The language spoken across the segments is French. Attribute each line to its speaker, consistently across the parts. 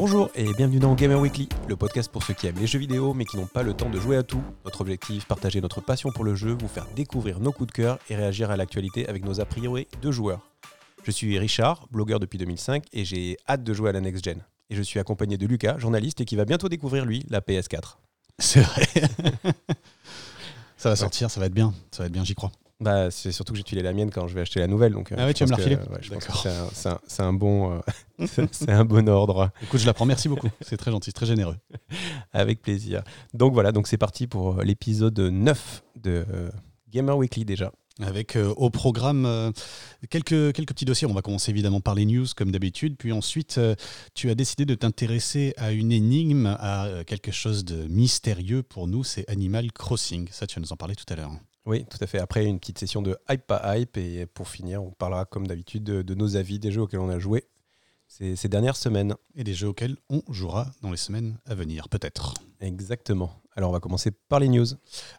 Speaker 1: Bonjour et bienvenue dans Gamer Weekly, le podcast pour ceux qui aiment les jeux vidéo mais qui n'ont pas le temps de jouer à tout. Notre objectif, partager notre passion pour le jeu, vous faire découvrir nos coups de cœur et réagir à l'actualité avec nos a priori de joueurs. Je suis Richard, blogueur depuis 2005 et j'ai hâte de jouer à la next gen. Et je suis accompagné de Lucas, journaliste et qui va bientôt découvrir lui la PS4.
Speaker 2: C'est vrai. ça va sortir, ça va être bien, ça va être bien, j'y crois.
Speaker 1: Bah, c'est surtout que j'ai tué la mienne quand je vais acheter la nouvelle. Donc, euh,
Speaker 2: Ah ouais, tu vas me la refiler
Speaker 1: ouais, je pense que
Speaker 2: D'accord.
Speaker 1: c'est un- bon, euh, c'est- un bon ordre.
Speaker 2: Écoute, je la prends, merci beaucoup. C'est très gentil, c'est très généreux.
Speaker 1: Avec plaisir. Donc voilà, donc c'est parti pour euh, l'épisode 9 de euh, Gamer Weekly déjà.
Speaker 2: Avec euh, au programme euh, quelques, quelques petits dossiers. On va commencer évidemment par les news comme d'habitude. Puis ensuite, euh, tu as décidé de t'intéresser à une énigme, à quelque chose de mystérieux pour nous. C'est Animal Crossing. Ça, tu vas nous en parler tout à l'heure.
Speaker 1: Oui, tout à fait. Après, une petite session de hype pas hype. Et pour finir, on parlera comme d'habitude de, de nos avis des jeux auxquels on a joué ces, ces dernières semaines.
Speaker 2: Et des jeux auxquels on jouera dans les semaines à venir, peut-être.
Speaker 1: Exactement. Alors, on va commencer par les news.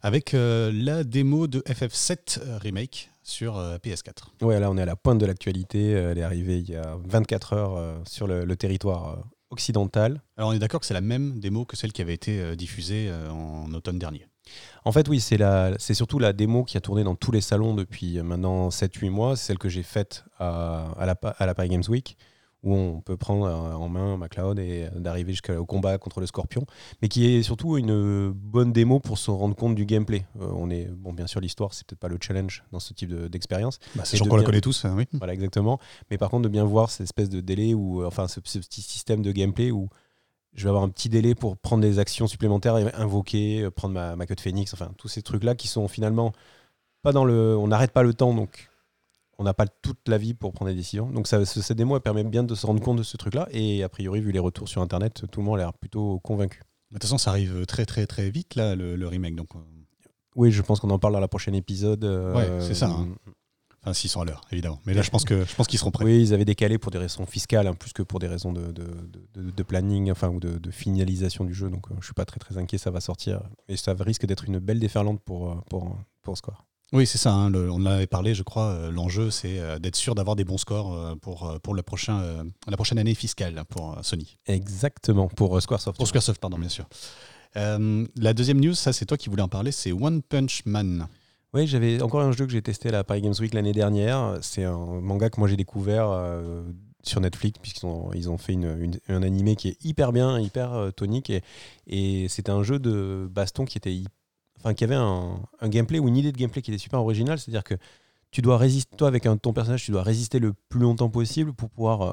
Speaker 2: Avec euh, la démo de FF7 euh, Remake sur euh, PS4.
Speaker 1: Ouais, là, on est à la pointe de l'actualité. Elle est arrivée il y a 24 heures euh, sur le, le territoire occidental.
Speaker 2: Alors on est d'accord que c'est la même démo que celle qui avait été diffusée en automne dernier.
Speaker 1: En fait, oui, c'est la- c'est surtout la démo qui a tourné dans tous les salons depuis euh, maintenant 7-8 mois. C'est celle que j'ai faite à, à la, à la Paris Games Week, où on peut prendre euh, en main MacLeod et euh, d'arriver jusqu'au combat contre le Scorpion, mais qui est surtout une bonne démo pour se rendre compte du gameplay. Euh, on est, bon, bien sûr, l'histoire, c'est peut-être pas le challenge dans ce type de- d'expérience.
Speaker 2: Bah, sachant
Speaker 1: de
Speaker 2: qu'on la connaît tous, hein, oui.
Speaker 1: Voilà, exactement. Mais par contre, de bien voir cette espèce de délai, ou enfin, ce, ce petit système de gameplay où je vais avoir un petit délai pour prendre des actions supplémentaires et invoquer, euh, prendre ma, ma queue de phénix, enfin, tous ces trucs-là qui sont finalement pas dans le. On n'arrête pas le temps, donc on n'a pas toute la vie pour prendre des décisions. Donc, ça, ce- cette démo, elle permet bien de se rendre compte de ce truc-là. Et a priori, vu les retours sur Internet, tout le monde a l'air plutôt convaincu.
Speaker 2: De toute façon, ça arrive très très très vite là, le, le remake. Donc, euh,
Speaker 1: Oui, je pense qu'on en parle dans la prochaine épisode. euh,
Speaker 2: Ouais, c'est ça, hein. Enfin, s'ils sont à l'heure, évidemment. Mais là, je pense que je pense qu'ils seront prêts.
Speaker 1: Oui, ils avaient décalé pour des raisons fiscales, hein, plus que pour des raisons de, de, de- de planning, enfin, ou de, finalisation du jeu. Donc, euh, je suis pas très très inquiet, ça va sortir. Et ça risque d'être une belle déferlante pour, euh, pour, pour Score.
Speaker 2: Oui, c'est ça. hein, le- on en avait parlé, je crois. euh, L'enjeu, c'est d'être sûr d'avoir des bons scores pour pour le prochain la prochaine année fiscale pour Sony.
Speaker 1: Exactement, pour Squaresoft.
Speaker 2: Pour Squaresoft, pardon, bien sûr. Euh, la deuxième news, ça c'est toi qui voulais en parler, c'est One Punch Man.
Speaker 1: Oui, j'avais encore un jeu que j'ai testé à la Paris Games Week l'année dernière. C'est un manga que moi j'ai découvert euh, sur Netflix, puisqu'ils ont, ils ont fait une, un animé qui est hyper bien, hyper euh, tonique. Et, et c'était un jeu de baston qui était enfin, qui avait un, gameplay ou une idée de gameplay qui était super originale. C'est-à-dire que tu dois résister, toi avec ton personnage, tu dois résister le plus longtemps possible pour pouvoir euh,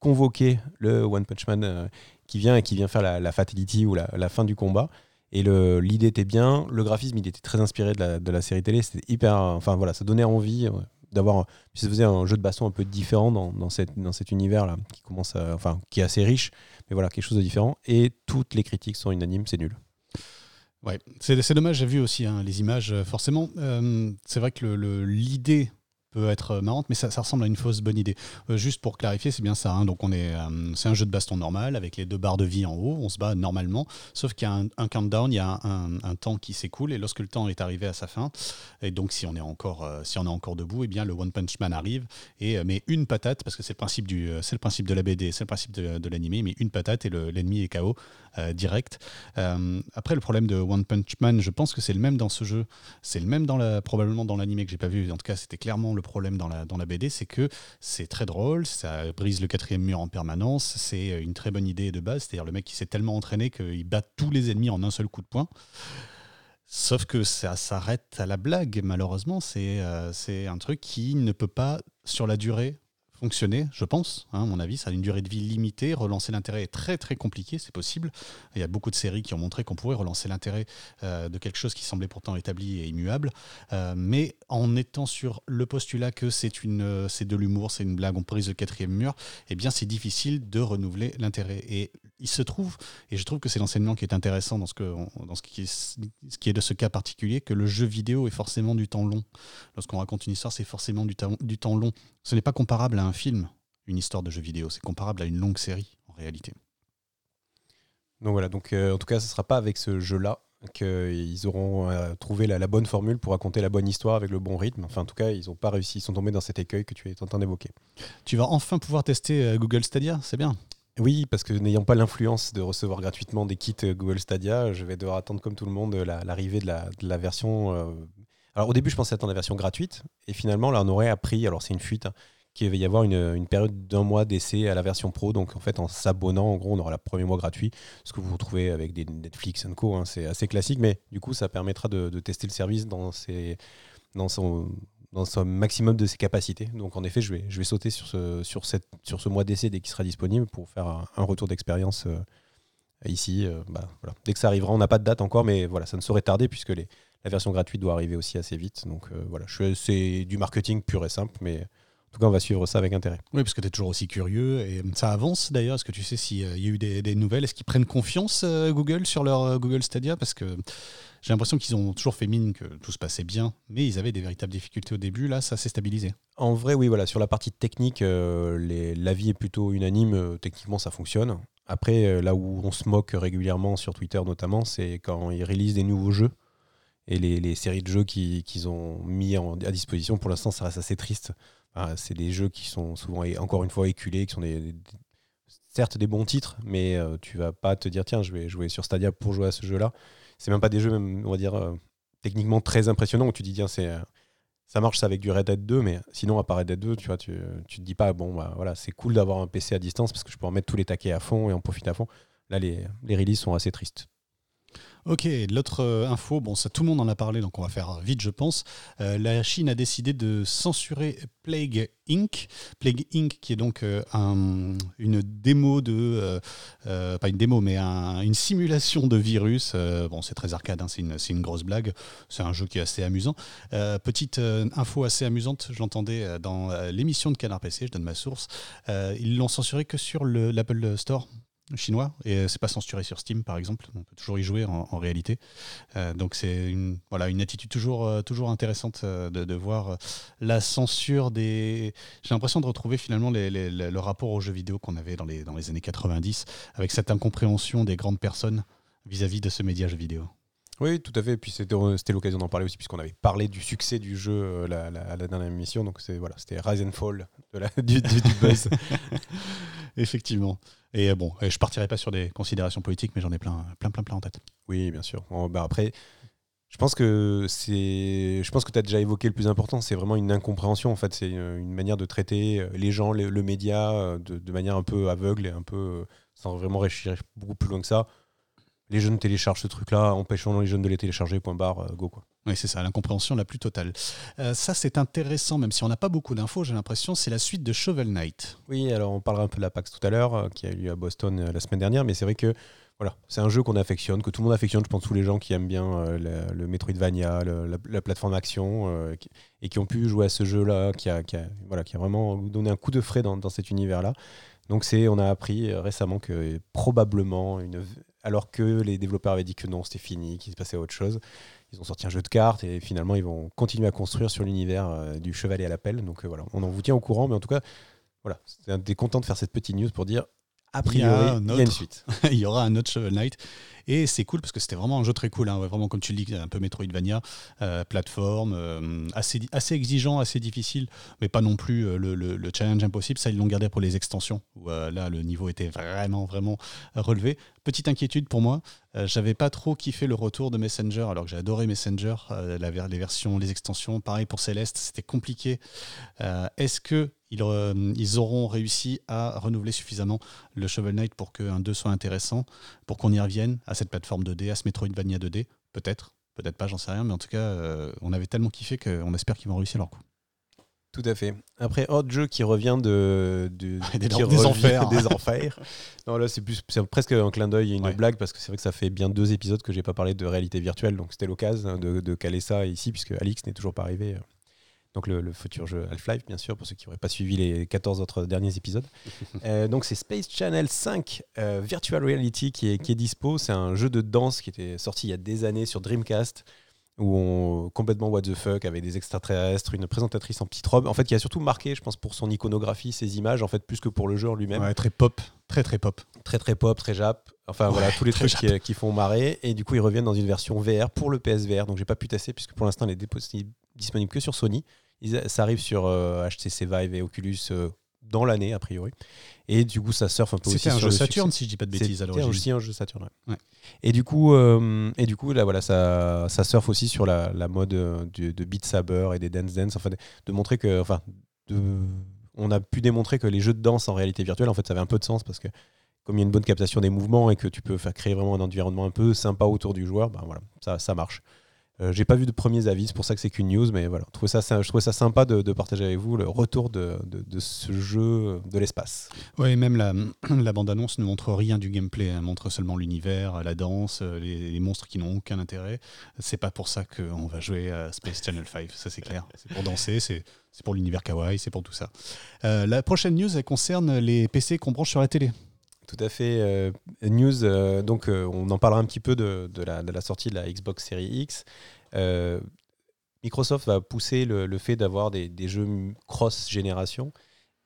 Speaker 1: convoquer le One Punch Man qui vient et qui vient faire la, fatality ou la fin du combat. Et l'idée était bien, le graphisme il était très inspiré de la, de la série télé, c'était hyper, enfin voilà, ça donnait envie euh, d'avoir, puis ça faisait un jeu de baston un peu différent dans, dans, cette, dans cet univers là, qui commence, enfin qui est assez riche, mais voilà quelque chose de différent. Et toutes les critiques sont unanimes, c'est nul.
Speaker 2: Ouais, c'est dommage, j'ai vu aussi hein, les images, euh, forcément. Euh, c'est vrai que l'idée peut être euh, marrante, mais ça, ressemble à une fausse bonne idée. Euh, juste pour clarifier, c'est bien ça. hein, donc on est, euh, c'est un jeu de baston normal avec les deux barres de vie en haut. On se bat normalement, sauf qu'il y a un, un countdown, il y a un, temps qui s'écoule et lorsque le temps est arrivé à sa fin, et donc si on est encore, si on est encore debout, eh bien le One Punch Man arrive et met une patate parce que c'est le principe du, c'est le principe de la BD, c'est le principe de, l'animé, mais une patate et le- l'ennemi est KO euh, direct. Euh, après, le problème de One Punch Man, je pense que c'est le même dans ce jeu. C'est le même dans la, probablement dans l'animé que j'ai pas vu. En tout cas, c'était clairement le problème dans la, BD, c'est que c'est très drôle, ça brise le quatrième mur en permanence, c'est une très bonne idée de base, c'est-à-dire le mec qui s'est tellement entraîné qu'il bat tous les ennemis en un seul coup de poing. Sauf que ça s'arrête à la blague, malheureusement. C'est euh, c'est un truc qui ne peut pas, sur la durée, fonctionner, je pense. hein, à mon avis, ça a une durée de vie limitée. Relancer l'intérêt est très très compliqué, c'est possible. Il y a beaucoup de séries qui ont montré qu'on pourrait relancer l'intérêt euh, de quelque chose qui semblait pourtant établi et immuable. Euh, mais en étant sur le postulat que c'est euh, c'est de l'humour, c'est une blague, on brise le quatrième mur, eh bien c'est difficile de renouveler l'intérêt. Et il se trouve, et je trouve que c'est l'enseignement qui est intéressant dans ce, que, dans ce, qui est, ce qui est de ce cas particulier, que le jeu vidéo est forcément du temps long. Lorsqu'on raconte une histoire, c'est forcément du, temps- du temps long. Ce n'est pas comparable à un film, une histoire de jeu vidéo, c'est comparable à une longue série en réalité.
Speaker 1: Donc voilà, donc euh, en tout cas, ce sera pas avec ce jeu-là qu'ils auront euh, trouvé la, la bonne formule pour raconter la bonne histoire avec le bon rythme. Enfin, en tout cas, ils n'ont pas réussi, ils sont tombés dans cet écueil que tu es en train d'évoquer.
Speaker 2: Tu vas enfin pouvoir tester euh, Google Stadia, c'est bien.
Speaker 1: Oui, parce que n'ayant pas l'influence de recevoir gratuitement des kits Google Stadia, je vais devoir attendre comme tout le monde l'arrivée de, la, version. Alors au début, je pensais attendre la version gratuite, et finalement, là, on aurait appris, alors c'est une fuite, hein, qu'il va y avoir une, période d'un mois d'essai à la version pro. Donc en fait, en s'abonnant, en gros, on aura le premier mois gratuit, ce que vous retrouvez avec des Netflix Co. Hein, c'est assez classique, mais du coup, ça permettra de, tester le service dans, dans, son, dans son maximum de ses capacités. Donc en effet, je vais, je vais sauter sur ce, sur cette, sur ce mois d'essai dès qu'il sera disponible pour faire un, retour d'expérience euh, ici. Euh, bah, voilà. Dès que ça arrivera, on n'a pas de date encore, mais voilà, ça ne saurait tarder puisque les, la version gratuite doit arriver aussi assez vite. Donc euh, voilà, c'est du marketing pur et simple, mais en tout cas, on va suivre ça avec intérêt.
Speaker 2: Oui, parce que tu es toujours aussi curieux et ça avance d'ailleurs. Est-ce que tu sais s'il y a eu des, nouvelles? Est-ce qu'ils prennent confiance, euh, Google, sur leur euh, Google Stadia? Parce que j'ai l'impression qu'ils ont toujours fait mine que tout se passait bien, mais ils avaient des véritables difficultés au début. Là, ça s'est stabilisé.
Speaker 1: En vrai, oui, voilà. Sur la partie technique, euh, l'avis est plutôt unanime. techniquement, ça fonctionne. Après, là où on se moque régulièrement sur Twitter notamment, c'est quand ils réalisent des nouveaux jeux et les, séries de jeux qu'ils ont mis à disposition. Pour l'instant, ça reste assez triste. C'est des jeux qui sont souvent, encore une fois, éculés, qui sont des, certes des bons titres, mais euh, tu vas pas te dire tiens, je vais jouer sur Stadia pour jouer à ce jeu-là. C'est même pas des jeux, on va dire, euh, techniquement très impressionnants où tu dis tiens, euh, ça marche ça avec du Red Dead 2, mais sinon à part Red Dead 2, tu vois, tu, te dis pas bon bah voilà, c'est cool d'avoir un PC à distance parce que je peux en mettre tous les taquets à fond et en profiter à fond. Là, les releases sont assez tristes.
Speaker 2: Ok, l'autre euh, info, bon, ça tout le monde en a parlé, donc on va faire vite, je pense. Euh, la Chine a décidé de censurer Plague Inc. Plague Inc. qui est donc euh, une démo de, pas une démo, mais une simulation de virus. bon, c'est très arcade, hein, c'est une, grosse blague. C'est un jeu qui est assez amusant. petite info assez amusante, je l'entendais dans l'émission de Canard PC, je donne ma source. ils l'ont censuré que sur l'Apple Store chinois et c'est pas censuré sur Steam par exemple on peut toujours y jouer en, réalité euh, donc c'est une voilà une attitude toujours euh, toujours intéressante euh, de, voir la censure des j'ai l'impression de retrouver finalement le rapport aux jeux vidéo qu'on avait dans les dans les années 90 avec cette incompréhension des grandes personnes vis-à-vis de ce média jeu vidéo
Speaker 1: oui, tout à fait. Et puis c'était l'occasion d'en parler aussi, puisqu'on avait parlé du succès du jeu à la dernière émission. Donc voilà, c'était Rise and Fall de la, du, du buzz.
Speaker 2: Effectivement. Et euh, bon, je partirai pas sur des considérations politiques, mais j'en ai plein, plein, plein, plein en tête.
Speaker 1: Oui, bien sûr. bah après, je pense que c'est, je pense que tu as déjà évoqué le plus important, c'est vraiment une incompréhension. En fait, c'est une manière de traiter euh, les gens, le, média, euh, de, manière un peu aveugle et un peu sans vraiment réfléchir beaucoup plus loin que ça. Les jeunes téléchargent ce truc-là, empêchons les jeunes de les télécharger. Point barre, go quoi.
Speaker 2: Oui, c'est ça, l'incompréhension la plus totale. Euh, ça, c'est intéressant, même si on n'a pas beaucoup d'infos, j'ai l'impression, c'est la suite de Shovel Knight.
Speaker 1: Oui, alors on parlera un peu de la PAX tout à l'heure, euh, qui a eu lieu à Boston euh, la semaine dernière, mais c'est vrai que voilà, c'est un jeu qu'on affectionne, que tout le monde affectionne, je pense, tous les gens qui aiment bien le, Metroidvania, la, plateforme action, et qui ont pu jouer à ce jeu-là, qui a, voilà, qui a vraiment donné un coup de frais dans, dans cet univers-là. Donc c'est, on a appris récemment que probablement, une, alors que les développeurs avaient dit que non, c'était fini, qu'il se passait autre chose, ils ont sorti un jeu de cartes et finalement ils vont continuer à construire sur l'univers euh, du chevalier à l'appel. Donc euh, voilà, on en vous tient au courant, mais en tout cas, voilà, c'était content de faire cette petite news pour dire a priori, il y, a une suite.
Speaker 2: il y aura un autre Shovel Knight. Et c'est cool parce que c'était vraiment un jeu très cool. Hein. Vraiment, comme tu le dis, un peu Metroidvania, euh, plateforme, euh, assez, assez exigeant, assez difficile, mais pas non plus euh, le, challenge impossible. Ça, ils l'ont gardé pour les extensions, où là, le niveau était vraiment, vraiment relevé. Petite inquiétude pour moi, j'avais pas trop kiffé le retour de Messenger, alors que j'ai adoré Messenger, les versions, les extensions. Pareil pour Céleste, c'était compliqué. Est-ce que ils, auront réussi à renouveler suffisamment le Shovel Knight pour qu'un 2 soit intéressant, pour qu'on y revienne cette plateforme 2D, à ce Metroidvania 2D Peut-être, peut-être pas, j'en sais rien, mais en tout cas, euh, on avait tellement kiffé qu'on espère qu'ils vont réussir leur coup.
Speaker 1: Tout à fait. Après, autre jeu qui revient de,
Speaker 2: des, enfers.
Speaker 1: des enfers. Non, là, c'est, plus, presque un clin d'œil et une blague parce que c'est vrai que ça fait bien deux épisodes que j'ai pas parlé de réalité virtuelle. Donc, c'était l'occasion de, de, caler ça ici puisque Alix n'est toujours pas arrivé donc le, futur jeu Half-Life, bien sûr, pour ceux qui n'auraient pas suivi les 14 autres derniers épisodes. Euh, donc c'est Space Channel 5 euh, Virtual Reality qui est, qui est dispo. C'est un jeu de danse qui était sorti il y a des années sur Dreamcast, où on complètement what the fuck, avec des extraterrestres, une présentatrice en petite robe, en fait qui a surtout marqué, je pense, pour son iconographie, ses images, en fait, plus que pour le jeu lui-même.
Speaker 2: Ouais, très pop, très très pop.
Speaker 1: Très très pop, très jap. Enfin voilà, tous les trucs qui, font marrer. Et du coup, ils reviennent dans une version VR pour le PSVR. Donc j'ai pas pu tester, puisque pour l'instant, elle est disponible que sur Sony ça arrive sur HTC euh, Vive et Oculus euh, dans l'année, a priori. Et du coup, ça surfe un peu aussi
Speaker 2: C'était un jeu Saturn, si je dis pas de bêtises à
Speaker 1: C'était aussi un jeu Saturn. ouais.
Speaker 2: Ouais.
Speaker 1: Et du coup, euh, et du coup, là, voilà, ça, ça surfe aussi sur la, la mode de Beat Saber et des Dance Dance, enfin, de, de montrer que, enfin, de, on a pu démontrer que les jeux de danse en réalité virtuelle, en fait, ça avait un peu de sens parce que comme il y a une bonne captation des mouvements et que tu peux faire créer vraiment un environnement un peu sympa autour du joueur, ben voilà, ça, ça marche. Euh, J'ai pas vu de premiers avis, c'est pour ça que c'est qu'une news, mais voilà, je trouvais ça, je trouvais ça sympa de, partager avec vous le retour de, de- ce jeu de l'espace.
Speaker 2: Et même la, bande-annonce ne montre rien du gameplay, elle montre seulement l'univers, la danse, euh, les, monstres qui n'ont aucun intérêt. C'est pas pour ça qu'on va jouer à Space Channel 5, ça c'est clair. C'est pour danser, c'est pour l'univers kawaii, c'est pour tout ça. Euh, la prochaine news, concerne les PC qu'on branche sur la télé.
Speaker 1: Tout à fait. euh, news, euh, donc euh, on en parlera un petit peu de, la, sortie de la Xbox Series X. Microsoft va pousser le, fait d'avoir des, jeux cross-génération.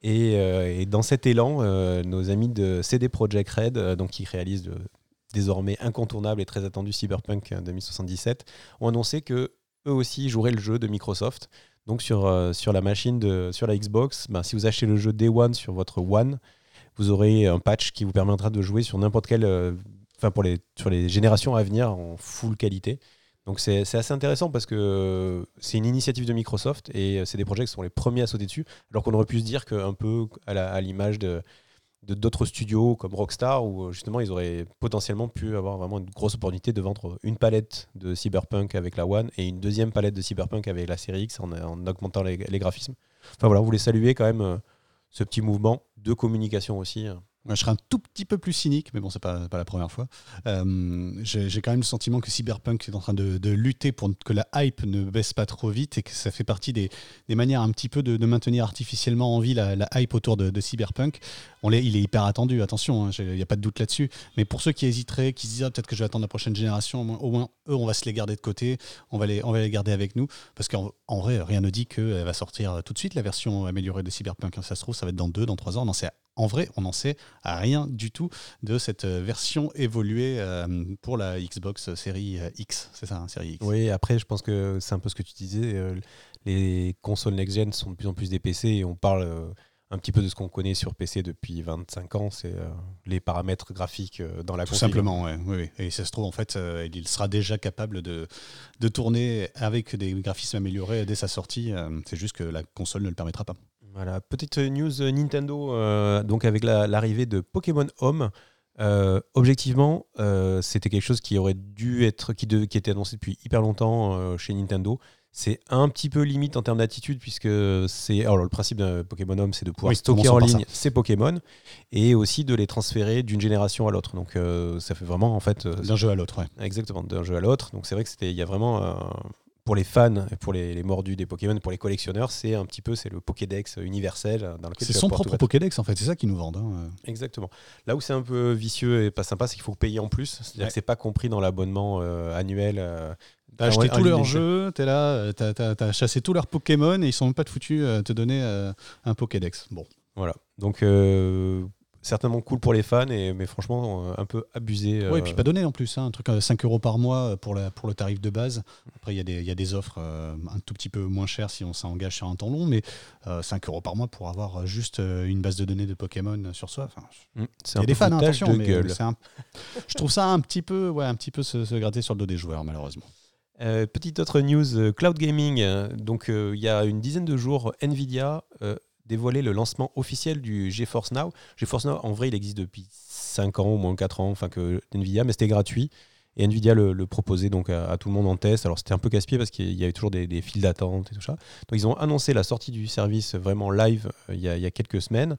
Speaker 1: Et, dans cet élan, nos amis de CD Projekt Red, donc qui réalisent désormais incontournable et très attendu Cyberpunk 2077, ont annoncé que eux aussi joueraient le jeu de Microsoft. Donc sur, sur la machine de sur la Xbox, ben, si vous achetez le jeu Day One sur votre One, vous aurez un patch qui vous permettra de jouer sur n'importe quelle, euh, enfin pour les sur les générations à venir en full qualité. Donc c'est assez intéressant parce que c'est une initiative de Microsoft et euh, c'est des projets qui sont les premiers à sauter dessus, alors qu'on aurait pu se dire qu'un peu à l'image de d'autres studios comme Rockstar où euh, justement ils auraient potentiellement pu avoir vraiment une grosse opportunité de vendre une palette de Cyberpunk avec la One et une deuxième palette de Cyberpunk avec la série X en, en augmentant les, graphismes. Enfin voilà, on voulait saluer quand même ce petit mouvement de communication aussi. hein.
Speaker 2: Moi, je serais un tout petit peu plus cynique, mais bon, c'est pas, pas la première fois. Euh, J'ai quand même le sentiment que Cyberpunk est en train de, de lutter pour que la hype ne baisse pas trop vite et que ça fait partie des, des manières un petit peu de, de maintenir artificiellement en vie la, hype autour de, Cyberpunk. On l'est- il est hyper attendu, attention, il n'y a pas de doute là-dessus. Mais pour ceux qui hésiteraient, qui se disent ah, peut-être que je vais attendre la prochaine génération, au moins, eux, on va se les garder de côté, on va les, on va les garder avec nous. Parce qu'en en vrai, rien ne dit qu'elle va sortir tout de suite la version améliorée de Cyberpunk. Ça se trouve, ça va être dans deux, dans trois ans. On en sait en vrai, on n'en sait rien du tout de cette euh, version évoluée euh, pour la Xbox série euh, X. C'est ça, hein, série X.
Speaker 1: Oui, après, je pense que c'est un peu ce que tu disais. les consoles next-gen sont de plus en plus des PC et on parle un petit peu de ce qu'on connaît sur PC depuis 25 ans, c'est euh, les paramètres graphiques euh, dans la
Speaker 2: Tout simplement, ouais, oui, oui. Et ça se trouve, en fait, euh, il sera déjà capable de, de tourner avec des graphismes améliorés dès sa sortie. c'est juste que la console ne le permettra pas.
Speaker 1: Voilà, petite news euh, Nintendo, euh, donc avec la- l'arrivée de Pokémon Home. euh, objectivement, euh, c'était quelque chose qui aurait dû être, qui, de- qui était annoncé depuis hyper longtemps chez Nintendo. C'est un petit peu limite en termes d'attitude puisque c'est alors le principe de Pokémon Home, c'est de pouvoir
Speaker 2: Oui,
Speaker 1: stocker en ligne ces Pokémon et aussi de les transférer d'une génération à l'autre. Donc ça fait vraiment en fait
Speaker 2: D'un jeu à l'autre, ouais.
Speaker 1: Exactement, d'un jeu à l'autre. Donc c'est vrai que c'était, il y a vraiment pour les fans pour les, les mordus des Pokémon, pour les collectionneurs, c'est un petit peu c'est le Pokédex universel euh, dans lequel
Speaker 2: C'est son propre Pokédex, en fait. C'est ça qu'ils nous vendent. hein.
Speaker 1: Exactement. Là où c'est un peu vicieux et pas sympa, c'est qu'il faut payer en plus. C'est-à-dire
Speaker 2: Ouais.
Speaker 1: que c'est pas compris dans l'abonnement euh, annuel. euh,
Speaker 2: T'as acheté tous leurs jeux, t'es là, euh, t'as t'as- t'as chassé tous leurs Pokémon et ils sont même pas de foutus à te donner euh, un Pokédex. Bon.
Speaker 1: Voilà. Donc euh, certainement cool pour les fans, et, mais franchement euh, un peu abusé.
Speaker 2: Oui, et
Speaker 1: euh,
Speaker 2: puis pas donné en plus, hein, un truc à 5 euros par mois pour, la, pour le tarif de base. Après, il y, a des- il y a des offres euh, un tout petit peu moins chères si on s'engage sur un temps long, mais euh, 5 euros par mois pour avoir juste euh, une base de données de Pokémon sur soi. Enfin,
Speaker 1: mm,
Speaker 2: il y a des fans, hein, attention,
Speaker 1: de
Speaker 2: mais
Speaker 1: gueule.
Speaker 2: c'est un- je trouve ça un petit peu, ouais, un petit peu se, se gratter sur le dos des joueurs, malheureusement.
Speaker 1: Euh, petite autre news, euh, cloud gaming. Euh, Donc, euh, il y a une dizaine de jours, Nvidia dévoilait le lancement officiel du GeForce Now. GeForce Now, en vrai, il existe depuis 5 ans, au moins 4 ans, enfin que Nvidia, mais c'était gratuit. Et Nvidia le, proposait donc à, tout le monde en test. Alors, c'était un peu casse-pied parce qu'il y avait toujours des, des files d'attente et tout ça. Donc, ils ont annoncé la sortie du service vraiment live euh, il y, a, quelques semaines.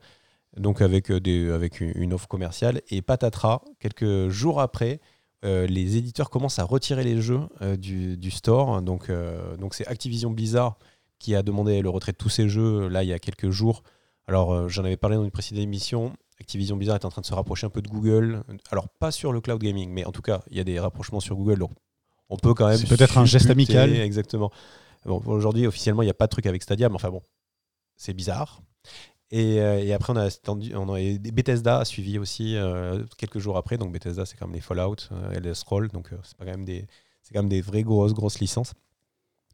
Speaker 1: Donc, avec, euh, des, avec une offre commerciale. Et patatras, quelques jours après, euh, les éditeurs commencent à retirer les jeux du, du store. Donc, donc c'est Activision Blizzard qui a demandé le retrait de tous ces jeux là il y a quelques jours. Alors euh, j'en avais parlé dans une précédente émission. Activision Blizzard est en train de se rapprocher un peu de Google. Alors pas sur le cloud gaming, mais en tout cas il y a des rapprochements sur Google. Donc on peut quand même.
Speaker 2: C'est peut-être un geste amical.
Speaker 1: Exactement. Bon, aujourd'hui officiellement il n'y a pas de truc avec Stadia, mais enfin bon, c'est bizarre. Et, euh, et après, on a, attendu- on a et Bethesda a suivi aussi euh, quelques jours après. Donc Bethesda, c'est quand même les Fallout, euh, Elder Scrolls, donc euh, c'est quand même des, c'est quand même des vraies grosses grosses licences.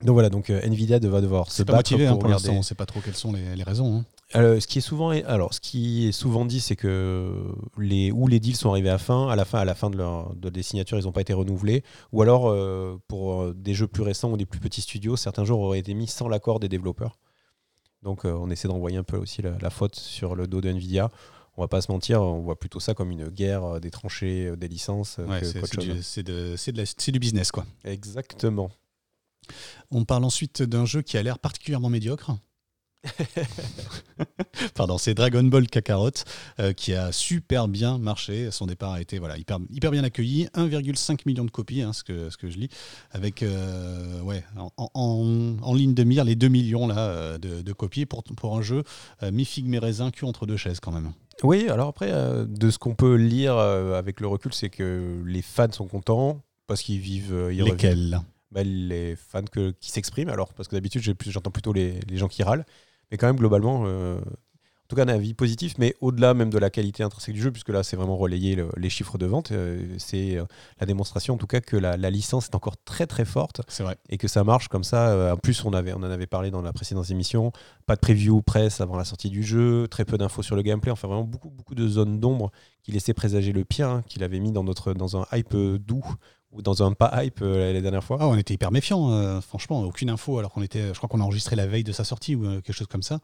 Speaker 1: Donc voilà, donc euh, Nvidia va devoir se
Speaker 2: pas
Speaker 1: battre
Speaker 2: motivé hein,
Speaker 1: pour
Speaker 2: l'instant, on sait pas trop quelles sont les, les raisons. hein.
Speaker 1: ce qui est souvent, alors, ce qui est souvent dit, c'est que les, ou les deals sont arrivés à fin, à la fin, à la fin de, leur, de des signatures, ils n'ont pas été renouvelés, ou alors pour des jeux plus récents ou des plus petits studios, certains jeux auraient été mis sans l'accord des développeurs. Donc on essaie d'envoyer un peu aussi la, faute sur le dos de Nvidia on va pas se mentir, on voit plutôt ça comme une guerre des tranchées, des licences.
Speaker 2: c'est du, business, quoi.
Speaker 1: Exactement.
Speaker 2: On parle ensuite d'un jeu qui a l'air particulièrement médiocre. Pardon, c'est Dragon Ball Kakarot euh, qui a super bien marché. Son départ a été voilà, hyper, hyper bien accueilli. 1,5 million de copies, hein, ce, que, ce que je lis, avec euh, ouais, en, ligne de mire les 2 millions là, euh, de, copies pour, pour un jeu mi-figue, mi-raisin, cul entre deux chaises quand même.
Speaker 1: Oui, alors après, de ce qu'on peut lire avec le recul, c'est que les fans sont contents parce qu'ils vivent.
Speaker 2: Ils Lesquels?
Speaker 1: Bah, Les fans que, qui s'expriment, alors, parce que d'habitude, j'entends plutôt les, les gens qui râlent. Mais quand même, globalement, euh, en tout cas, un avis positif, mais au-delà même de la qualité intrinsèque du jeu, puisque là, c'est vraiment relayer les chiffres de vente. Euh, c'est euh, la démonstration, en tout cas, que la, licence est encore très très forte.
Speaker 2: C'est vrai.
Speaker 1: Et que ça marche comme ça. en plus, on, avait, on en avait parlé dans la précédente émission. Pas de preview presse avant la sortie du jeu, très peu d'infos sur le gameplay. Enfin, vraiment beaucoup, beaucoup de zones d'ombre qui laissaient présager le pire, hein, qu'il avait mis dans, notre, dans un hype doux ou dans un pas hype euh, la dernière fois
Speaker 2: ah, On était hyper méfiants, euh, franchement, aucune info, alors qu'on était, je crois qu'on a enregistré la veille de sa sortie ou euh, quelque chose comme ça,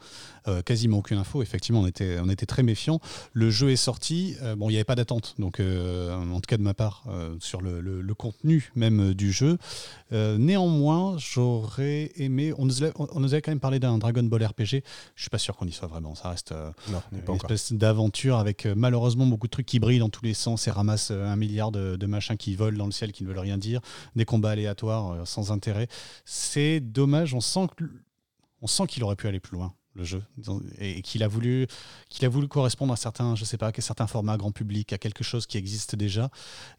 Speaker 2: quasiment aucune info, effectivement, on était, on était très méfiants. Le jeu est sorti, bon, il n'y avait pas d'attente, donc en tout cas de ma part, sur le, le, contenu même du jeu. néanmoins, j'aurais aimé, on nous, on nous avait quand même parlé d'un Dragon Ball RPG, je suis pas sûr qu'on y soit vraiment, ça reste une espèce d'aventure avec malheureusement beaucoup de trucs qui brillent dans tous les sens et ramassent un milliard de, de machins qui volent dans le ciel qui ne veulent rien dire, des combats aléatoires euh, sans intérêt. C'est dommage, on sent sent qu'il aurait pu aller plus loin le jeu et qu'il a voulu qu'il a voulu correspondre à certains je sais pas à certains formats grand public à quelque chose qui existe déjà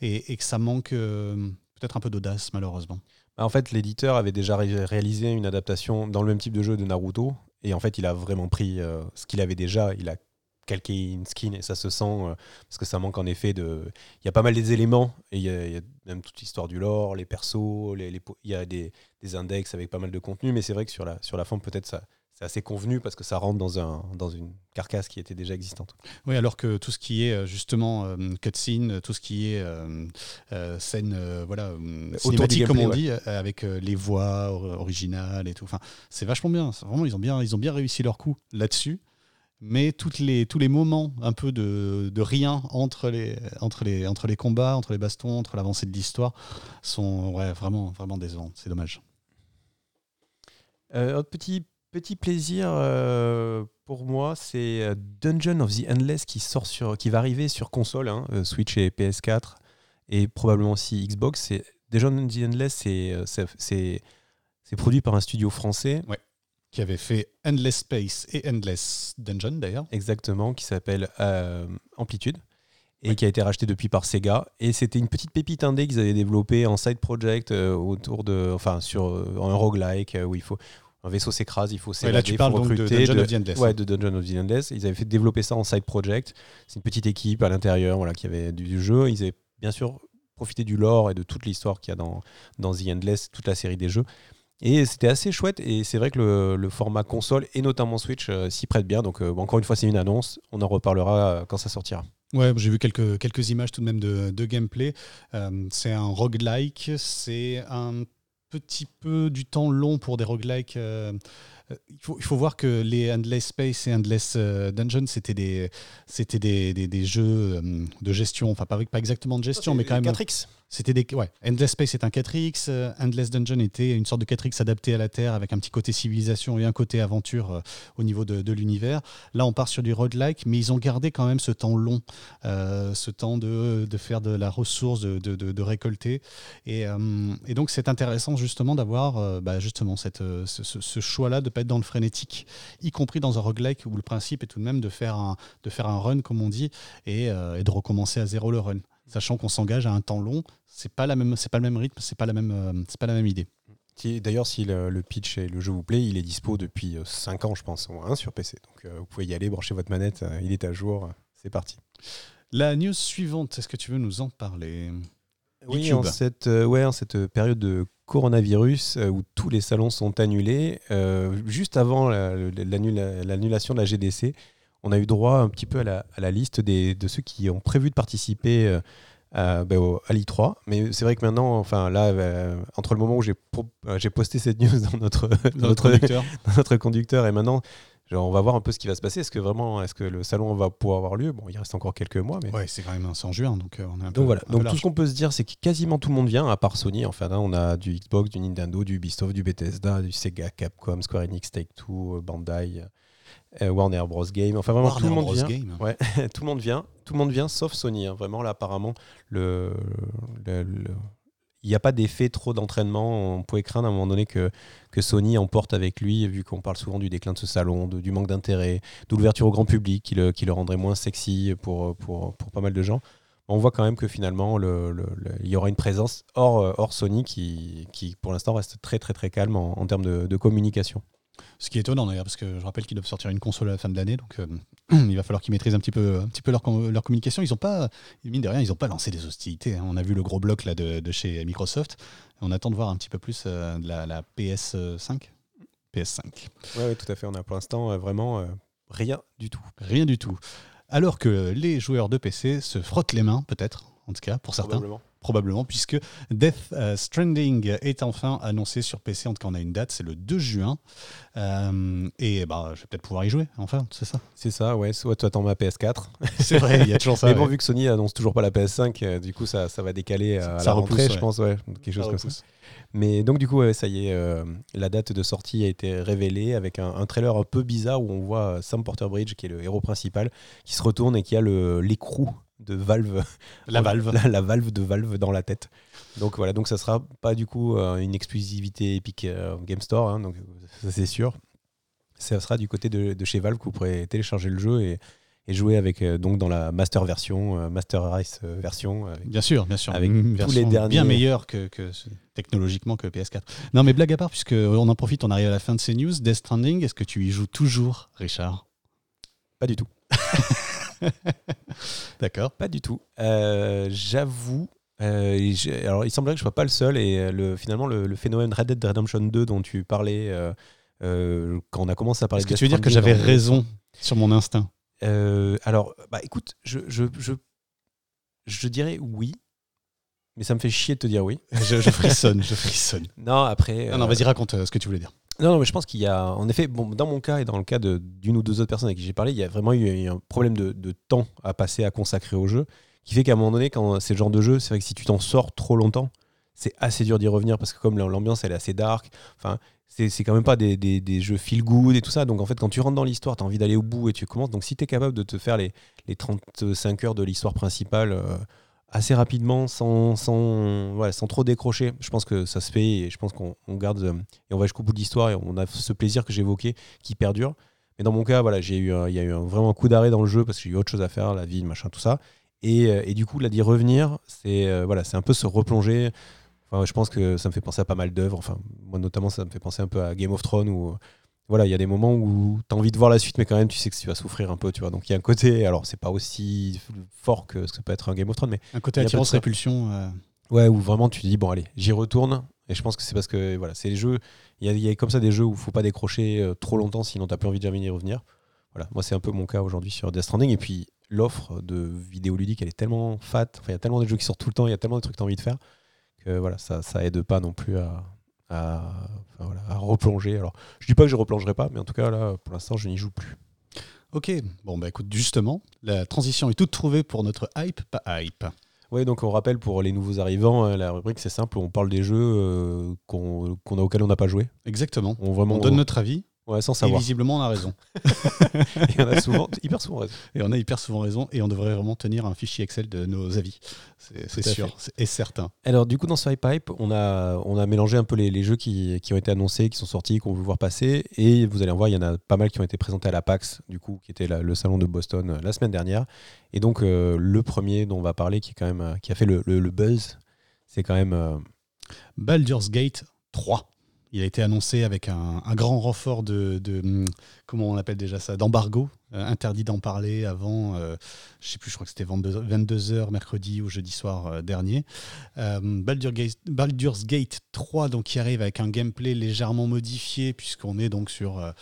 Speaker 2: et, que ça manque euh, peut-être un peu d'audace malheureusement
Speaker 1: bah, en fait l'éditeur avait déjà réalisé une adaptation dans le même type de jeu de Naruto et en fait il a vraiment pris euh, ce qu'il avait déjà il a calquer une skin et ça se sent euh, parce que ça manque en effet de. Il y a pas mal des éléments et il y, a, même toute l'histoire du lore, les persos, les, il y a des, des, index avec pas mal de contenu, mais c'est vrai que sur la, sur la forme, peut-être ça. C'est assez convenu parce que ça rentre dans, un, dans une carcasse qui était déjà existante.
Speaker 2: Oui, alors que tout ce qui est euh, justement euh, cutscene, tout ce qui est scène voilà, cinématique, comme on dit, avec les voix originales et tout, enfin, c'est vachement bien. Vraiment, ils ont bien, ils ont bien réussi leur coup là-dessus mais toutes les, tous les moments un peu de, de, rien entre les, entre, les, entre les combats, entre les bastons, entre l'avancée de l'histoire sont ouais, vraiment, vraiment décevants. C'est dommage.
Speaker 1: Euh, autre petit, petit plaisir euh, pour moi, c'est euh, Dungeon of the Endless qui, sort sur, qui va arriver sur console, hein, Switch et PS4, et probablement aussi Xbox. Dungeon of the Endless, c'est produit par un studio français.
Speaker 2: Ouais qui avait fait Endless Space et Endless Dungeon d'ailleurs.
Speaker 1: Exactement, qui s'appelle euh, Amplitude et qui a été racheté depuis par Sega. Et c'était une petite pépite indé qu'ils avaient développé en side project euh, autour de, enfin sur euh, un roguelike où il faut un vaisseau s'écrase, il faut
Speaker 2: s'évader, là, tu parles donc de Dungeon of the Endless.
Speaker 1: Ouais, de Dungeon of the Endless. Ils avaient fait développer ça en side project. C'est une petite équipe à l'intérieur, voilà, qui avait du, jeu. Ils avaient bien sûr profité du lore et de toute l'histoire qu'il y a dans, dans The Endless, toute la série des jeux. Et c'était assez chouette. Et c'est vrai que le, format console et notamment Switch euh, s'y prête bien. Donc, euh, encore une fois, c'est une annonce. On en reparlera euh, quand ça sortira.
Speaker 2: Ouais, j'ai vu quelques, quelques images tout de même de, de gameplay. c'est un roguelike. C'est un petit peu du temps long pour des roguelikes. il, faut, il faut voir que les Endless Space et Endless Dungeon, c'était des, c'était des, des, des, jeux de gestion. Enfin, pas, pas exactement de gestion, mais quand même.
Speaker 1: 4X
Speaker 2: c'était des ouais, Endless Space est un 4X, euh, Endless Dungeon était une sorte de 4X adapté à la Terre avec un petit côté civilisation et un côté aventure euh, au niveau de, l'univers. Là, on part sur du roguelike, mais ils ont gardé quand même ce temps long, euh, ce temps de, de, faire de la ressource, de, de récolter. Et, et, donc, c'est intéressant justement d'avoir bah, justement cette, ce, choix-là de ne pas être dans le frénétique, y compris dans un roguelike où le principe est tout de même de faire un, de faire un run, comme on dit, et, et de recommencer à zéro le run sachant qu'on s'engage à un temps long. C'est pas la même, c'est pas le même rythme, c'est pas la même, euh, c'est pas la même idée.
Speaker 1: D'ailleurs, si le, pitch et le jeu vous plaît, il est dispo depuis 5 euh, ans, je pense, au sur PC. Donc euh, vous pouvez y aller, brancher votre manette, il est à jour, c'est parti.
Speaker 2: La news suivante, est-ce que tu veux nous en parler?
Speaker 1: Oui, en cette, ouais, en cette période de coronavirus où tous les salons sont annulés. juste avant l'annulation de la GDC, on a eu droit un petit peu à la, liste de ceux qui ont prévu de participer euh, ben, à l'I3. Mais c'est vrai que maintenant, enfin là, euh, entre le moment où j'ai euh, j'ai posté cette news dans notre, notre, conducteur. notre conducteur et maintenant, genre, on va voir un peu ce qui va se passer. Est-ce que vraiment, est-ce que le salon va pouvoir avoir lieu? Bon, il reste encore quelques mois, mais
Speaker 2: ouais, c'est quand même en juin, donc on est un
Speaker 1: donc voilà. donc tout ce qu'on peut se dire, c'est que quasiment tout le monde vient, à part Sony. Enfin, là, on a du Xbox, du Nintendo, du Ubisoft, du Bethesda, du Sega, Capcom, Square Enix, Take Two, Bandai. Euh, Warner Bros. Game. Enfin, vraiment, tout le monde vient. Ouais, tout le monde vient. Tout le monde vient, sauf Sony. Hein. Vraiment, là, apparemment, le, il n'y a pas d'effet trop d'entraînement. On pouvait craindre à un moment donné que, que Sony emporte avec lui, vu qu'on parle souvent du déclin de ce salon, du manque d'intérêt, de l'ouverture au grand public qui le, qui le rendrait moins sexy pour, pour, pour pas mal de gens. On voit quand même que finalement, le, il y aura une présence hors, hors Sony qui, qui pour l'instant, reste très très très calme en, en termes de, de communication.
Speaker 2: Ce qui est étonnant d'ailleurs, parce que je rappelle qu'ils doivent sortir une console à la fin de l'année, donc euh, il va falloir qu'ils maîtrisent un petit peu, un petit peu leur, leur communication. Ils n'ont pas, mine de rien, ils n'ont pas lancé des hostilités. Hein. On a vu le gros bloc là, de, chez Microsoft. On attend de voir un petit peu plus euh, de la, PS5. PS5.
Speaker 1: Oui, tout à fait. On a pour l'instant euh, vraiment rien du tout.
Speaker 2: Rien du tout. Alors que les joueurs de PC se frottent les mains, peut-être, en tout cas, pour certains probablement, puisque Death euh, Stranding est enfin annoncé sur PC. En tout cas, on a une date, c'est le 2 juin. Euh, et bah, je vais peut-être pouvoir y jouer, enfin, c'est ça
Speaker 1: C'est ça, ouais. Soit tu attends ma PS4.
Speaker 2: C'est vrai, il y a toujours ça.
Speaker 1: Mais bon, vu que Sony annonce toujours pas la PS5, euh, du coup, ça, ça va décaler à la rentrée, je pense, ouais, quelque chose comme ça. Mais donc, du coup, ça y est, la date de sortie a été révélée avec un, un, trailer un peu bizarre où on voit Sam Porter Bridge, qui est le héros principal, qui se retourne et qui a l'écrou de Valve.
Speaker 2: La Valve.
Speaker 1: La, Valve de Valve dans la tête. Donc voilà, donc ça sera pas du coup euh, une exclusivité Epic euh, Game Store, hein, donc ça c'est sûr. Ça sera du côté de, chez Valve que vous pourrez télécharger le jeu et, jouer avec euh, donc dans la master version, master race version.
Speaker 2: bien sûr, bien sûr.
Speaker 1: Avec tous les derniers.
Speaker 2: Bien meilleur que, technologiquement que PS4. Non, mais blague à part, puisque on en profite, on arrive à la fin de ces news. Death Stranding, est-ce que tu y joues toujours, Richard?
Speaker 1: Pas du tout.
Speaker 2: D'accord.
Speaker 1: Pas du tout. Euh, j'avoue. Euh, alors, il semblerait que je sois pas le seul et euh, le, finalement le, phénomène Red Dead Redemption 2 dont tu parlais quand on a commencé à parler.
Speaker 2: Est-ce que tu veux dire que j'avais raison sur mon instinct?
Speaker 1: Alors, bah écoute, je, je, je, je dirais oui, mais ça me fait chier de te dire oui.
Speaker 2: je, frissonne, je frissonne.
Speaker 1: Non, après.
Speaker 2: Non, non vas-y, raconte ce que tu voulais dire.
Speaker 1: Non, mais je pense qu'il y a, en effet, dans mon cas et dans le cas d'une ou deux autres personnes avec qui j'ai parlé, il y a vraiment eu un problème de, temps à passer à consacrer au jeu, qui fait qu'à un moment donné, quand c'est le genre de jeu, c'est vrai que si tu t'en sors trop longtemps, c'est assez dur d'y revenir parce que comme l'ambiance elle est assez dark, enfin c'est quand même pas des, des, jeux feel good et tout ça. Donc en fait, quand tu rentres dans l'histoire, tu as envie d'aller au bout et tu commences. Donc si tu es capable de te faire les, les 35 heures de l'histoire principale, euh, assez rapidement, sans, sans, sans trop décrocher. Je pense que ça se fait et je pense qu'on garde euh, et on va jusqu'au bout de l'histoire et on a ce plaisir que j'évoquais qui perdure. Mais dans mon cas, voilà, j'ai eu, il y a eu vraiment un coup d'arrêt dans le jeu parce que j'ai eu autre chose à faire, la vie, machin, tout ça. Et, euh, et du coup, là, d'y revenir, c'est euh, voilà, un peu se replonger. Enfin, je pense que ça me fait penser à pas mal d'œuvres. Enfin, moi, notamment, ça me fait penser un peu à Game of Thrones ou voilà, il y a des moments où tu as envie de voir la suite, mais quand même, tu sais que tu vas souffrir un peu, tu vois. Donc il y a un côté, alors c'est pas aussi fort que ce que peut être un Game of Thrones, mais.
Speaker 2: Un côté attirance-répulsion. Euh.
Speaker 1: Ouais, où vraiment tu dis, bon, allez, j'y retourne. Et je pense que c'est parce que, voilà, c'est les jeux. Il y, a, comme ça des jeux où il faut pas décrocher euh, trop longtemps, sinon tu plus envie de jamais y revenir. Voilà, moi, c'est un peu mon cas aujourd'hui sur Death Stranding. Et puis, l'offre de vidéos ludiques, elle est tellement fat. Enfin, il y a tellement de jeux qui sortent tout le temps, il y a tellement de trucs que tu as envie de faire que, voilà, ça, ça aide pas non plus à à, replonger. Alors, je dis pas que je replongerai pas, mais en tout cas, là, pour l'instant, je n'y joue plus.
Speaker 2: Ok, bon, bah écoute, justement, la transition est toute trouvée pour notre hype, pas hype.
Speaker 1: Oui, donc on rappelle pour les nouveaux arrivants, hein, la rubrique c'est simple, on parle des jeux euh, qu'on a, auxquels on n'a pas joué.
Speaker 2: Exactement. On, vraiment, on donne notre avis
Speaker 1: Ouais, sans savoir.
Speaker 2: Et visiblement, on a raison.
Speaker 1: et on a souvent, hyper souvent raison.
Speaker 2: Et on a hyper souvent raison, et on devrait vraiment tenir un fichier Excel de nos avis. C'est sûr et certain.
Speaker 1: Alors, du coup, dans ce Pipe, on a, on a mélangé un peu les, les jeux qui, qui, ont été annoncés, qui sont sortis, qu'on veut voir passer. Et vous allez en voir, il y en a pas mal qui ont été présentés à la PAX, du coup, qui était le salon de Boston euh, la semaine dernière. Et donc, euh, le premier dont on va parler, qui, est quand même, euh, qui a fait le, le, buzz, c'est quand même.
Speaker 2: Baldur's Gate 3. Il a été annoncé avec un, grand renfort de, comment on appelle déjà ça, d'embargo, interdit d'en parler avant, je sais plus, je crois que c'était 22h mercredi ou jeudi soir dernier. Baldur's Gate, Baldur's Gate 3 donc qui arrive avec un gameplay légèrement modifié puisqu'on est donc sur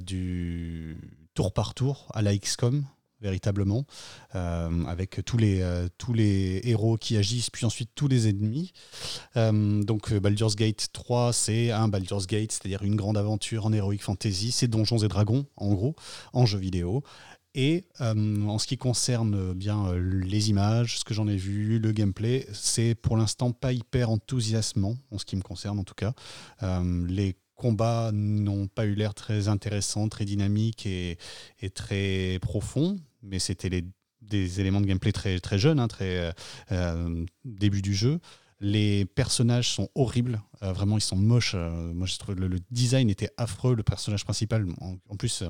Speaker 2: du tour par tour à la XCOM véritablement, euh, avec tous les, euh, tous les héros qui agissent, puis ensuite tous les ennemis. Euh, donc Baldur's Gate 3, c'est un Baldur's Gate, c'est-à-dire une grande aventure en Heroic Fantasy, c'est Donjons et Dragons, en gros, en jeu vidéo. Et en ce qui concerne bien les images, ce que j'en ai vu, le gameplay, c'est pour l'instant pas hyper enthousiasmant, en ce qui me concerne en tout cas. les combats n'ont pas eu l'air très intéressants, très dynamiques et, très profonds, mais c'était des éléments de gameplay très, très jeunes, hein, très euh, euh, début du jeu. Les personnages sont horribles, euh, vraiment ils sont moches. moi je trouve le, le, design était affreux. Le personnage principal, en, plus,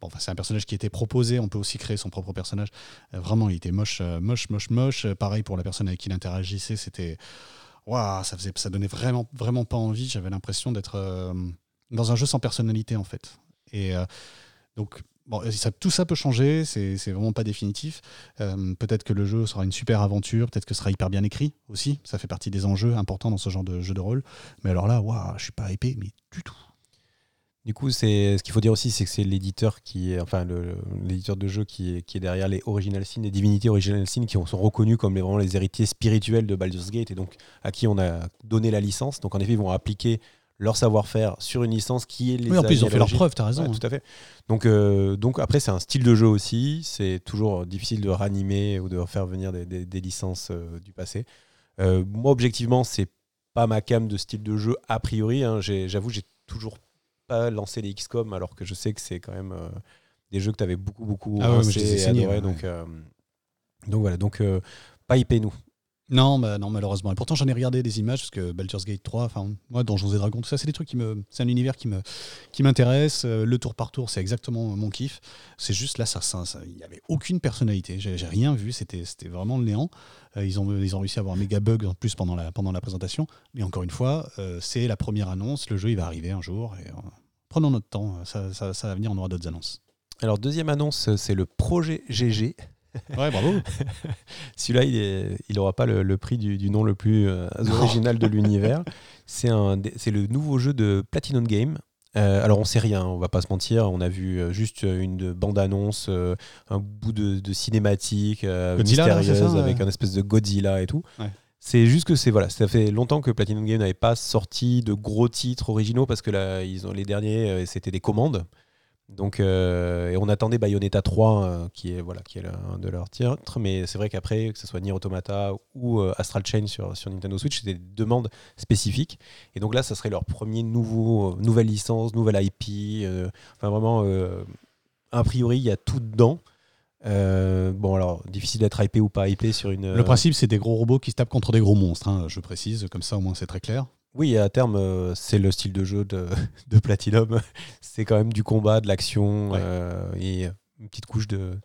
Speaker 2: bon, enfin, c'est un personnage qui était proposé. On peut aussi créer son propre personnage. vraiment, il était moche, moche, moche, moche. Pareil pour la personne avec qui il interagissait, c'était ça faisait, ça donnait vraiment, vraiment pas envie. J'avais l'impression d'être dans un jeu sans personnalité en fait. Et donc, bon, tout ça peut changer. C'est, vraiment pas définitif. Euh, peut-être que le jeu sera une super aventure. Peut-être que ce sera hyper bien écrit aussi. Ça fait partie des enjeux importants dans ce genre de jeu de rôle. Mais alors là, waouh, je suis pas épais, mais du tout.
Speaker 1: Du coup, ce qu'il faut dire aussi, c'est que c'est l'éditeur qui enfin, l'éditeur de jeu qui est, qui est, derrière les Original Sin, les Divinity Original Sin, qui sont reconnus comme les, vraiment les héritiers spirituels de Baldur's Gate et donc à qui on a donné la licence. Donc en effet, ils vont appliquer leur savoir-faire sur une licence qui est les
Speaker 2: Oui, en plus, ils ont fait leur preuve, tu as raison.
Speaker 1: Tout à fait. Donc, euh, donc après, c'est un style de jeu aussi. C'est toujours difficile de ranimer ou de faire venir des, des, licences euh, du passé. Euh, moi, objectivement, c'est pas ma cam de style de jeu a priori. Hein. J'avoue, j'ai toujours pas lancer les XCOM alors que je sais que c'est quand même des jeux que tu avais beaucoup beaucoup
Speaker 2: ah ouais,
Speaker 1: donc euh, donc voilà donc pas IP nous
Speaker 2: non, bah non, malheureusement. Et pourtant, j'en ai regardé des images parce que Baldur's Gate 3, enfin, moi, Donjons et Dragons, tout ça, c'est des trucs qui me, c'est un univers qui me, qui m'intéresse. Le tour par tour, c'est exactement mon kiff. C'est juste ça, il n'y avait aucune personnalité. J'ai, rien vu. C'était, c'était vraiment le néant. ils ont, ils ont réussi à avoir un méga bug en plus pendant la, pendant la présentation. Mais encore une fois, c'est la première annonce. Le jeu, il va arriver un jour. Et, prenons notre temps. Ça, ça, ça va venir, on aura d'autres annonces.
Speaker 1: Alors, deuxième annonce, c'est le projet GG.
Speaker 2: Ouais, bravo.
Speaker 1: Celui-là, il n'aura pas le, prix du, nom le plus euh, original de l'univers. C'est le nouveau jeu de Platinum Game. Euh, alors on sait rien, on va pas se mentir, on a vu euh, juste une bande-annonce, un bout de, cinématique mystérieuse avec un espèce de Godzilla et tout. C'est juste que c'est voilà, ça fait longtemps que Platinum Game n'avait pas sorti de gros titres originaux parce que là, ils ont les derniers, c'était des commandes. Donc, euh, et on attendait Bayonetta 3, euh, qui est voilà, qui est un de leurs titres, mais c'est vrai qu'après, que ce soit Nier Automata ou euh, Astral Chain sur, sur Nintendo Switch, c'était des demandes spécifiques. Et donc là, ça serait leur premier nouveau, nouvelle licence, nouvelle IP. enfin, vraiment, a priori, il y a tout dedans. bon, alors, difficile d'être hypé ou pas hypé sur une.
Speaker 2: Le principe, c'est des gros robots qui se tapent contre des gros monstres, hein, je précise, comme ça au moins c'est très clair.
Speaker 1: Oui, à terme, euh, c'est le style de jeu de, Platinum. c'est quand même du combat, de l'action euh, et une petite couche de,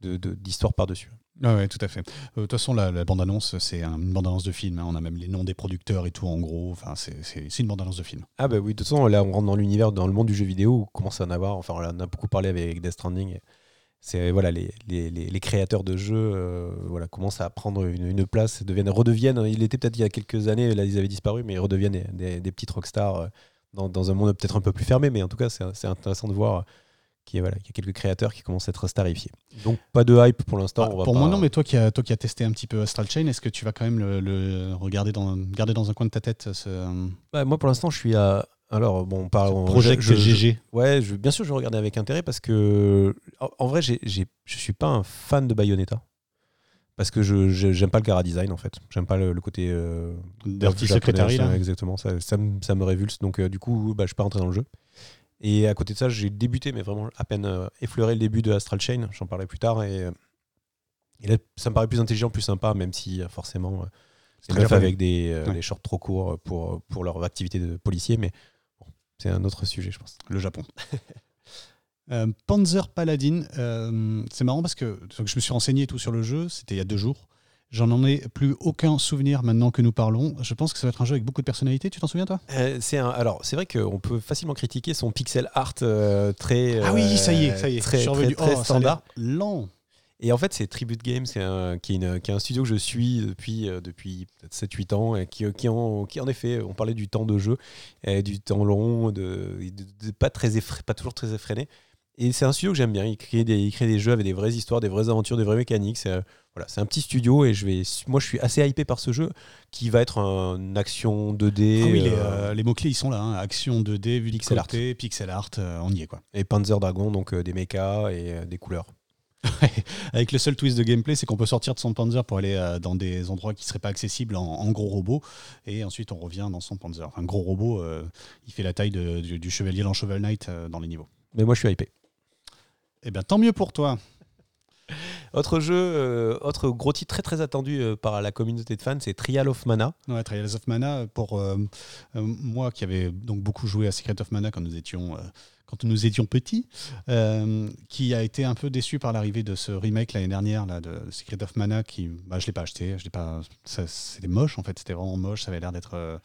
Speaker 1: d'histoire par-dessus.
Speaker 2: Oui, tout à fait. Euh, de toute façon, la, bande-annonce, c'est une bande-annonce de film. Hein. On a même les noms des producteurs et tout, en gros. Enfin, c'est une bande-annonce de film.
Speaker 1: Ah bah oui, de toute façon, là, on rentre dans l'univers, dans le monde du jeu vidéo, on commence à en avoir. Enfin, on a beaucoup parlé avec Death Stranding c'est voilà les, les, les, créateurs de jeux euh, voilà commencent à prendre une, une, place deviennent redeviennent il était peut-être il y a quelques années là ils avaient disparu mais ils redeviennent des, des, petites rockstars euh, dans, dans, un monde peut-être un peu plus fermé mais en tout cas c'est intéressant de voir qu'il y, a, voilà, y a quelques créateurs qui commencent à être starifiés. Donc pas de hype pour l'instant.
Speaker 2: Ah, pour moi non, mais toi qui as toi qui a testé un petit peu Astral Chain, est-ce que tu vas quand même le, regarder dans garder dans un coin de ta tête ce...
Speaker 1: Bah, moi pour l'instant je suis à alors, bon, on parle.
Speaker 2: Projet GG.
Speaker 1: ouais, je, bien sûr, je regardais avec intérêt parce que, en, vrai, je ne suis pas un fan de Bayonetta. Parce que je j'aime pas le cara design en fait. J'aime pas le, côté. Euh,
Speaker 2: Dirty Secretary, là.
Speaker 1: Exactement, ça, ça, me, révulse. Donc, euh, du coup, bah, je suis pas rentré dans le jeu. Et à côté de ça, j'ai débuté, mais vraiment à peine euh, effleuré le début de Astral Chain. J'en parlais plus tard. Et, et, là, ça me paraît plus intelligent, plus sympa, même si forcément. C'est avec des, des, shorts trop courts pour, pour leur activité de policier. Mais c'est un autre sujet, je pense.
Speaker 2: Le Japon. Euh, Panzer Paladin, euh, c'est marrant parce que, je me suis renseigné tout sur le jeu, c'était il y a deux jours. J'en ai plus aucun souvenir maintenant que nous parlons. Je pense que ça va être un jeu avec beaucoup de personnalité. Tu t'en souviens, toi?
Speaker 1: Euh, C'est alors c'est vrai qu'on peut facilement critiquer son pixel art très.
Speaker 2: ah oui, ça y est, ça y est.
Speaker 1: Très, très, très
Speaker 2: oh,
Speaker 1: standard.
Speaker 2: Lent.
Speaker 1: Et en fait, c'est Tribute Games, qui, est un, qui, est un studio que je suis depuis, euh, depuis peut-être 7-8 ans, et qui, qui, en, qui, en, effet, on parlait du temps de jeu, et du temps long, de, pas, très pas toujours très effréné. Et c'est un studio que j'aime bien. Il crée, des, il crée des jeux avec des vraies histoires, des vraies aventures, des vraies mécaniques. C'est euh, voilà, un petit studio et je vais, moi je suis assez hypé par ce jeu qui va être un action 2D.
Speaker 2: Ah oui, euh, les, mots-clés ils sont là hein. action 2D, vue pixel art. pixel art, on y est quoi.
Speaker 1: Et Panzer Dragon, donc des mechas et des couleurs.
Speaker 2: Avec le seul twist de gameplay, c'est qu'on peut sortir de son Panzer pour aller euh, dans des endroits qui ne seraient pas accessibles en, gros robot. Et ensuite, on revient dans son Panzer. Un gros robot, euh, il fait la taille du, chevalier dans Shovel Knight euh, dans les niveaux.
Speaker 1: Mais moi, je suis hypé.
Speaker 2: Eh bien, tant mieux pour toi.
Speaker 1: Autre jeu, autre gros titre très très attendu par la communauté de fans, c'est Trial of Mana.
Speaker 2: Ouais, Trial of Mana, pour moi qui avais donc beaucoup joué à Secret of Mana quand nous étions quand nous étions petits, euh, qui a été un peu déçu par l'arrivée de ce remake l'année dernière là, de Secret of Mana, qui bah, je ne l'ai pas acheté, je l'ai pas, c'était moche en fait, c'était vraiment moche, ça avait l'air d'être euh,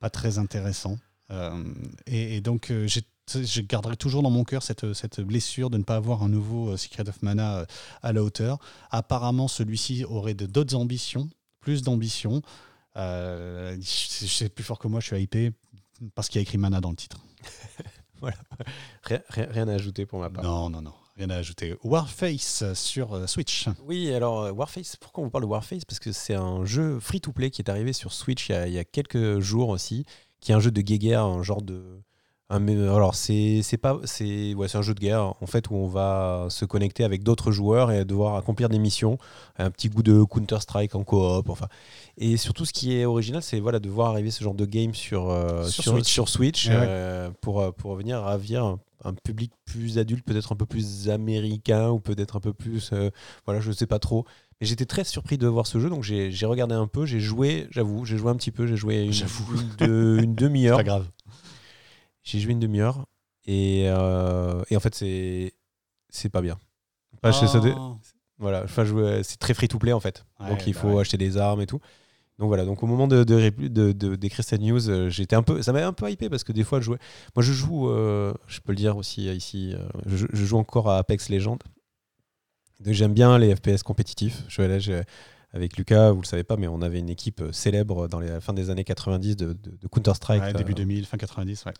Speaker 2: pas très intéressant. Euh, et, donc je garderai toujours dans mon cœur cette, blessure de ne pas avoir un nouveau Secret of Mana à la hauteur. Apparemment, celui-ci aurait d'autres ambitions, plus d'ambitions. c'est plus fort que moi, je suis hypé parce qu'il y a écrit Mana dans le titre.
Speaker 1: Voilà. Rien, à ajouter pour ma part.
Speaker 2: Non, non, non. Rien à ajouter. Warface sur euh, Switch.
Speaker 1: Oui, alors euh, Warface, pourquoi on vous parle de Warface? Parce que c'est un jeu free-to-play qui est arrivé sur Switch il y, a, quelques jours aussi, qui est un jeu de guéguerre, un genre de, alors c'est pas c'est ouais, un jeu de guerre en fait où on va se connecter avec d'autres joueurs et devoir accomplir des missions, un petit goût de Counter Strike en coop enfin. Et surtout ce qui est original c'est voilà de voir arriver ce genre de game sur euh, sur, Switch, euh, pour euh, pour venir ravir un public plus adulte peut-être un peu plus américain ou peut-être un peu plus voilà je sais pas trop. Mais j'étais très surpris de voir ce jeu donc j'ai regardé un peu j'ai joué j'avoue j'ai joué un petit peu j'ai joué une, une, une demi-heure
Speaker 2: pas grave
Speaker 1: j'ai joué une demi-heure et, euh, et, en fait, c'est c'est pas bien. Oh. voilà, enfin, c'est très free to play en fait. donc il bah faut acheter des armes et tout. Donc voilà, donc au moment de, de, de, d'écrire cette news, euh, j'étais un peu, ça m'avait un peu hypé parce que des fois je jouais. Moi je joue, euh, je peux le dire aussi ici, je, joue encore à Apex Legends. J'aime bien les FPS compétitifs. Je, là, avec Lucas, vous le savez pas, mais on avait une équipe célèbre dans les fin des années 90 de, Counter-Strike.
Speaker 2: début 2000, fin 90, ouais.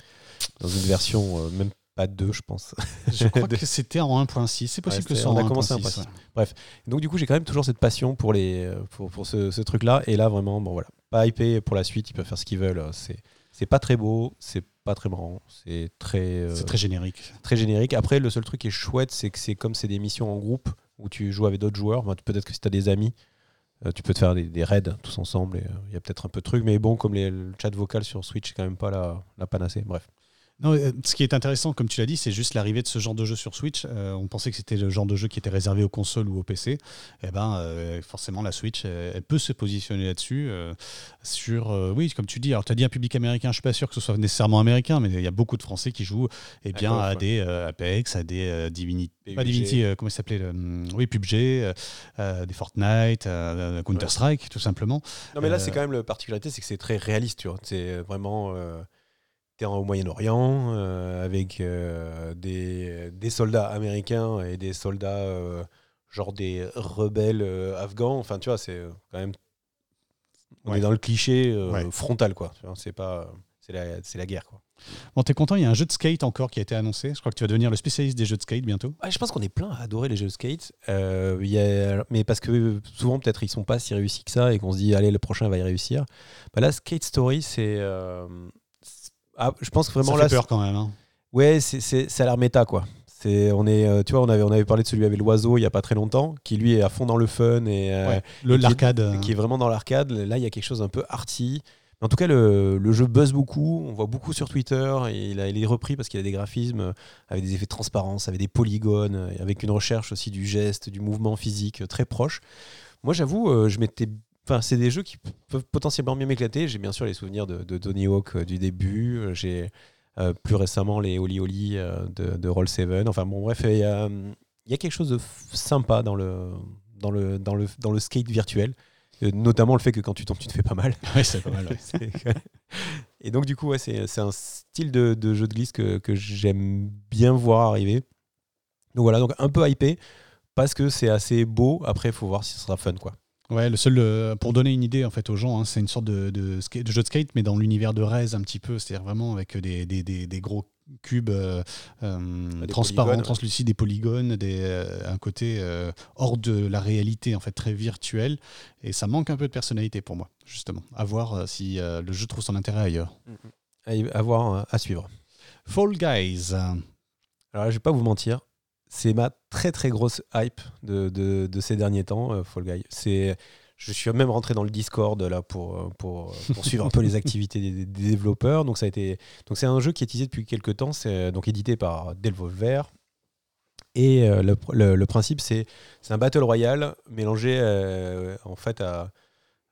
Speaker 1: Dans une version euh, même pas 2, je pense.
Speaker 2: Je crois que c'était en 1.6. C'est possible que ce soit
Speaker 1: on a commencé en 1.6. Bref. Donc, du coup, j'ai quand même toujours cette passion pour, les, euh, pour, pour ce, truc-là. Et là, vraiment, bon, voilà. Pas hypé pour la suite. Ils peuvent faire ce qu'ils veulent. C'est, c'est pas très beau. C'est pas très marrant. C'est très. Euh,
Speaker 2: c'est très générique.
Speaker 1: Très générique. Après, le seul truc qui est chouette, c'est que c'est comme c'est des missions en groupe où tu joues avec d'autres joueurs. peut-être que si tu as des amis, euh, tu peux te faire des, raids tous ensemble. Euh, il y a peut-être un peu de trucs, mais bon, comme les, le chat vocal sur Switch, c'est quand même pas la, la panacée. Bref.
Speaker 2: Non, euh, ce qui est intéressant, comme tu l'as dit, c'est juste l'arrivée de ce genre de jeu sur Switch. Euh, on pensait que c'était le genre de jeu qui était réservé aux consoles ou aux PC. Et eh ben, euh, forcément, la Switch, elle, peut se positionner là-dessus. sur, oui, comme tu dis, alors tu as dit un public américain, je suis pas sûr que ce soit nécessairement américain, mais il y a beaucoup de Français qui jouent eh bien, à des Apex, à des Divinity, pas Divinity, comment il s'appelait Oui, PUBG, des Fortnite, Counter-Strike, tout simplement.
Speaker 1: Non, mais là, c'est quand même la particularité, c'est que c'est très réaliste, tu vois. C'est vraiment au Moyen-Orient euh, avec euh, des, des, soldats américains et des soldats euh, genre des rebelles afghans. Enfin, tu vois, c'est quand même. On est dans le cliché frontal, quoi. C'est pas. C'est la, la, guerre, quoi.
Speaker 2: Bon, t'es content, il y a un jeu de skate encore qui a été annoncé. Je crois que tu vas devenir le spécialiste des jeux de skate bientôt.
Speaker 1: je pense qu'on est plein à adorer les jeux de skate. y a, mais parce que souvent, peut-être, ils sont pas si réussis que ça et qu'on se dit, allez, le prochain va y réussir. Bah là, Skate Story, c'est ah, je pense que vraiment
Speaker 2: ça
Speaker 1: fait
Speaker 2: peur quand même. Hein.
Speaker 1: Ouais, c'est, a l'air méta quoi. C'est, on est, euh, tu vois, on avait, on avait parlé de celui avec l'oiseau il y a pas très longtemps, qui lui est à fond dans le fun et,
Speaker 2: euh, le, l'arcade,
Speaker 1: euh. qui, est vraiment dans l'arcade. Là, il y a quelque chose un peu arty. En tout cas, le, le, jeu buzz beaucoup. On voit beaucoup sur Twitter. Et il, a, il est repris parce qu'il a des graphismes avec des effets de transparence, avec des polygones, avec une recherche aussi du geste, du mouvement physique très proche. Moi, j'avoue, je m'étais Enfin, c'est des jeux qui peuvent potentiellement bien m'éclater. J'ai bien sûr les souvenirs de, Tony Hawk euh, du début. Euh, j'ai euh, plus récemment les Oli Oli de, de Roll 7. Enfin bon, bref, il y a, quelque chose de sympa dans le, dans, le, dans, le, dans le skate virtuel. Euh, notamment le fait que quand tu tombes, tu te fais pas mal.
Speaker 2: Oui, c'est pas mal.
Speaker 1: et donc, du coup, ouais, c'est un style de, de, jeu de glisse que, que j'aime bien voir arriver. Donc voilà, donc un peu hypé parce que c'est assez beau. Après, il faut voir si ce sera fun, quoi.
Speaker 2: Ouais, le seul euh, pour donner une idée en fait aux gens, hein, c'est une sorte de, de, de, jeu de skate, mais dans l'univers de Rez un petit peu, c'est-à-dire vraiment avec des, des, des, des gros cubes euh, euh transparents, translucides, des polygones, des, un côté hors de la réalité, en fait très virtuel. Et ça manque un peu de personnalité pour moi, justement. À voir si le jeu trouve son intérêt ailleurs.
Speaker 1: À, voir, à suivre.
Speaker 2: Fall Guys.
Speaker 1: Alors là, je vais pas vous mentir, c'est ma très très grosse hype de, de, ces derniers temps, euh, Fall Guy. C'est, je suis même rentré dans le Discord là pour, euh, pour, euh, pour suivre un peu les activités des, développeurs. Donc ça a été, donc c'est un jeu qui est utilisé depuis quelques temps. C'est donc édité par Delvolver. Et le, le, principe c'est, c'est un battle royale mélangé en fait à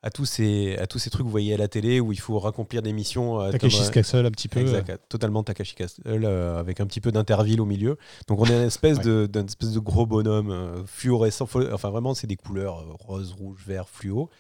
Speaker 1: à tous ces à tous ces trucs que vous voyez à la télé où il faut raccomplir des missions
Speaker 2: euh, Takashi's Castle un petit peu
Speaker 1: exact, totalement Takashi Castle euh, avec un petit peu d'interville au milieu. Donc on est une espèce de d'un espèce de gros bonhomme euh, fluorescent enfin vraiment c'est des couleurs rose rouge vert fluo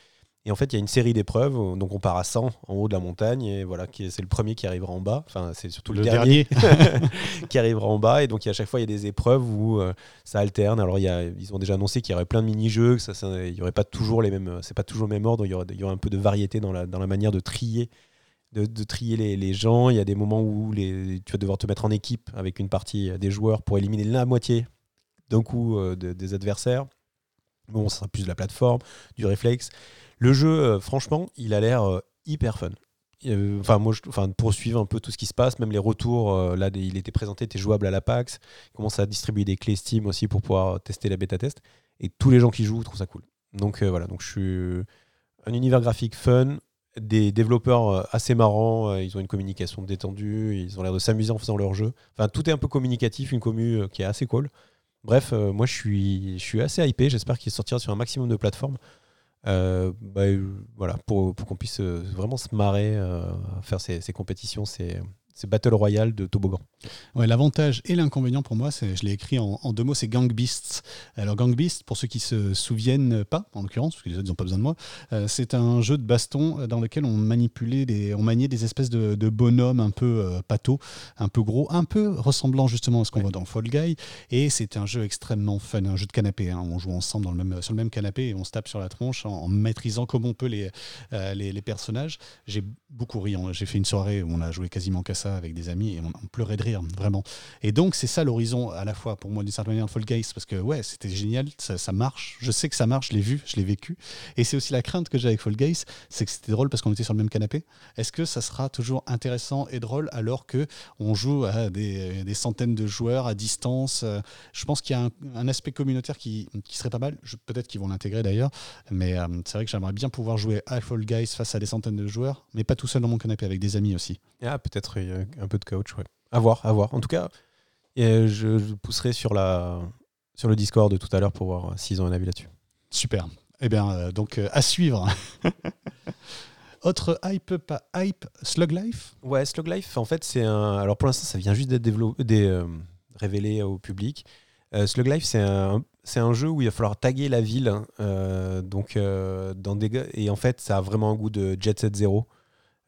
Speaker 1: et en fait, il y a une série d'épreuves. Donc, on part à 100 en haut de la montagne. Et voilà, c'est le premier qui arrivera en bas. Enfin, c'est surtout le, dernier, qui arrivera en bas. Et donc, à chaque fois, il y a des épreuves où euh, ça alterne. Alors, il y a, ils ont déjà annoncé qu'il y aurait plein de mini-jeux. Que ça, il n'y aurait pas toujours les mêmes. C'est pas toujours le même ordre. Il y, aurait, il y aurait un peu de variété dans la, dans la manière de trier. De, de trier les, les, gens. Il y a des moments où les, tu vas devoir te mettre en équipe avec une partie des joueurs pour éliminer la moitié d'un coup euh, des adversaires. Bon, ça sera plus de la plateforme, du réflexe. Le jeu, euh, franchement, il a l'air euh, hyper fun. Euh, enfin, moi, enfin, poursuivre un peu tout ce qui se passe, même les retours. là, il était présenté, était jouable à la PAX. Il commence à distribuer des clés Steam aussi pour pouvoir tester la bêta test. Et tous les gens qui jouent trouvent ça cool. Donc voilà, donc je suis un univers graphique fun, des développeurs assez marrants, ils ont une communication détendue, ils ont l'air de s'amuser en faisant leur jeu. Enfin, tout est un peu communicatif, une commu qui est assez cool. Bref, moi je suis, je suis assez hypé, j'espère qu'il sortira sur un maximum de plateformes. Euh, bah, voilà, pour, pour qu'on puisse euh, vraiment se marrer euh, à faire ces, ces compétitions, c'est c'est Battle Royale de toboggan.
Speaker 2: Ouais, L'avantage et l'inconvénient pour moi, je l'ai écrit en, deux mots, c'est Gang Beasts. Alors Gang Beasts, pour ceux qui se souviennent pas, en l'occurrence, parce que les autres n'ont pas besoin de moi, euh, c'est un jeu de baston dans lequel on manipulait, des, on maniait des espèces de, bonhommes un peu euh, un peu gros, un peu ressemblant justement à ce qu'on voit dans Fall Guy. Et c'est un jeu extrêmement fun, un jeu de canapé. Hein. On joue ensemble dans le même, sur le même canapé et on se tape sur la tronche en, maîtrisant comme on peut les, euh, les, les, personnages. J'ai beaucoup ri. J'ai fait une soirée où on a joué quasiment qu'à ça avec des amis et on, pleurait de rire, vraiment. Et donc, c'est ça l'horizon à la fois pour moi d'une certaine manière de Fall Guys, parce que ouais, c'était génial, ça, marche. Je sais que ça marche, je l'ai vu, je l'ai vécu. Et c'est aussi la crainte que j'ai avec Fall Guys, c'est que c'était drôle parce qu'on était sur le même canapé. Est-ce que ça sera toujours intéressant et drôle alors que on joue à des, des centaines de joueurs à distance? Je pense qu'il y a un, aspect communautaire qui, qui, serait pas mal. Peut-être qu'ils vont l'intégrer d'ailleurs, mais euh, c'est vrai que j'aimerais bien pouvoir jouer à Fall Guys face à des centaines de joueurs, mais pas tout seul dans mon canapé avec des amis aussi.
Speaker 1: Ah, peut-être un peu de coach, ouais. À voir, à voir. En tout cas, je, je pousserai sur, la, sur le Discord de tout à l'heure pour voir s'ils ont un avis là-dessus.
Speaker 2: Super. Eh bien, euh, donc euh, à suivre. Autre hype, pas hype, Slug Life?
Speaker 1: Ouais, Slug Life, en fait, c'est un. Alors pour l'instant, ça vient juste d'être euh, révélé au public. Slug Life, c'est un, c'est un jeu où il va falloir taguer la ville. donc, dans des... Et en fait, ça a vraiment un goût de Jet Set Zero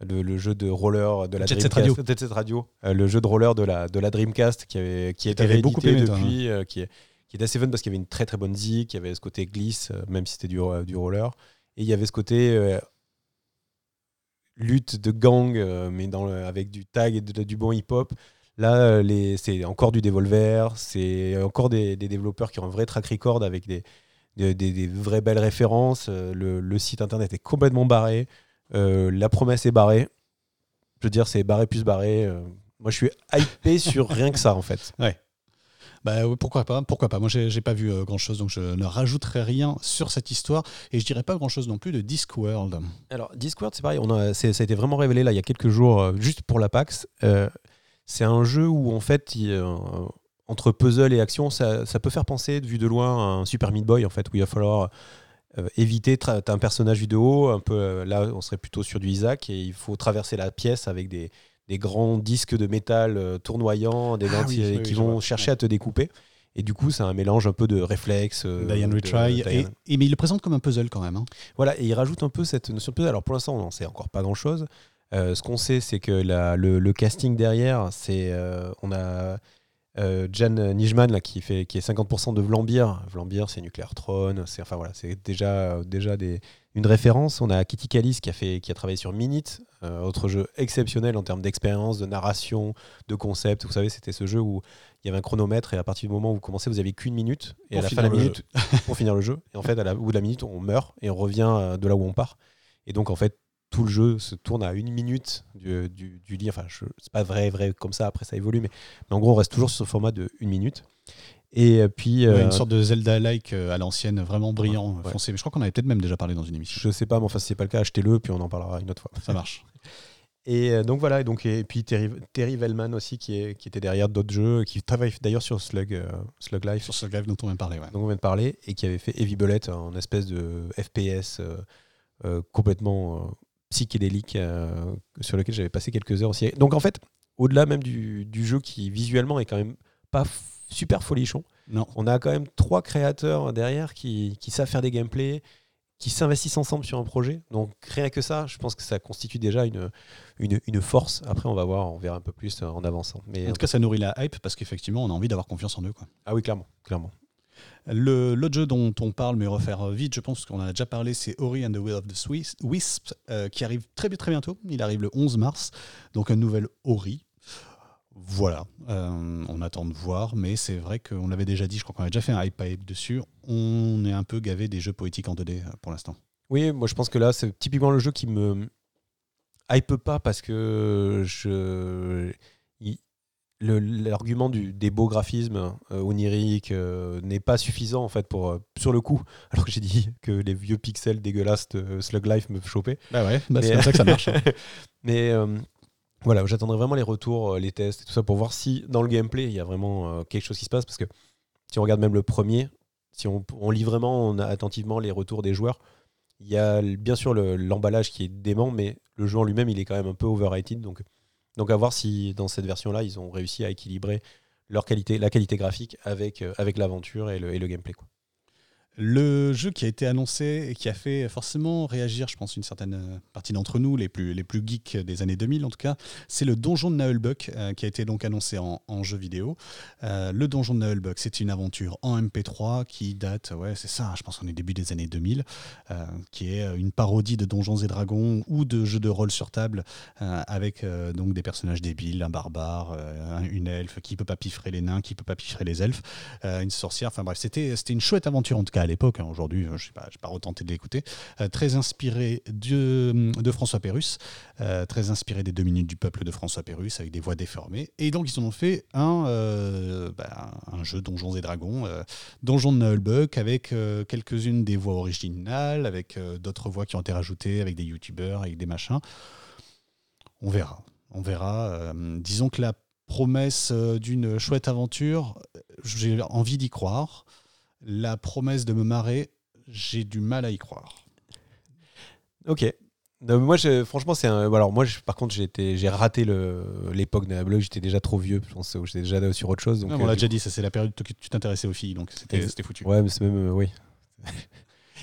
Speaker 1: le, jeu de roller de la
Speaker 2: Jet Radio,
Speaker 1: Radio euh, le jeu de roller de la, de la Dreamcast qui avait qui a été réédité depuis, hein. euh, qui, est, qui est assez fun parce qu'il y avait une très très bonne zik, il y avait ce côté glisse, euh, même si c'était du, du roller, et il y avait ce côté lutte de gang, mais dans avec du tag et du bon hip-hop. Là, c'est encore du Devolver, c'est encore des, des, développeurs qui ont un vrai track record avec des, des, des vraies belles références. Le, le, site internet est complètement barré. Euh, la promesse est barrée. Je veux dire, c'est barré plus barré. Euh. moi, je suis hypé sur rien que ça, en fait.
Speaker 2: Ouais. Bah, pourquoi pas Pourquoi pas Moi, j'ai pas vu euh, grand chose, donc je ne rajouterai rien sur cette histoire. Et je dirais pas grand chose non plus de Discworld.
Speaker 1: Alors, Discworld, c'est pareil. On a, ça a été vraiment révélé là il y a quelques jours, juste pour la PAX. c'est un jeu où, en fait, entre puzzle et action, ça, ça, peut faire penser, vu de loin, à un Super Meat Boy, en fait, où il va falloir euh, éviter, tu as un personnage vidéo, un peu euh, là on serait plutôt sur du Isaac, et il faut traverser la pièce avec des, des grands disques de métal euh, tournoyants, des ah qui vont chercher à te découper. Et du coup, c'est un mélange un peu de réflexe.
Speaker 2: euh, Diane Retry. Et, et, mais il le présente comme un puzzle quand même. Hein.
Speaker 1: Voilà, et il rajoute un peu cette notion de puzzle. Alors pour l'instant, on n'en sait encore pas grand-chose. Euh, ce qu'on sait, c'est que la, le, le, casting derrière, c'est euh, on a euh, Jan Nijman là, qui, fait, qui est 50% de Vlambeer. Vlambeer, c'est Nuclear Throne. C'est enfin, voilà, déjà, déjà des, une référence. On a Kitty Callis qui a, fait, qui a travaillé sur Minute, euh, autre jeu exceptionnel en termes d'expérience, de narration, de concept. Vous savez, c'était ce jeu où il y avait un chronomètre et à partir du moment où vous commencez, vous avez qu'une minute. Et
Speaker 2: pour
Speaker 1: à la fin de la minute, pour finir le jeu. Et en fait, à la, au bout de la minute, on meurt et on revient euh, de là où on part. Et donc, en fait, tout le jeu se tourne à une minute du, du, du lit. Enfin, c'est pas vrai, vrai comme ça, après ça évolue, mais, mais, en gros, on reste toujours sur ce format de une minute. Et puis.
Speaker 2: Ouais, euh, une sorte de Zelda-like à l'ancienne, vraiment brillant, ouais, foncé. Mais je crois qu'on avait peut-être même déjà parlé dans une émission.
Speaker 1: Je sais pas, mais enfin, si c'est pas le cas, achetez-le, puis on en parlera une autre fois.
Speaker 2: Ça marche.
Speaker 1: Et euh, donc voilà, et, donc, et puis Terry, Terry Vellman aussi, qui, est, qui était derrière d'autres jeux, qui travaille d'ailleurs sur Slug, euh, Slug Life.
Speaker 2: Sur Slug Life dont on vient de parler, ouais.
Speaker 1: Dont on vient de parler, et qui avait fait Heavy Bullet en espèce de FPS euh, complètement psychédélique euh, sur lequel j'avais passé quelques heures aussi. Donc en fait, au-delà même du, du, jeu qui visuellement est quand même pas super folichon,
Speaker 2: non.
Speaker 1: on a quand même trois créateurs derrière qui, qui savent faire des gameplays, qui s'investissent ensemble sur un projet. Donc rien que ça, je pense que ça constitue déjà une, une, une, force. Après, on va voir, on verra un peu plus en avançant. Mais
Speaker 2: en tout cas, ça nourrit la hype parce qu'effectivement, on a envie d'avoir confiance en eux. Quoi.
Speaker 1: Ah oui, clairement, clairement.
Speaker 2: L'autre jeu dont on parle, mais refaire vite, je pense qu'on en a déjà parlé, c'est Ori and the Will of the Swiss, Wisp, euh, qui arrive très, très bientôt. Il arrive le 11 mars. Donc un nouvel Ori. Voilà, euh, on attend de voir, mais c'est vrai qu'on l'avait déjà dit, je crois qu'on avait déjà fait un hype hype dessus. On est un peu gavé des jeux poétiques en 2D pour l'instant.
Speaker 1: Oui, moi je pense que là, c'est typiquement le jeu qui me hype pas parce que je l'argument des beaux graphismes euh, oniriques euh, n'est pas suffisant en fait pour euh, sur le coup. Alors que j'ai dit que les vieux pixels dégueulasses de Slug Life me chopaient.
Speaker 2: Bah ouais bah c'est comme ça que ça marche hein.
Speaker 1: mais voilà j'attendrai vraiment les retours les tests et tout ça pour voir si dans le gameplay il y a vraiment quelque chose qui se passe. Parce que si on regarde même le premier si on, on lit vraiment on a attentivement les retours des joueurs il y a bien sûr l'emballage le, qui est dément mais le jeu en lui-même il est quand même un peu overrated. Donc donc à voir si dans cette version-là, ils ont réussi à équilibrer la qualité graphique avec, euh, l'aventure et le, gameplay.
Speaker 2: Le jeu qui a été annoncé et qui a fait forcément réagir, je pense, une certaine partie d'entre nous, les plus, les plus geeks des années 2000 en tout cas, c'est le donjon de Naulbuck euh, qui a été donc annoncé en, jeu vidéo. Euh, le donjon de Naulbuck, c'est une aventure en MP3 qui date, ouais, c'est ça, je pense qu'on est début des années 2000, euh, qui est une parodie de Donjons et Dragons ou de jeux de rôle sur table euh, avec donc des personnages débiles, un barbare, une elfe qui peut pas piffrer les nains, qui peut pas piffrer les elfes, une sorcière, enfin bref, c'était une chouette aventure en tout cas l'époque, hein, aujourd'hui, je n'ai pas, pas retenté de l'écouter, euh, très inspiré de, de François Pérus, euh, très inspiré des deux minutes du peuple de François Pérus, avec des voix déformées. Et donc, ils en ont fait un, euh, bah, un jeu Donjons et Dragons, euh, Donjon de Nullbuck, avec quelques-unes des voix originales, avec d'autres voix qui ont été rajoutées, avec des youtubeurs, avec des machins. On verra. On verra. disons que la promesse d'une chouette aventure, j'ai envie d'y croire la promesse de me marrer, j'ai du mal à y croire.
Speaker 1: Ok. Non, moi, je, franchement, c'est un. Alors, moi, je, par contre, j'ai raté l'époque de la blog. J'étais déjà trop vieux. Je pense j'étais déjà sur autre chose. Donc,
Speaker 2: non, on l'a déjà dit, ça, c'est la période que tu t'intéressais aux filles. Donc, c'était foutu.
Speaker 1: Ouais, mais c'est même. Euh, oui.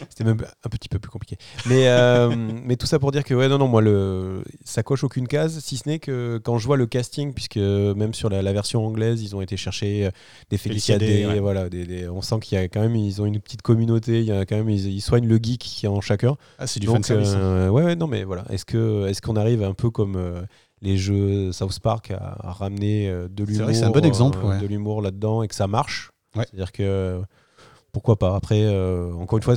Speaker 1: C'était même un petit peu plus compliqué. Mais, euh, mais tout ça pour dire que, ouais, non, non, moi, le, ça coche aucune case, si ce n'est que quand je vois le casting, puisque même sur la, la version anglaise, ils ont été chercher des Félicia Day, ouais. voilà, des, des, on sent qu'il y a quand même, ils ont une petite communauté, il y a quand même, ils, ils soignent le geek qui est en chacun.
Speaker 2: Ah, c'est du fan service.
Speaker 1: Euh, ouais, ouais, non, mais voilà. Est-ce qu'on est qu'on arrive un peu comme. Euh, les jeux South Park à, à ramener euh, de l'humour
Speaker 2: c'est un bon exemple ouais.
Speaker 1: de l'humour là-dedans et que ça marche?
Speaker 2: Ouais.
Speaker 1: c'est à dire que pourquoi pas? Après euh, encore une fois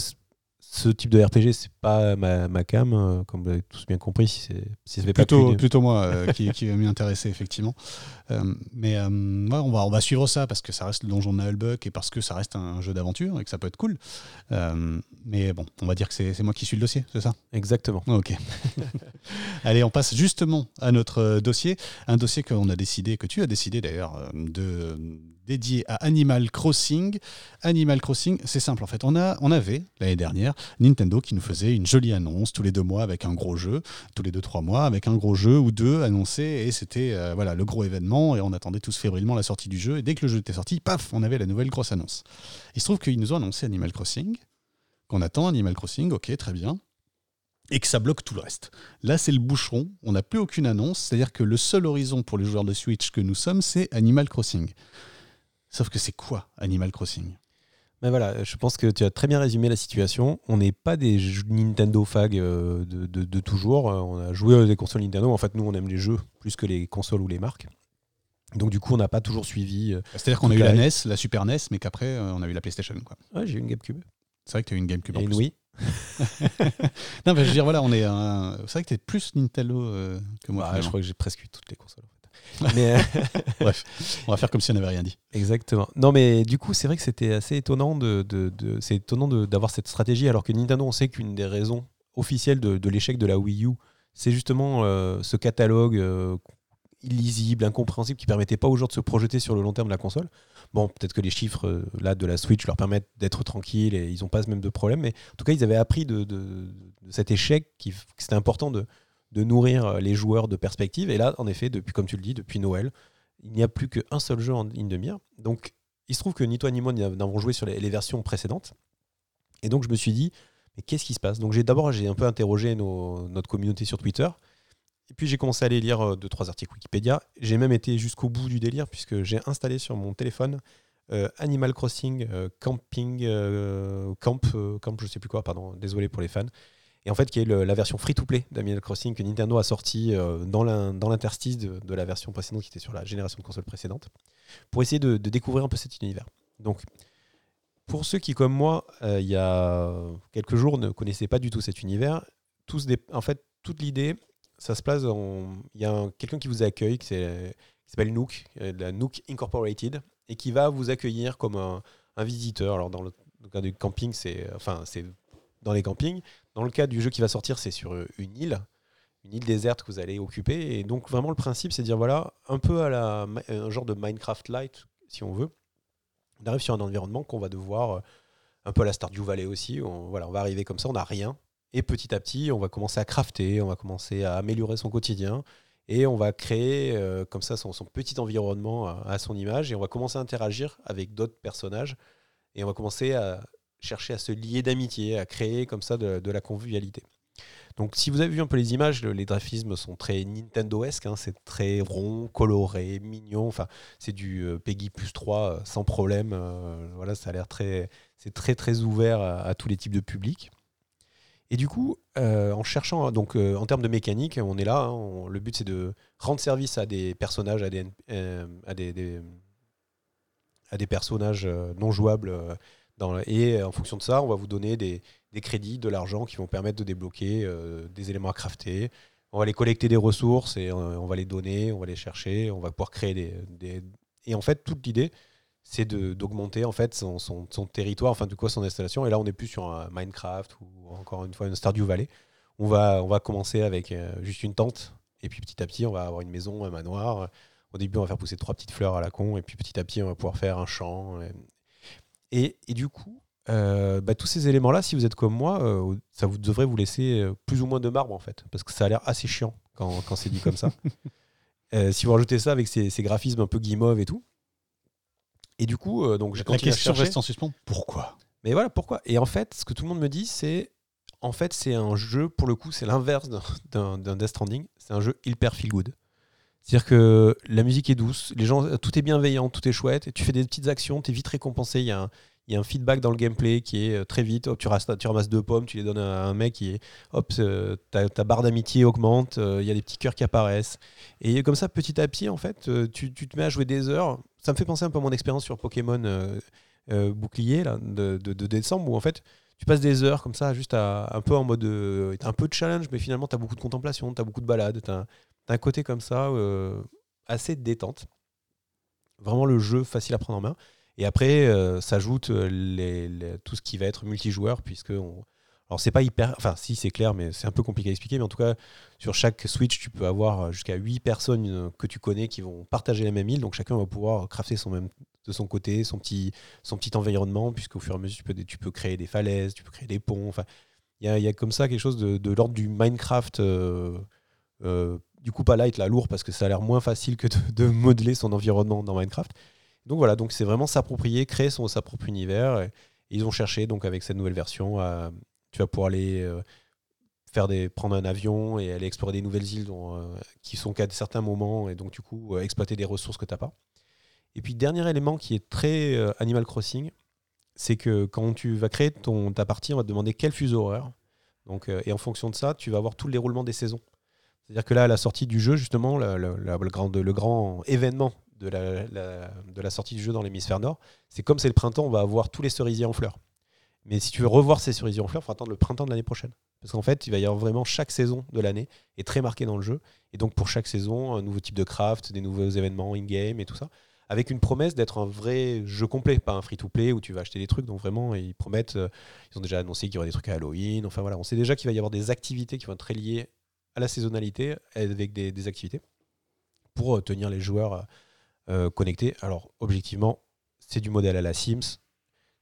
Speaker 1: ce type de RPG, c'est pas ma, ma cam, euh, comme vous avez tous bien compris. Si, si ça
Speaker 2: plutôt, pas plutôt moi euh, qui, qui va m'y intéresser, effectivement. Euh, mais ouais, on, va, on va suivre ça parce que ça reste le donjon de Nullbuck et parce que ça reste un jeu d'aventure et que ça peut être cool. mais bon, on va dire que c'est moi qui suis le dossier, c'est ça?
Speaker 1: Exactement.
Speaker 2: Ok. Allez, on passe justement à notre dossier. Un dossier qu'on a décidé, que tu as décidé d'ailleurs, de dédié à Animal Crossing. Animal Crossing, c'est simple en fait. On, a, on avait l'année dernière Nintendo qui nous faisait une jolie annonce tous les deux mois avec un gros jeu, tous les deux trois mois avec un gros jeu ou deux annoncés et c'était euh, voilà le gros événement et on attendait tous fébrilement la sortie du jeu et dès que le jeu était sorti, paf, on avait la nouvelle grosse annonce. Il se trouve qu'ils nous ont annoncé Animal Crossing, qu'on attend Animal Crossing, ok très bien et que ça bloque tout le reste. Là, c'est le boucheron, on n'a plus aucune annonce, c'est-à-dire que le seul horizon pour les joueurs de Switch que nous sommes, c'est Animal Crossing. Sauf que c'est quoi Animal Crossing?
Speaker 1: Mais voilà, je pense que tu as très bien résumé la situation. On n'est pas des Nintendo fag euh, de, toujours. On a joué à des consoles Nintendo. En fait, nous, on aime les jeux plus que les consoles ou les marques. Donc, du coup, on n'a pas toujours suivi. Euh,
Speaker 2: C'est-à-dire qu'on a eu la NES, la Super NES, mais qu'apraprès, euh, on a eu la PlayStation. Quoi.
Speaker 1: Ouais, j'ai eu une GameCube.
Speaker 2: C'est vrai que tu as eu une GameCube
Speaker 1: Et
Speaker 2: en
Speaker 1: une
Speaker 2: plus.
Speaker 1: Wii.
Speaker 2: non, mais je veux dire, voilà, on est un... C'est vrai que tu es plus Nintendo euh, que moi.
Speaker 1: Bah, je crois que j'ai presque eu toutes les consoles. Mais, euh,
Speaker 2: Bref, on va faire comme si on n'avait rien dit.
Speaker 1: Exactement. Non, mais du coup, c'est vrai que c'était assez étonnant de, de- de- c'est étonnant de- d'avoir cette stratégie, alors que Nintendo, on sait qu'une des raisons officielles de, de l'échec de la Wii U, c'est justement euh, ce catalogue euh, illisible, incompréhensible, qui permettait pas aux gens de se projeter sur le long terme de la console. Bon, peut-être que les chiffres euh, là de la Switch leur permettent d'être tranquilles et ils n'ont pas ce même de problème, mais en tout cas, ils avaient appris de, de- de cet échec qui, que c'était important de, de nourrir les joueurs de perspective. Et là, en effet, depuis, comme tu le dis, depuis Noël, il n'y a plus qu'un seul jeu en ligne de mire. Donc, il se trouve que ni toi ni moi n'avons joué sur les, versions précédentes. Et donc, je me suis dit, mais qu'est-ce qui se passe? Donc, j'ai d'abord, j'ai un peu interrogé notre communauté sur Twitter. Et puis, j'ai commencé à aller lire euh, deux, trois articles Wikipédia. J'ai même été jusqu'au bout du délire, puisque j'ai installé sur mon téléphone euh, Animal Crossing euh, Camping euh, Camp, euh, Camp, je sais plus quoi, pardon, désolé pour les fans. En fait, qui est la version free-to-play d'Animal Crossing que Nintendo a sorti euh, dans l'in- dans l'interstice de, la version précédente qui était sur la génération de consoles précédente, pour essayer de, découvrir un peu cet univers. Donc, pour ceux qui, comme moi, euh, il y a quelques jours, ne connaissaient pas du tout cet univers, tous en fait, toute l'idée, ça se place dans. Il y a un- quelqu'un qui vous accueille, qui s'appelle Nook, euh, la Nook Incorporated, et qui va vous accueillir comme un, visiteur. Alors, dans le, dans le camping, c'est enfin, c'est dans les campings. Dans le cas du jeu qui va sortir, c'est sur une île, une île déserte que vous allez occuper. Et donc, vraiment, le principe, c'est de dire voilà, un peu à la, un genre de Minecraft Light, si on veut. On arrive sur un environnement qu'on va devoir, euh, un peu à la Stardew Valley aussi, on, voilà, on va arriver comme ça, on n'a rien. Et petit à petit, on va commencer à crafter, on va commencer à améliorer son quotidien. Et on va créer euh, comme ça son, petit environnement à son image. Et on va commencer à interagir avec d'autres personnages. Et on va commencer à chercher à se lier d'amitié, à créer comme ça de, la convivialité. Donc si vous avez vu un peu les images, le- les graphismes sont très Nintendo-esque, hein, c'est très rond, coloré, mignon, enfin c'est du euh, Peggy plus 3 euh, sans problème, euh, voilà, ça a l'air très, c'est très très ouvert à, tous les types de publics. Et du coup, en cherchant, donc euh, en termes de mécanique, on est là, hein, le but c'est de rendre service à des personnages, à des, à des, à des personnages non jouables. Euh, et en fonction de ça, on va vous donner des, crédits, de l'argent qui vont permettre de débloquer euh, des éléments à crafter. On va les collecter des ressources et euh, on va les donner, on va les chercher, on va pouvoir créer des. Et en fait, toute l'idée, c'est d'augmenter en fait son, son- territoire, enfin du coup son installation. Et là, on n'est plus sur un Minecraft ou encore une fois une Stardew Valley. On va, on va commencer avec euh, juste une tente et puis petit à petit, on va avoir une maison, un manoir. Au début, on va faire pousser trois petites fleurs à la con et puis petit à petit, on va pouvoir faire un champ. Et, du coup, euh, bah, tous ces éléments-là, si vous êtes comme moi, euh, ça vous devrait vous laisser euh, plus ou moins de marbre en fait, parce que ça a l'air assez chiant quand, quand c'est dit comme ça. Si vous rajoutez ça avec ces, ces graphismes un peu guimauve et tout. Et du coup, donc j'ai
Speaker 2: La question
Speaker 1: chercher.
Speaker 2: reste en suspens. Pourquoi?
Speaker 1: Mais voilà pourquoi? Et en fait, ce que tout le monde me dit, c'est en fait, c'est un jeu, pour le coup, c'est l'inverse d'un Death Stranding. C'est un jeu hyper feel good. C'est-à-dire que la musique est douce, les gens, tout est bienveillant, tout est chouette, et tu fais des petites actions, tu es vite récompensé. Il y, a un, y a un feedback dans le gameplay qui est euh, très vite. Hop, tu, ramasses, tu deux pommes, tu les donnes à un mec, qui est, hop, ta, barre d'amitié augmente, euh, il y a des petits cœurs qui apparaissent. Et comme ça, petit à petit, en fait, euh, tu, tu te mets à jouer des heures. Ça me fait penser un peu à mon expérience sur Pokémon Bouclier là, de, de- décembre, où en fait, tu passes des heures comme ça, juste à, un peu en mode. un peu de challenge, mais finalement, tu as beaucoup de contemplation, tu as beaucoup de balades, tu un côté comme ça, euh, assez détente. Vraiment le jeu facile à prendre en main. Et après, euh, s'ajoute euh, tout ce qui va être multijoueur, puisque. On... Alors, c'est pas hyper. Enfin, si, c'est clair, mais c'est un peu compliqué à expliquer. Mais en tout cas, sur chaque Switch, tu peux avoir jusqu'à 8 personnes que tu connais qui vont partager la même île. Donc, chacun va pouvoir crafter son de son côté, son petit, son petit environnement, puisqu'au fur et à mesure, tu peux, créer des falaises, tu peux créer des ponts. Enfin, il y a, comme ça quelque chose de, l'ordre du Minecraft. Du coup, pas light, là, lourd, parce que ça a l'air moins facile que de, de, modeler son environnement dans Minecraft. Donc voilà, donc c'est vraiment s'approprier, créer son, sa propre univers. Et, ils ont cherché, donc avec cette nouvelle version, à, tu vas pouvoir aller euh, faire prendre un avion et aller explorer des nouvelles îles dont, euh, qui sont qu'à certains moments, et donc du coup, euh, exploiter des ressources que tu n'as pas. Et puis, dernier élément qui est très euh, Animal Crossing, c'est que quand tu vas créer ton, ta partie, on va te demander quel fuseau horaire. Donc, et en fonction de ça, tu vas avoir tout le déroulement des saisons. C'est-à-dire que là, à la sortie du jeu, justement, le, grand, événement de la, la- de la sortie du jeu dans l'hémisphère nord, c'est comme c'est le printemps, on va avoir tous les cerisiers en fleurs. Mais si tu veux revoir ces cerisiers en fleurs, il faut attendre le printemps de l'année prochaine. Parce qu'en fait, il va y avoir vraiment chaque saison de l'année est très marquée dans le jeu. Et donc, pour chaque saison, un nouveau type de craft, des nouveaux événements in-game et tout ça. Avec une promesse d'être un vrai jeu complet, pas un free-to-play où tu vas acheter des trucs. Donc, vraiment, ils promettent. euh, ils ont déjà annoncé qu'il y aurait des trucs à Halloween. Enfin, voilà. On sait déjà qu'il va y avoir des activités qui vont être très liées à la saisonnalité avec des, activités pour euh, tenir les joueurs euh, connectés. Alors, objectivement, c'est du modèle à la Sims.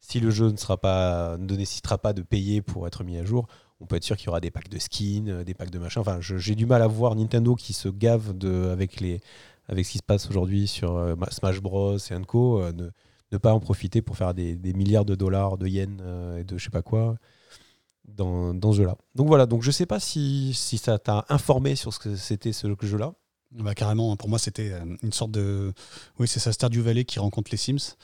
Speaker 1: Si le jeu ne, sera pas, ne nécessitera pas de payer pour être mis à jour, on peut être sûr qu'il y aura des packs de skins, euh, des packs de machin. Enfin, j'ai du mal à voir Nintendo qui se gave de, avec, les, avec ce qui se passe aujourd'hui sur euh, Ma- Smash Bros. et Co. euh, ne, pas en profiter pour faire des, des milliards de dollars, de yens euh, et de je sais pas quoi dans, ce jeu-là. Donc voilà, donc je sais pas si, si ça t'a informé sur ce que c'était ce jeu-là.
Speaker 2: Bah, carrément, pour moi, c'était euh, une sorte de. Oui, c'est ça, Stardew Valley qui rencontre les Sims.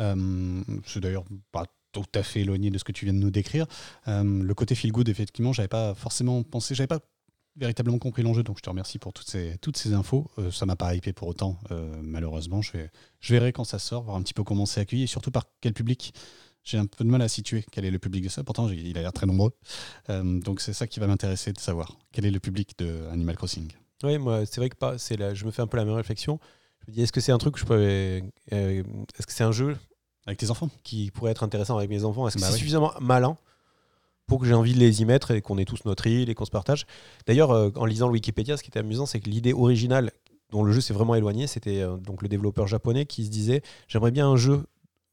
Speaker 2: Euh, c'est d'ailleurs pas tout à fait éloigné de ce que tu viens de nous décrire. Euh, le côté feel good, effectivement, j'avais pas forcément pensé, j'avais pas véritablement compris l'enjeu, donc je te remercie pour toutes ces, toutes ces infos. Euh, ça m'a pas hypé pour autant, malheureusement. Je, je verrai quand ça sort, voir un petit peu comment c'est accueilli et surtout par quel public. J'ai un peu de mal à situer quel est le public de ça, pourtant il a l'air très nombreux. Euh, donc c'est ça qui va m'intéresser de savoir quel est le public de Animal Crossing.
Speaker 1: Oui, moi, c'est vrai que pas, c'est là, je me fais un peu la même réflexion. Je me dis, est-ce que c'est un truc que je peux. euh, est-ce que c'est un jeu
Speaker 2: Avec tes enfants?
Speaker 1: qui pourrait être intéressant avec mes enfants? Est-ce que
Speaker 2: Bah
Speaker 1: c'est
Speaker 2: oui.
Speaker 1: suffisamment malin pour que j'ai envie de les y mettre et qu'on ait tous notre île et qu'on se partage? D'ailleurs, euh, en lisant le Wikipédia, ce qui était amusant, c'est que l'idée originale dont le jeu s'est vraiment éloigné, c'était donc le développeur japonais qui se disait j'aimerais bien un jeu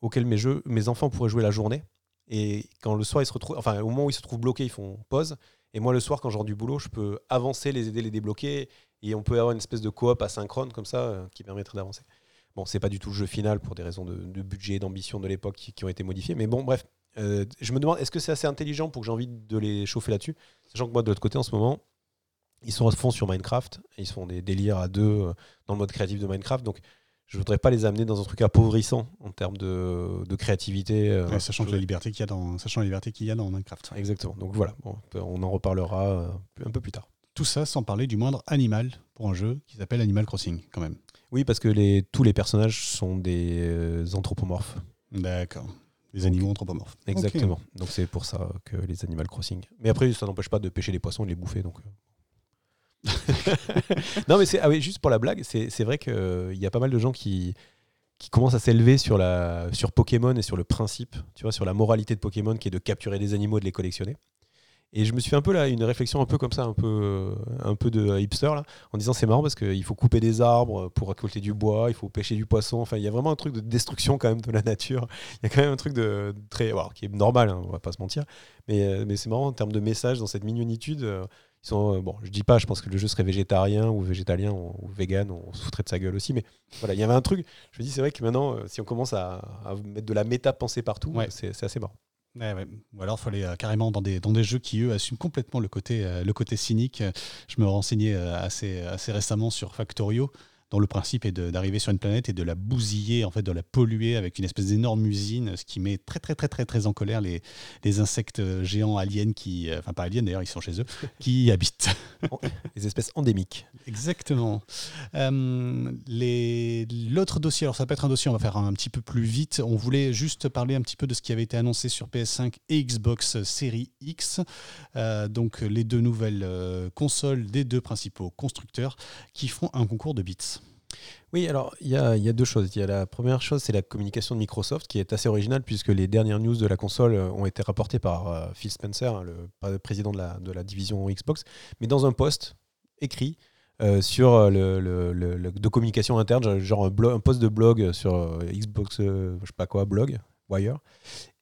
Speaker 1: auquel mes, enfants pourraient jouer la journée. Et quand le soir, ils se retrouvent, enfin, au moment où ils se trouvent bloqués, ils font pause. Et moi, le soir, quand je rentre du boulot, je peux avancer, les aider, les débloquer. Et on peut avoir une espèce de coop asynchrone comme ça euh, qui permettrait d'avancer. Bon, c'est pas du tout le jeu final pour des raisons de, de budget, d'ambition de l'époque qui, ont été modifiées. Mais bon, bref, euh, je me demande, est-ce que c'est assez intelligent pour que j'ai envie de les chauffer là-dessus? Sachant que moi, de l'autre côté, en ce moment, ils sont à fond sur Minecraft. Ils se font des délires à deux euh, dans le mode créatif de Minecraft. Donc, je voudrais pas les amener dans un truc appauvrissant en termes de, de créativité. euh,
Speaker 2: Ouais, sachant, que la liberté qu'il y a dans, sachant la liberté qu'il y a dans Minecraft.
Speaker 1: Exactement. Donc voilà, bon, on en reparlera euh, un peu plus tard.
Speaker 2: Tout ça sans parler du moindre animal pour un jeu qui s'appelle Animal Crossing, quand même.
Speaker 1: Oui, parce que les, tous les personnages sont des euh, anthropomorphes.
Speaker 2: D'accord. Les animaux anthropomorphes.
Speaker 1: Exactement. Donc c'est pour ça que les Animal Crossing. Mais après, ça n'empêche pas de pêcher les poissons et de les bouffer. Donc. Euh. non, mais c'est ah oui, juste pour la blague, c'est vrai qu'il y a pas mal de gens qui, qui commencent à s'élever sur, sur Pokémon et sur le principe, tu vois, sur la moralité de Pokémon qui est de capturer des animaux et de les collectionner. Et je me suis fait un peu là, une réflexion un peu comme ça, un peu, euh, un peu de hipster, là, en disant c'est marrant parce qu'il faut couper des arbres pour récolter du bois, il faut pêcher du poisson. Enfin, il y a vraiment un truc de destruction quand même de la nature. Il y a quand même un truc de très. qui est normal, hein, on va pas se mentir. Mais, euh, mais c'est marrant en termes de message dans cette mignonitude. euh, ils sont, euh, bon, je dis pas, je pense que le jeu serait végétarien ou végétalien ou, vegan, on se foutrait de sa gueule aussi. Mais voilà, il y avait un truc. Je me dis, c'est vrai que maintenant, euh, si on commence à, à mettre de la méta-pensée partout,
Speaker 2: Ouais.
Speaker 1: c'est c'est assez marrant.
Speaker 2: Ouais, ouais. Ou alors, il faut aller euh, carrément dans des, dans des jeux qui, eux, assument complètement le côté, euh, le côté cynique. Je me renseignais euh, assez, assez récemment sur Factorio, dont le principe est d'arriver sur une planète et de la bousiller, en fait, de la polluer avec une espèce d'énorme usine, ce qui met très, très, très, très, très en colère les, les insectes géants aliens qui, euh, enfin, pas aliens d'ailleurs, ils sont chez eux, qui y habitent.
Speaker 1: Les espèces endémiques.
Speaker 2: Exactement. Euh, L'autre dossier, alors ça peut être un dossier, on va faire un petit peu plus vite. On voulait juste parler un petit peu de ce qui avait été annoncé sur PS5 et Xbox Series X. Euh, donc les deux nouvelles euh, consoles des deux principaux constructeurs qui font un concours de bits.
Speaker 1: Oui, alors il y a, deux choses. Il y a la première chose, c'est la communication de Microsoft qui est assez originale puisque les dernières news de la console euh, ont été rapportées par euh, Phil Spencer, hein, le pr- président de la, division Xbox, mais dans un post écrit sur le, le, de communication interne, genre un, blog, post de blog sur Xbox, je sais pas quoi, blog, Wire,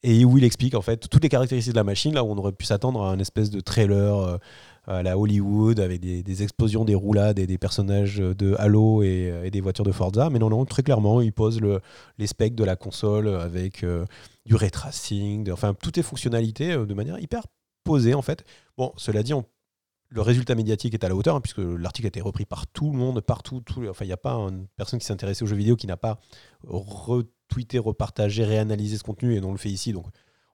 Speaker 1: et où il explique en fait toutes les caractéristiques de la machine, là où on aurait pu s'attendre à un espèce de trailer à la Hollywood avec des, explosions, des roulades et des personnages de Halo et, des voitures de Forza. Mais non, non, très clairement, il pose le, les specs de la console avec euh, du ray enfin toutes les fonctionnalités euh, de manière hyper posée en fait. Bon, cela dit, le résultat médiatique est à la hauteur, hein, puisque l'article a été repris par tout le monde, partout. Tout, enfin, il n'y a pas une personne qui s'est intéressée aux jeux vidéo qui n'a pas retweeté, repartagé, réanalysé ce contenu, et on le fait ici. Donc,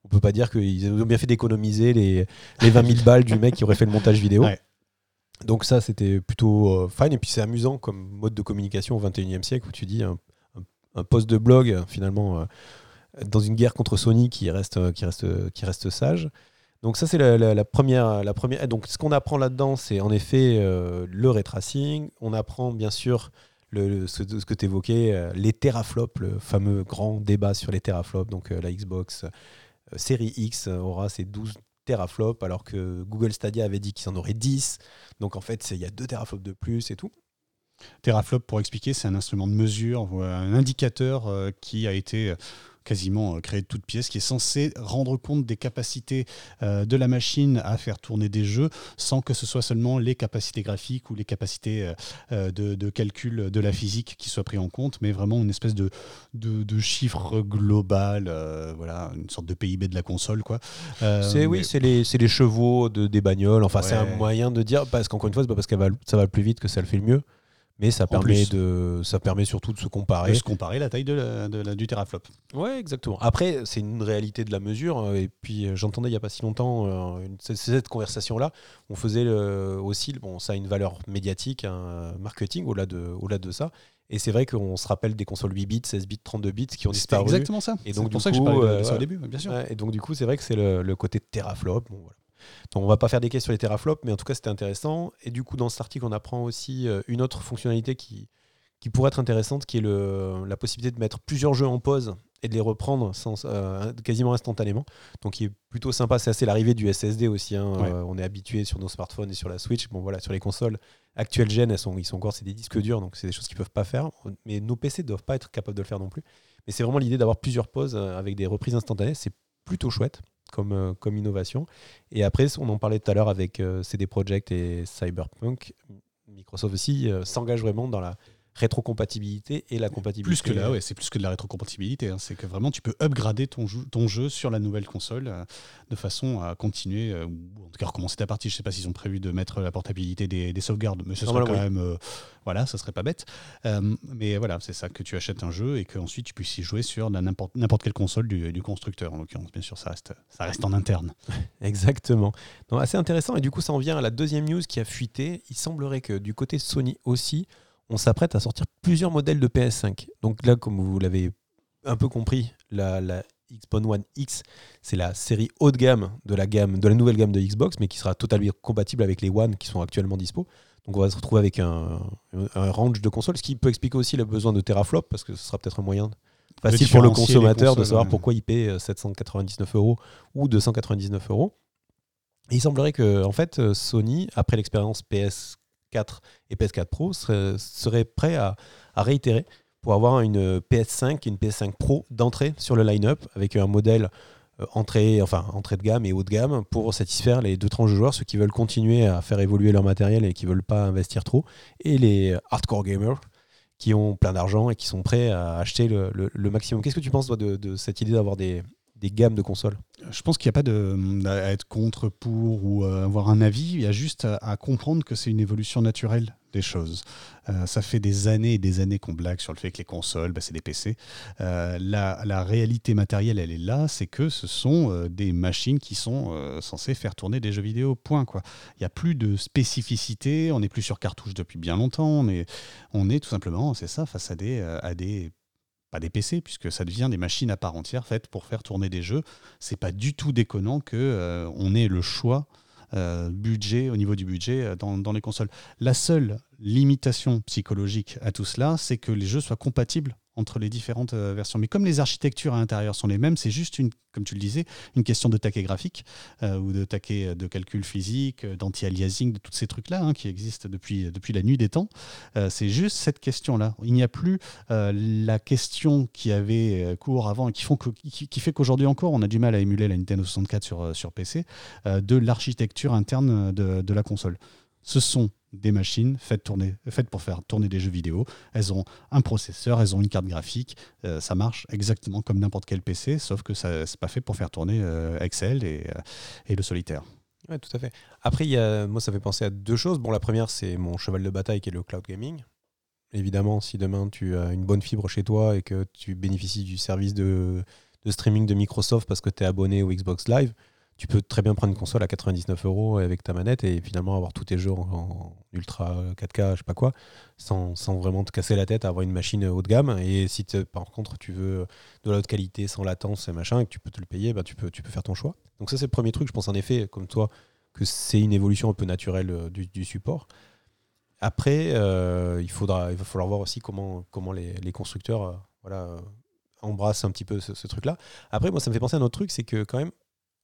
Speaker 1: on peut pas dire qu'ils ont bien fait d'économiser les, les 20 000 balles du mec qui aurait fait le montage vidéo. Donc ça, c'était plutôt euh, fine. Et puis c'est amusant comme mode de communication au 21e siècle où tu dis un, un, post de blog, finalement, euh, dans une guerre contre Sony qui reste, euh, qui reste, qui reste sage. Donc ça, c'est la, première, la première. Donc ce qu'on apprend là-dedans, c'est en effet le retracing. On apprend bien sûr le, ce, que tu évoquais, les teraflops, le fameux grand débat sur les teraflops, donc la Xbox euh, série X aura ses 12 teraflops, alors que Google Stadia avait dit qu'il en aurait 10. Donc en fait, il y a 2 teraflops de plus et tout.
Speaker 2: Teraflop, pour expliquer, c'est un instrument de mesure, un indicateur euh, qui a été quasiment euh, créé de toutes pièces, qui est censé rendre compte des capacités euh, de la machine à faire tourner des jeux sans que ce soit seulement les capacités graphiques ou les capacités euh, de, calcul de la physique qui soient pris en compte, mais vraiment une espèce de, de, chiffre global, voilà, une sorte de PIB de la console. Quoi.
Speaker 1: c'est, Oui, c'est les, les, chevaux de, des bagnoles, enfin c'est un moyen de dire, parce qu'encore une fois, c'est pas parce que ça va plus vite que ça le fait le mieux mais ça permet, de, ça permet surtout de se comparer.
Speaker 2: De se comparer la taille de la, du teraflop.
Speaker 1: Ouais, exactement. Après, c'est une réalité de la mesure. Euh, et puis, euh, j'entendais il n'y a pas si longtemps euh, cette conversation-là. On faisait aussi, bon, ça a une valeur médiatique, un marketing au-delà de, au de ça. Et c'est vrai qu'on se rappelle des consoles 8 bits, 16 bits, 32 bits qui ont disparu.
Speaker 2: exactement ça.
Speaker 1: Et donc,
Speaker 2: pour
Speaker 1: ça
Speaker 2: que je parlais de ça au début, bien sûr.
Speaker 1: et donc, du coup, c'est vrai que c'est le, côté teraflop. Bon, voilà. Donc on va pas faire des questions sur les teraflops, mais en tout cas c'était intéressant. Et du coup dans cet article on apprend aussi euh, une autre fonctionnalité qui, qui pourrait être intéressante, qui est le, la possibilité de mettre plusieurs jeux en pause et de les reprendre sans, euh, quasiment instantanément. Donc qui est plutôt sympa, c'est assez l'arrivée du SSD aussi. Hein. Euh, on est habitué sur nos smartphones et sur la Switch. Bon voilà, sur les consoles actuelles gen, elles sont, ils sont encore c'est des disques durs, donc c'est des choses qu'ils peuvent pas faire. Mais nos PC ne doivent pas être capables de le faire non plus. Mais c'est vraiment l'idée d'avoir plusieurs pauses avec des reprises instantanées. C'est plutôt chouette comme, euh, comme innovation. Et après, on en parlait tout à l'heure avec euh, CD Projekt et Cyberpunk. Microsoft aussi euh, s'engage vraiment dans la rétrocompatibilité et la compatibilité.
Speaker 2: Plus que là, ouais, c'est plus que de la rétrocompatibilité. Hein. C'est que vraiment, tu peux upgrader ton jeu, ton jeu sur la nouvelle console euh, de façon à continuer, euh, ou en tout cas recommencer ta partie. Je ne sais pas s'ils ont prévu de mettre la portabilité des, sauvegardes, mais ce serait quand même. Euh, voilà, ça serait pas bête. mais voilà, c'est ça, que tu achètes un jeu et qu'ensuite tu puisses y jouer sur n'importe quelle console du, constructeur. En l'occurrence, bien sûr, ça reste, ça reste en interne.
Speaker 1: Exactement. Donc, assez intéressant. Et du coup, ça en vient à la deuxième news qui a fuité. Il semblerait que du côté Sony aussi, on s'apprête à sortir plusieurs modèles de PS5. Donc là, comme vous l'avez un peu compris, la, Xbox One X, c'est la série haut de gamme de la gamme de la nouvelle gamme de Xbox, mais qui sera totalement compatible avec les One qui sont actuellement dispo. Donc on va se retrouver avec un, range de consoles, ce qui peut expliquer aussi le besoin de teraflop, parce que ce sera peut-être un moyen facile pour le consommateur de savoir pourquoi il paie 799 euros ou 299 euros. Et il semblerait que en fait Sony, après l'expérience PS 4 et PS4 Pro seraient, prêts à, réitérer pour avoir une PS5 et une PS5 Pro d'entrée sur le line-up avec un modèle euh, entrée, enfin, entrée de gamme et haut de gamme pour satisfaire les deux tranches de joueurs, ceux qui veulent continuer à faire évoluer leur matériel et qui veulent pas investir trop, et les hardcore gamers qui ont plein d'argent et qui sont prêts à acheter le, maximum. Qu'est-ce que tu penses de cette idée d'avoir des, des gammes de consoles
Speaker 2: Je pense qu'il n'y a pas de, à être contre, pour ou euh, avoir un avis. Il y a juste à, comprendre que c'est une évolution naturelle des choses. Euh, ça fait des années et des années qu'on blague sur le fait que les consoles, bah, c'est des PC. Euh, la, réalité matérielle, elle est là, c'est que ce sont des machines qui sont censées faire tourner des jeux vidéo, point. Il n'y a plus de spécificité, on n'est plus sur cartouche depuis bien longtemps, on est, on est tout simplement, c'est ça, face à des, à des pas des PC, puisque ça devient des machines à part entière faites pour faire tourner des jeux. C'est pas du tout déconnant que euh, on ait le choix euh, budget au niveau du budget euh, dans, les consoles. La seule limitation psychologique à tout cela, c'est que les jeux soient compatibles entre les différentes euh, versions. Mais comme les architectures à l'intérieur sont les mêmes, c'est juste une, comme tu le disais, une question de taquet graphique euh, ou de taquet de calcul physique, euh, d'anti-aliasing, de tous ces trucs-là hein, qui existent depuis, depuis la nuit des temps. c'est juste cette question-là. Il n'y a plus la question qui avait cours avant et qui, qui, fait qu'aujourd'hui encore, on a du mal à émuler la Nintendo 64 sur, sur PC, de l'architecture interne de, de la console. Ce sont des machines faites, pour faire tourner des jeux vidéo. Elles ont un processeur, elles ont une carte graphique. Euh, ça marche exactement comme n'importe quel PC, sauf que ça n'est pas fait pour faire tourner euh, Excel et, euh, et, le solitaire.
Speaker 1: Oui, tout à fait. Après, y a, moi, ça fait penser à deux choses. Bon, la première, c'est mon cheval de bataille qui est le cloud gaming. Évidemment, si demain tu as une bonne fibre chez toi et que tu bénéficies du service de, de streaming de Microsoft parce que tu es abonné au Xbox Live, tu peux très bien prendre une console à 99 euros avec ta manette et finalement avoir tous tes jeux en, ultra 4K, je sais pas quoi, sans, vraiment te casser la tête à avoir une machine haut de gamme. Et si par contre tu veux de la haute qualité, sans latence et machin, que tu peux te le payer, bah, tu, peux, tu peux faire ton choix. Donc ça c'est le premier truc, je pense en effet, comme toi, que c'est une évolution un peu naturelle euh, du, support. Après, euh, il, faudra, il va falloir voir aussi comment, comment les, constructeurs euh, voilà, embrassent un petit peu ce truc-là. Après, moi, ça me fait penser à un autre truc, c'est que quand même,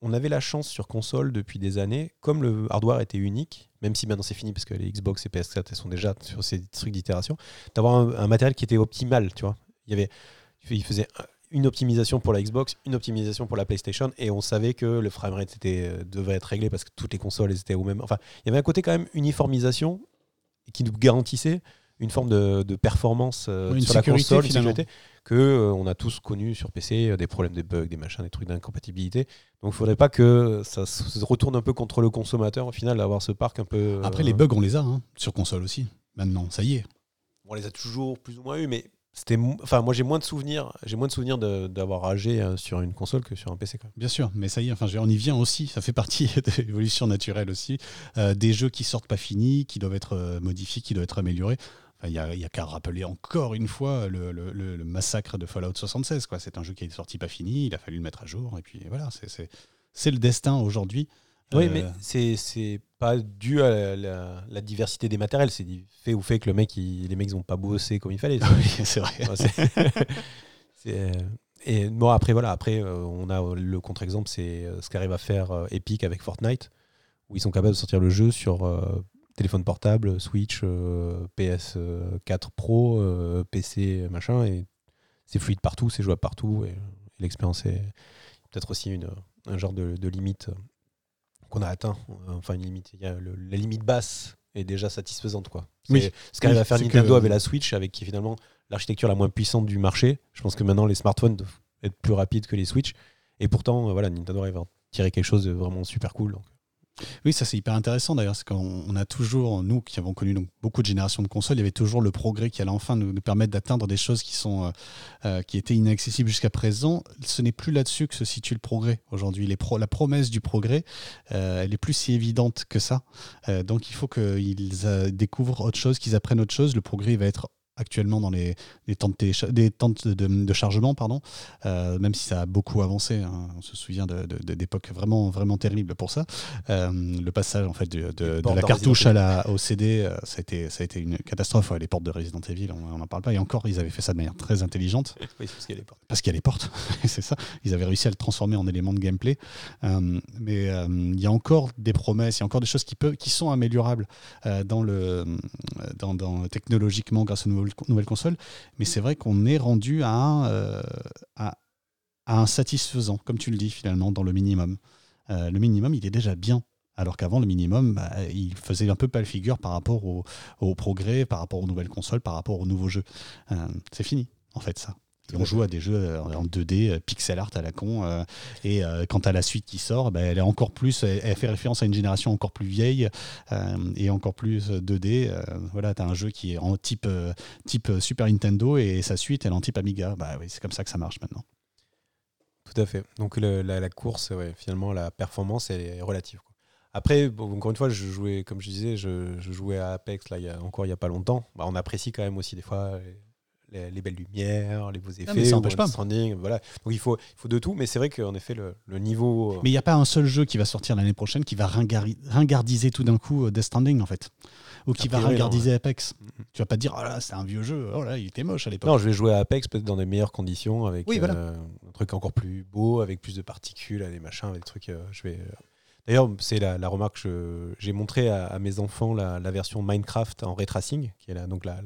Speaker 1: on avait la chance sur console depuis des années, comme le hardware était unique, même si maintenant c'est fini parce que les Xbox et PS4 sont déjà sur ces trucs d'itération, d'avoir un, matériel qui était optimal, tu vois. Il y avait, faisait une optimisation pour la Xbox, une optimisation pour la PlayStation, et on savait que le framerate était, euh, devait être réglé parce que toutes les consoles étaient au même. Enfin, il y avait un côté quand même uniformisation qui nous garantissait une forme de, performance euh, sur la console, que euh, on a tous connu sur PC, euh, des problèmes des bugs, des machins, des trucs d'incompatibilité. Donc il faudrait pas que ça se retourne un peu contre le consommateur au final d'avoir ce parc un peu.
Speaker 2: Après les bugs on les a hein, sur console aussi. Maintenant ça y est.
Speaker 1: On les a toujours plus ou moins eu, mais c'était enfin moi j'ai moins de souvenirs j'ai moins de souvenirs d'avoir ragé sur une console que sur un PC quand
Speaker 2: bien sûr mais ça y est enfin on y vient aussi ça fait partie de l'évolution naturelle aussi des jeux qui sortent pas finis qui doivent être modifiés qui doivent être améliorés il n'y a, qu'à rappeler encore une fois le, massacre de Fallout 76. C'est un jeu qui est sorti pas fini, il a fallu le mettre à jour, et puis voilà, c'est le destin aujourd'hui.
Speaker 1: Oui, euh, mais c'est pas dû à la, diversité des matériels, c'est fait ou fait que le mec, les mecs n'ont pas bossé comme il fallait.
Speaker 2: c'est vrai.
Speaker 1: Euh, et bon, après, voilà, après, euh, on a le contre-exemple, c'est ce qu'arrive à faire Epic avec Fortnite, où ils sont capables de sortir le jeu sur téléphone portable, Switch, euh, PS4 Pro, euh, PC, machin, et c'est fluide partout, c'est jouable partout, et, l'expérience est peut-être aussi une, un genre de, limite qu'on a atteint. Enfin, une limite, y a la limite basse est déjà satisfaisante, quoi. Oui. Ce qu'arrive à faire Nintendo avec la Switch, avec qui finalement l'architecture la moins puissante du marché. Je pense que maintenant les smartphones doivent être plus rapides que les Switch, et pourtant, voilà, Nintendo arrive à tirer quelque chose de vraiment super cool. Donc.
Speaker 2: Oui, ça c'est hyper intéressant d'ailleurs, parce qu'on a toujours, nous qui avons connu beaucoup de générations de consoles, il y avait toujours le progrès qui allait enfin nous, permettre d'atteindre des choses qui, sont, euh, euh, qui étaient inaccessibles jusqu'à présent. Ce n'est plus là-dessus que se situe le progrès aujourd'hui. La promesse du progrès, euh, elle est plus si évidente que ça. donc il faut qu'ils découvrent autre chose, qu'ils apprennent autre chose. Le progrès va être actuellement dans les, temps, de, des temps de, chargement, pardon, euh, même si ça a beaucoup avancé. Hein. on se souvient d'époques vraiment, vraiment terribles pour ça. Euh, le passage en fait de, la cartouche à la, au CD, euh, ça, a été, ça a été une catastrophe. les portes de Resident Evil, on n'en parle pas. Et encore, ils avaient fait ça de manière très intelligente.
Speaker 1: Oui, parce qu'il y a les portes.
Speaker 2: Parce qu'il y a les portes, c'est ça. Ils avaient réussi à le transformer en élément de gameplay. mais il y a encore des promesses, il y a encore des choses qui, peuvent, qui sont améliorables dans le, dans, dans, technologiquement grâce aux nouveaux nouvelle console. Mais c'est vrai qu'on est rendu à un, euh, à, un, satisfaisant, comme tu le dis finalement, dans le minimum. Euh, le minimum, il est déjà bien. Alors qu'avant, le minimum, bah, il faisait un peu pas le figure par rapport au, progrès, par rapport aux nouvelles consoles, par rapport aux nouveaux jeux. Euh, c'est fini, en fait, ça on joue à des jeux euh, en 2D, euh, pixel art à la con. Euh, et quant à la suite qui sort, bah, elle est encore plus, elle, fait référence à une génération encore plus vieille et encore plus 2D. voilà, tu as un jeu qui est en type, type Super Nintendo et sa suite, elle est en type Amiga. Bah oui, c'est comme ça que ça marche maintenant.
Speaker 1: Tout à fait. Donc la, course, finalement, la performance est relative. Après, encore une fois, je jouais, comme je disais, je, jouais à Apex là, a, encore il n'y a pas longtemps. Bah, on apprécie quand même aussi des fois les, belles lumières, les beaux effets,
Speaker 2: mais ça pas.
Speaker 1: voilà. Donc il faut, il faut de tout, mais c'est vrai qu'en effet, le, niveau.
Speaker 2: Euh, mais il n'y a pas un seul jeu qui va sortir l'année prochaine qui va ringardiser tout d'un coup euh, Death Stranding, en fait. ou qui va regarder Apex. Mm-hmm. Tu vas pas te dire, oh là, c'est un vieux jeu, oh là, il était moche à l'époque.
Speaker 1: Non, je vais jouer à Apex peut-être dans des meilleures conditions, avec un truc encore plus beau, avec plus de particules, des machins, avec des trucs. je vais. D'ailleurs, c'est la, remarque que j'ai montré à, mes enfants la, version Minecraft en ray tracing, qui est là, donc la,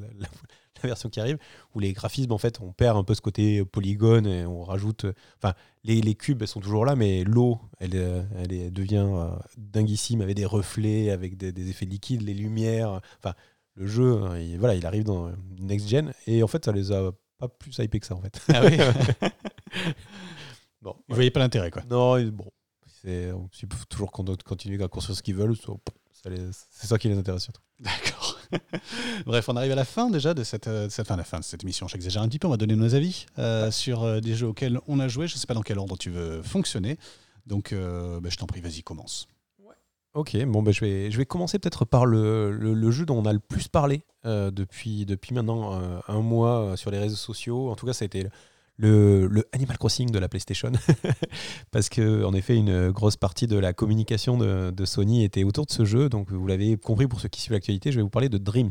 Speaker 1: version qui arrive, où les graphismes, en fait, on perd un peu ce côté polygone et on rajoute. Enfin, les, les cubes, elles sont toujours là, mais l'eau, elle, euh, elle, devient euh, dinguissime avec des reflets, avec des, effets liquides, les lumières. Enfin, le jeu, hein, il, voilà, il arrive dans Next Gen et en fait, ça les a pas plus hypés que ça, en fait. Ah oui
Speaker 2: Bon, Vous voyez pas l'intérêt, quoi.
Speaker 1: Non, bon. C'est toujours continuer à construire ce qu'ils veulent. C'est ça qui les intéresse surtout.
Speaker 2: D'accord. Bref, on arrive à la fin déjà de cette, euh, cette, fin, la fin de cette émission. J'exagère un petit peu, on va donner nos avis euh, sur euh, des jeux auxquels on a joué. Je ne sais pas dans quel ordre tu veux fonctionner. Donc, bah, je t'en prie, vas-y, commence.
Speaker 1: Ok, bon, bah, je, vais, je vais commencer peut-être par le, le, jeu dont on a le plus parlé depuis, depuis maintenant un mois sur les réseaux sociaux. En tout cas, ça a été le, Animal Crossing de la PlayStation, parce que en effet une grosse partie de la communication de, Sony était autour de ce jeu. Donc vous l'avez compris pour ceux qui suivent l'actualité, je vais vous parler de Dreams.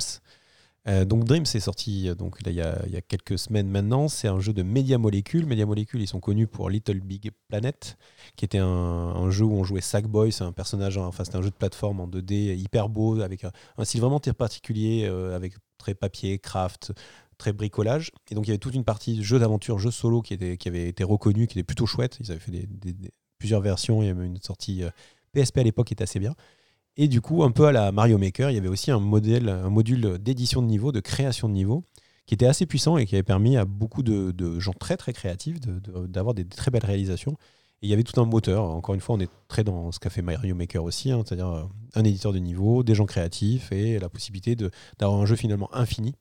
Speaker 1: Euh, donc Dreams est sorti euh, donc il, y a, quelques semaines maintenant. C'est un jeu de Media Molecule. Media Molecule, ils sont connus pour Little Big Planet, qui était un, jeu où on jouait Sackboy. C'est un personnage, enfin c'était un jeu de plateforme en 2D hyper beau avec un, style vraiment très particulier, euh, avec très papier, craft, très bricolage. Et donc il y avait toute une partie jeu d'aventure, jeu solo qui, avait été reconnu, qui était plutôt chouette. Ils avaient fait plusieurs versions. Il y avait une sortie PSP euh, à l'époque qui était assez bien. Et du coup, un peu à la Mario Maker, il y avait aussi un, modèle, un module d'édition de niveau, de création de niveau, qui était assez puissant et qui avait permis à beaucoup de, gens très très créatifs d'avoir des, très belles réalisations. Et il y avait tout un moteur. Encore une fois, on est très dans ce qu'a fait Mario Maker aussi, hein, c'est-à-dire euh, un éditeur de niveau, des gens créatifs et la possibilité d'avoir un jeu finalement infini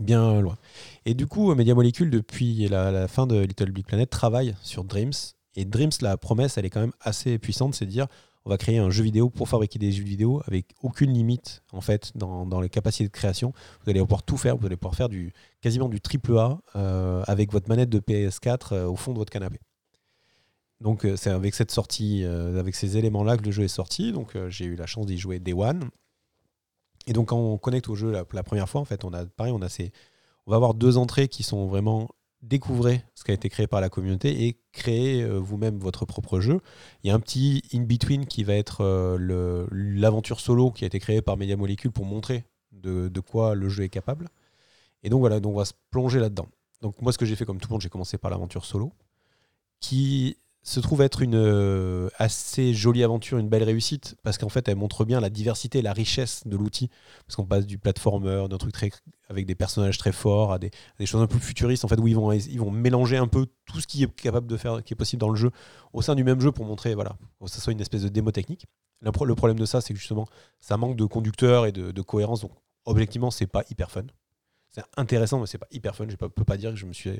Speaker 1: bien loin. Et du coup, Media Molecule, depuis la, fin de Little Big Planet, travaille sur Dreams. Et Dreams, la promesse, elle est quand même assez puissante, c'est de dire on va créer un jeu vidéo pour fabriquer des jeux vidéo avec aucune limite en fait dans, les capacités de création. Vous allez pouvoir tout faire, vous allez pouvoir faire du quasiment du triple A euh, avec votre manette de PS4 euh, au fond de votre canapé. Donc euh, c'est avec cette sortie, avec ces éléments-là que le jeu est sorti. Donc j'ai eu la chance d'y jouer Day One. Et donc quand on connecte au jeu la, première fois, en fait, on a pareil, on a ces, on va avoir deux entrées qui sont vraiment découvrir ce qui a été créé par la communauté et créer euh, vous-même votre propre jeu. Il y a un petit in-between qui va être euh, l'aventure solo qui a été créée par Media Molecule pour montrer de, de, quoi le jeu est capable. Et donc voilà, donc on va se plonger là-dedans. Donc moi ce que j'ai fait comme tout le monde, j'ai commencé par l'aventure solo, qui se trouve être une euh, assez jolie aventure, une belle réussite, parce qu'en fait, elle montre bien la diversité, la richesse de l'outil, parce qu'on passe du platformer, d'un truc très, avec des personnages très forts, à des, choses un peu futuristes, en fait, où ils vont, mélanger un peu tout ce qui est capable de faire, qui est possible dans le jeu, au sein du même jeu, pour montrer, voilà, que ça soit une espèce de démo technique. Le problème de ça, c'est que justement, ça manque de conducteur et de, cohérence, donc objectivement, c'est pas hyper fun. C'est intéressant, mais c'est pas hyper fun. Je peux pas dire que je me suis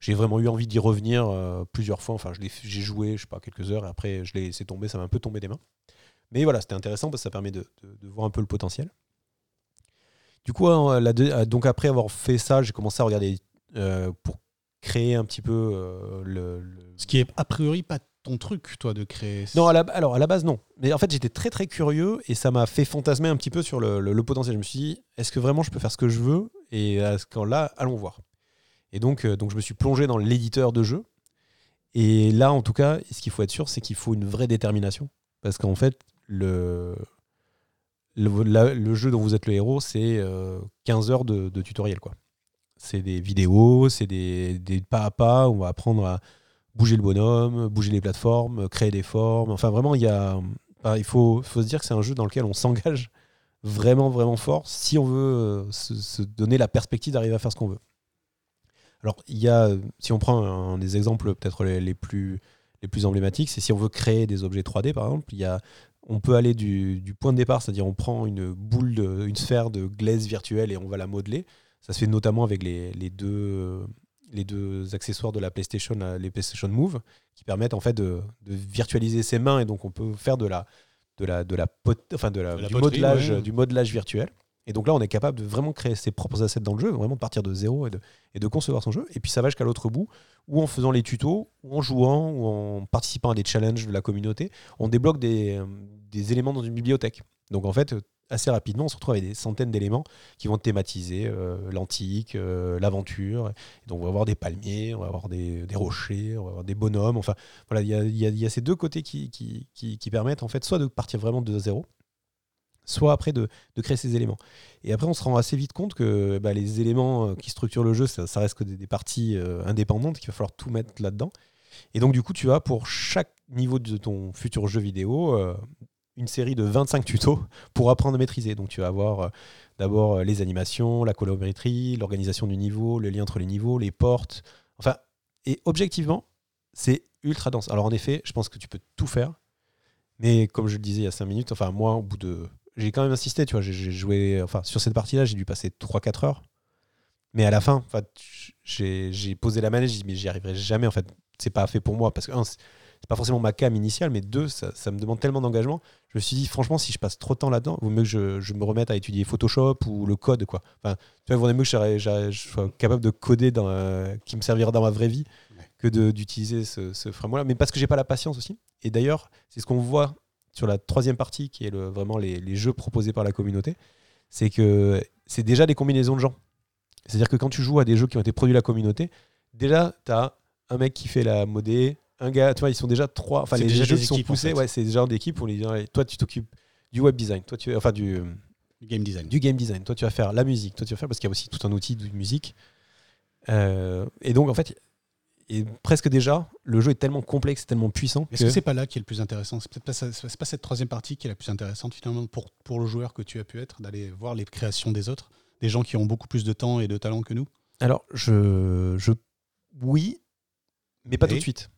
Speaker 1: j'ai vraiment eu envie d'y revenir euh, plusieurs fois. Enfin, j'ai joué, je sais pas, quelques heures et après, je l'ai laissé tomber. Ça m'a un peu tombé des mains. Mais voilà, c'était intéressant parce que ça permet de, voir un peu le potentiel. Du coup, hein, euh, donc après avoir fait ça, j'ai commencé à regarder euh, pour créer un petit peu le,
Speaker 2: Ce qui est a priori pas ton truc, toi, de créer.
Speaker 1: Non, alors à la base, non. Mais en fait, j'étais très très curieux et ça m'a fait fantasmer un petit peu sur le, potentiel. Je me suis dit, est-ce que vraiment je peux faire ce que je veux? Et à ce là, allons voir. Et donc, euh, donc je me suis plongé dans l'éditeur de jeu. Et là, en tout cas, ce qu'il faut être sûr, c'est qu'il faut une vraie détermination. Parce qu'en fait, le, le, jeu dont vous êtes le héros, c'est 15 euh, heures de, tutoriel. quoi. C'est des vidéos, c'est des, des, pas à pas, on va apprendre à bouger le bonhomme, bouger les plateformes, créer des formes. Enfin, vraiment, il, y a, il faut, faut se dire que c'est un jeu dans lequel on s'engage vraiment, vraiment fort si on veut euh, se donner la perspective d'arriver à faire ce qu'on veut. Alors, il y a, si on prend un, des exemples peut-être les, plus, les plus emblématiques, c'est si on veut créer des objets 3D, par exemple, il y a, on peut aller du, point de départ, c'est-à-dire on prend une boule, de, une sphère de glaise virtuelle et on va la modeler. Ça se fait notamment avec les, deux, les deux accessoires de la PlayStation, les PlayStation Move, qui permettent en fait de, virtualiser ses mains et donc on peut faire de la, de la, de la, enfin de la, du, modelage, du modelage virtuel. Et donc là, on est capable de vraiment créer ses propres assets dans le jeu, vraiment de partir de zéro et de, concevoir son jeu. Et puis ça va jusqu'à l'autre bout, ou en faisant les tutos, ou en jouant, ou en participant à des challenges de la communauté, on débloque des, des éléments dans une bibliothèque. Donc en fait, assez rapidement, on se retrouve avec des centaines d'éléments qui vont thématiser euh, l'antique, euh, l'aventure. Donc on va avoir des palmiers, on va avoir des, rochers, on va avoir des bonhommes. Enfin, voilà, il y a, ces deux côtés qui, qui, permettent en fait soit de partir vraiment de zéro, soit après de, créer ces éléments. Et après, on se rend assez vite compte que bah, les éléments qui structurent le jeu, ça, reste que des, parties indépendantes, qu'il va falloir tout mettre là-dedans. Et donc, du coup, tu as pour chaque niveau de ton futur jeu vidéo une série de 25 tutos pour apprendre à maîtriser. Donc tu vas avoir euh, d'abord euh, les animations, la colorimétrie, l'organisation du niveau, le lien entre les niveaux, les portes. Enfin, et objectivement, c'est ultra dense. Alors en effet, je pense que tu peux tout faire. Mais comme je le disais il y a 5 minutes, enfin moi, au bout de... J'ai quand même insisté, tu vois, j'ai joué... Enfin, sur cette partie-là, j'ai dû passer 3-4 heures. Mais à la fin, j'ai posé la manette, j'ai dit, mais j'y arriverai jamais, en fait. C'est pas fait pour moi. Parce que, c'est pas forcément ma cam initiale, mais deux, ça, me demande tellement d'engagement. Je me suis dit, franchement, si je passe trop de temps là-dedans, il vaut mieux que je, me remette à étudier Photoshop ou le code. Quoi. Enfin, tu vois, il vaut mieux que je, sois capable de coder dans, euh, qui me servira dans ma vraie vie que d'utiliser ce, ce framework-là. Mais parce que j'ai pas la patience aussi. Et d'ailleurs, c'est ce qu'on voit sur la troisième partie, qui est le, vraiment les, les jeux proposés par la communauté. C'est que c'est déjà des combinaisons de gens. C'est-à-dire que quand tu joues à des jeux qui ont été produits par la communauté, déjà, tu as un mec qui fait la modée, un gars, tu vois, ils sont déjà trois. Enfin, les jeux qui sont poussés, ouais, c'est déjà d'équipe où les toi, tu t'occupes du web design, toi, tu, enfin, du,
Speaker 2: game design.
Speaker 1: Du game design. Toi, tu vas faire la musique, toi, tu vas faire, parce qu'il y a aussi tout un outil de musique. Euh, et donc, en fait, et presque déjà, le jeu est tellement complexe, tellement puissant.
Speaker 2: Est-ce que, c'est pas là qui est le plus intéressant? C'est peut-être pas, pas cette troisième partie qui est la plus intéressante finalement pour, pour le joueur que tu as pu être, d'aller voir les créations des autres, des gens qui ont beaucoup plus de temps et de talent que nous?
Speaker 1: Alors, je, je oui, mais pas tout de suite.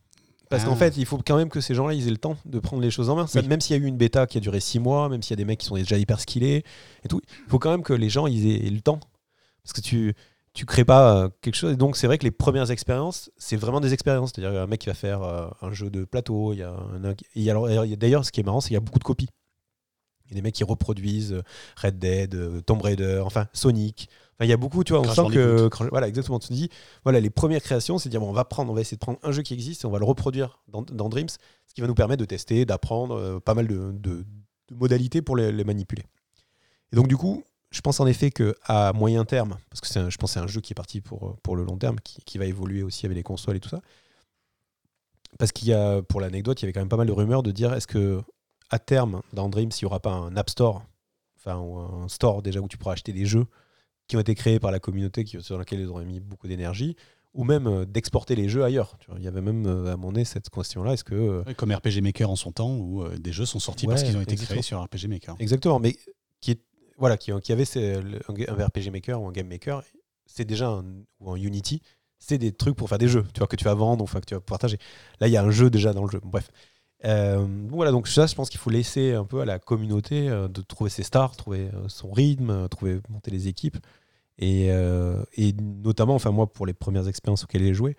Speaker 1: Parce qu'en ah. fait, il faut quand même que ces gens-là, ils aient le temps de prendre les choses en main. Même s'il y a eu une bêta qui a duré six mois, même s'il y a des mecs qui sont déjà hyper skillés et tout, il faut quand même que les gens, ils aient le temps. Parce que tu tu crées pas euh, quelque chose. Et donc, c'est vrai que les premières expériences, c'est vraiment des expériences. C'est-à-dire un mec qui va faire euh, un jeu de plateau. Il y a d'ailleurs, ce qui est marrant, c'est qu'il y a beaucoup de copies. Il y a des mecs qui reproduisent euh, Red Dead, Tomb Raider, enfin Sonic il y a beaucoup, tu vois, on sent que. voilà, exactement. Tu te dis, voilà, les premières créations, c'est de dire, bon, on va prendre, on va essayer de prendre un jeu qui existe et on va le reproduire dans, Dreams, ce qui va nous permettre de tester, d'apprendre euh, pas mal de, modalités pour les, manipuler. Et donc, du coup, je pense en effet qu'à moyen terme, parce que je pense que c'est un jeu qui est parti pour, pour le long terme, qui, va évoluer aussi avec les consoles et tout ça. Parce qu'il y a, pour l'anecdote, il y avait quand même pas mal de rumeurs de dire est-ce que à terme, dans Dreams, il n'y aura pas un App Store, enfin, un store déjà où tu pourras acheter des jeux qui ont été créés par la communauté qui, sur laquelle ils auraient mis beaucoup d'énergie, ou même euh, d'exporter les jeux ailleurs. Il y avait même euh, à mon nez cette question-là. Est-ce que
Speaker 2: euh, comme RPG Maker en son temps, où des jeux sont sortis parce qu'ils ont été créés sur RPG Maker.
Speaker 1: Exactement, mais voilà, qui, qui avait un, RPG Maker ou un Game Maker, c'est déjà un, ou un Unity, c'est des trucs pour faire des jeux, tu vois, que tu vas vendre, enfin que tu vas partager. Là, il y a un jeu déjà dans le jeu. Bref. voilà, donc ça, je pense qu'il faut laisser un peu à la communauté de trouver ses stars, trouver son rythme, trouver monter les équipes. Euh, et, notamment, enfin moi, pour les premières expériences auxquelles j'ai joué,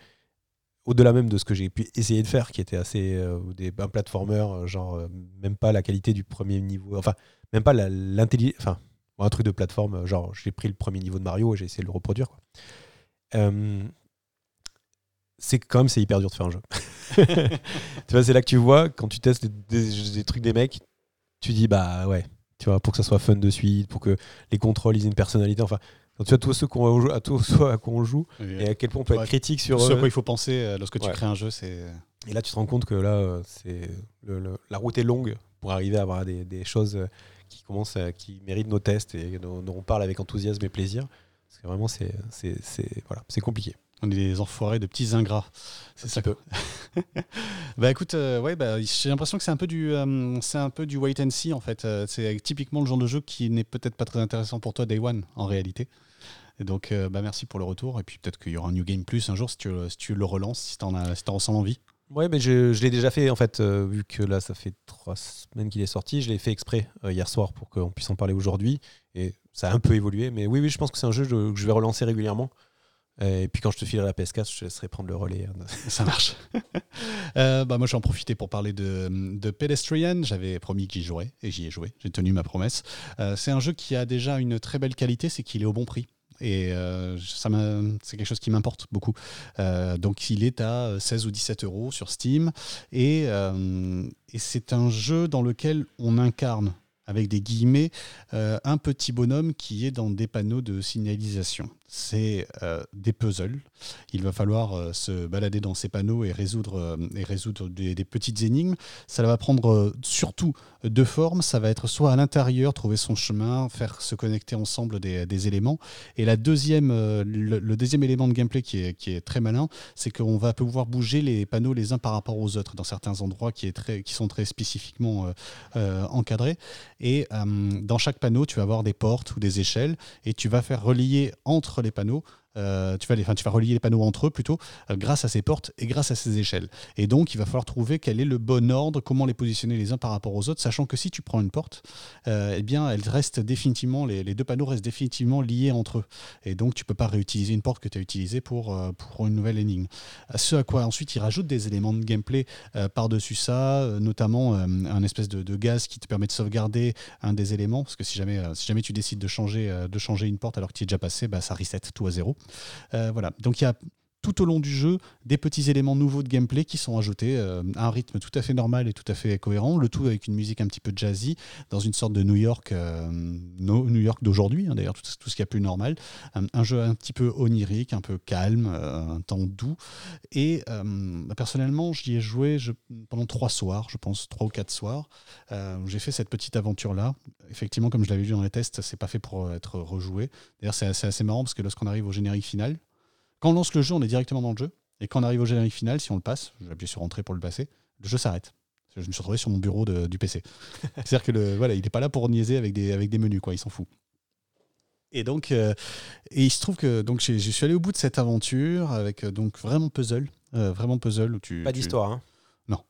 Speaker 1: au-delà même de ce que j'ai pu essayer de faire, qui était assez euh, des, un platformer, euh, genre même pas la qualité du premier niveau, enfin même pas l'intelligence, enfin un truc de plateforme, genre j'ai pris le premier niveau de Mario et j'ai essayé de le reproduire. Quoi. c'est quand même c'est hyper dur de faire un jeu. tu vois, c'est là que tu vois quand tu testes des, des, trucs des mecs, tu dis bah ouais, tu vois, pour que ça soit fun de suite, pour que les contrôles ils aient une personnalité, enfin tu vois tous ceux qu'on à tous ceux à quoi on joue et à quel point on peut être critique sur
Speaker 2: ce à quoi il faut penser euh, lorsque tu crées un jeu c'est
Speaker 1: et là tu te rends compte que là euh, c'est la route est longue pour arriver à avoir des, des choses euh, qui commencent qui méritent nos tests et dont, on parle avec enthousiasme et plaisir parce que vraiment c'est c'est voilà c'est compliqué
Speaker 2: on est des enfoirés de petits ingrats.
Speaker 1: C'est ça. Peu.
Speaker 2: bah écoute, ouais, bah, j'ai l'impression que c'est un peu du, c'est un peu du wait and see en fait. c'est typiquement le genre de jeu qui n'est peut-être pas très intéressant pour toi Day One en réalité. Et donc, euh, bah, merci pour le retour. Et puis peut-être qu'il y aura un New Game Plus un jour si tu, si tu le relances, si tu en, si en ressens envie.
Speaker 1: Ouais, mais je, je l'ai déjà fait en fait, euh, vu que là ça fait trois semaines qu'il est sorti. Je l'ai fait exprès euh, hier soir pour qu'on puisse en parler aujourd'hui. Et ça a un peu évolué. Mais oui, oui, je pense que c'est un jeu que je vais relancer régulièrement. Et puis quand je te filerai la PS4, je te laisserai prendre le relais. Hein.
Speaker 2: Ça marche. bah moi, j'en profité pour parler de, de Pedestrian. J'avais promis que j'y jouerais et j'y ai joué. J'ai tenu ma promesse. c'est un jeu qui a déjà une très belle qualité, c'est qu'il est au bon prix. Et euh, ça c'est quelque chose qui m'importe beaucoup. Euh, donc il est à 16 ou 17 euros sur Steam. Euh, et c'est un jeu dans lequel on incarne avec des guillemets, un petit bonhomme qui est dans des panneaux de signalisation. C'est des puzzles. Il va falloir se balader dans ces panneaux et résoudre, et résoudre des, petites énigmes. Ça va prendre surtout deux formes. Ça va être soit à l'intérieur, trouver son chemin, faire se connecter ensemble des, éléments. Et la deuxième, le, deuxième élément de gameplay qui est, qui est très malin, c'est qu'on va pouvoir bouger les panneaux les uns par rapport aux autres dans certains endroits qui, est très, qui sont très spécifiquement encadrés. Et euh, dans chaque panneau, tu vas avoir des portes ou des échelles et tu vas faire relier entre les panneaux euh, tu, vas les, tu vas relier les panneaux entre eux plutôt euh, grâce à ces portes et grâce à ces échelles. Et donc, il va falloir trouver quel est le bon ordre, comment les positionner les uns par rapport aux autres, sachant que si tu prends une porte, euh, eh bien, elle reste définitivement, les, deux panneaux restent définitivement liés entre eux. Et donc, tu peux pas réutiliser une porte que tu as utilisée pour, pour une nouvelle énigme. Ce à quoi ensuite, il rajoute des éléments de gameplay par-dessus ça, notamment un espèce de, de, gaz qui te permet de sauvegarder un des éléments, parce que si jamais, si jamais tu décides de changer, de changer une porte alors que tu es déjà passé, bah, ça reset tout à zéro. Euh, voilà. Donc il y a tout au long du jeu des petits éléments nouveaux de gameplay qui sont ajoutés euh, à un rythme tout à fait normal et tout à fait cohérent, le tout avec une musique un petit peu jazzy, dans une sorte de New York, euh, New York d'aujourd'hui, hein, d'ailleurs, tout, ce qui est plus normal. Un, jeu un petit peu onirique, un peu calme, un temps doux. Et bah, personnellement, j'y ai joué pendant trois soirs, je pense, trois ou quatre soirs. J'ai fait cette petite aventure-là. Effectivement, comme je l'avais vu dans les tests, c'est pas fait pour être rejoué. D'ailleurs, c'est assez marrant parce que lorsqu'on arrive au générique final, quand on lance le jeu, on est directement dans le jeu. Et quand on arrive au générique final, si on le passe, j'appuie sur Entrée pour le passer, le jeu s'arrête. Je me suis retrouvé sur mon bureau du PC. C'est-à-dire que le, voilà, il n'est pas là pour niaiser avec des, avec des menus, quoi. Il s'en fout. Et donc, euh, et il se trouve que donc je suis allé au bout de cette aventure avec euh, donc vraiment puzzle, euh, vraiment puzzle où tu
Speaker 1: pas d'histoire. Hein.
Speaker 2: Non,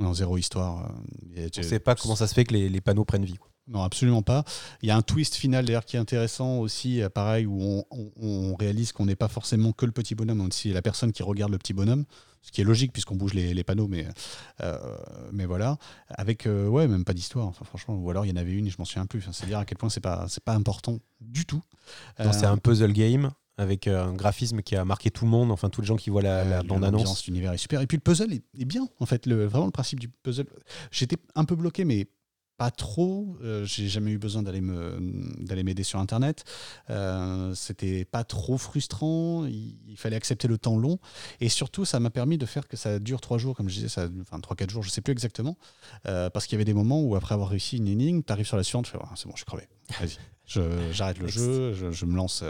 Speaker 2: non zéro histoire.
Speaker 1: on ne sait pas comment ça se fait que les, les panneaux prennent vie.
Speaker 2: Non, absolument pas. Il y a un twist final d'ailleurs qui est intéressant aussi, euh, pareil, où on, réalise qu'on n'est pas forcément que le petit bonhomme, mais aussi la personne qui regarde le petit bonhomme, ce qui est logique puisqu'on bouge les, panneaux, mais, euh, mais voilà. Avec, euh, ouais, même pas d'histoire, enfin, franchement, ou alors il y en avait une et je m'en souviens plus. C'est dire à quel point c'est pas, pas important du tout.
Speaker 1: c'est un puzzle game avec un graphisme qui a marqué tout le monde, enfin tous les gens qui voient la, bande-annonce.
Speaker 2: L'univers est super. Et puis le puzzle est, bien, en fait, le, vraiment le principe du puzzle. J'étais un peu bloqué, mais pas trop. Euh, j'ai jamais eu besoin d'aller me d'aller m'aider sur internet. Euh, c'était pas trop frustrant. Il, fallait accepter le temps long et surtout ça m'a permis de faire que ça dure trois jours, comme je disais, ça, enfin trois quatre jours, je sais plus exactement, euh, parce qu'il y avait des moments où après avoir réussi une énigme, tu arrives sur la suivante, tu fais c'est bon, je suis crevé. j'arrête le jeu, je, me lance,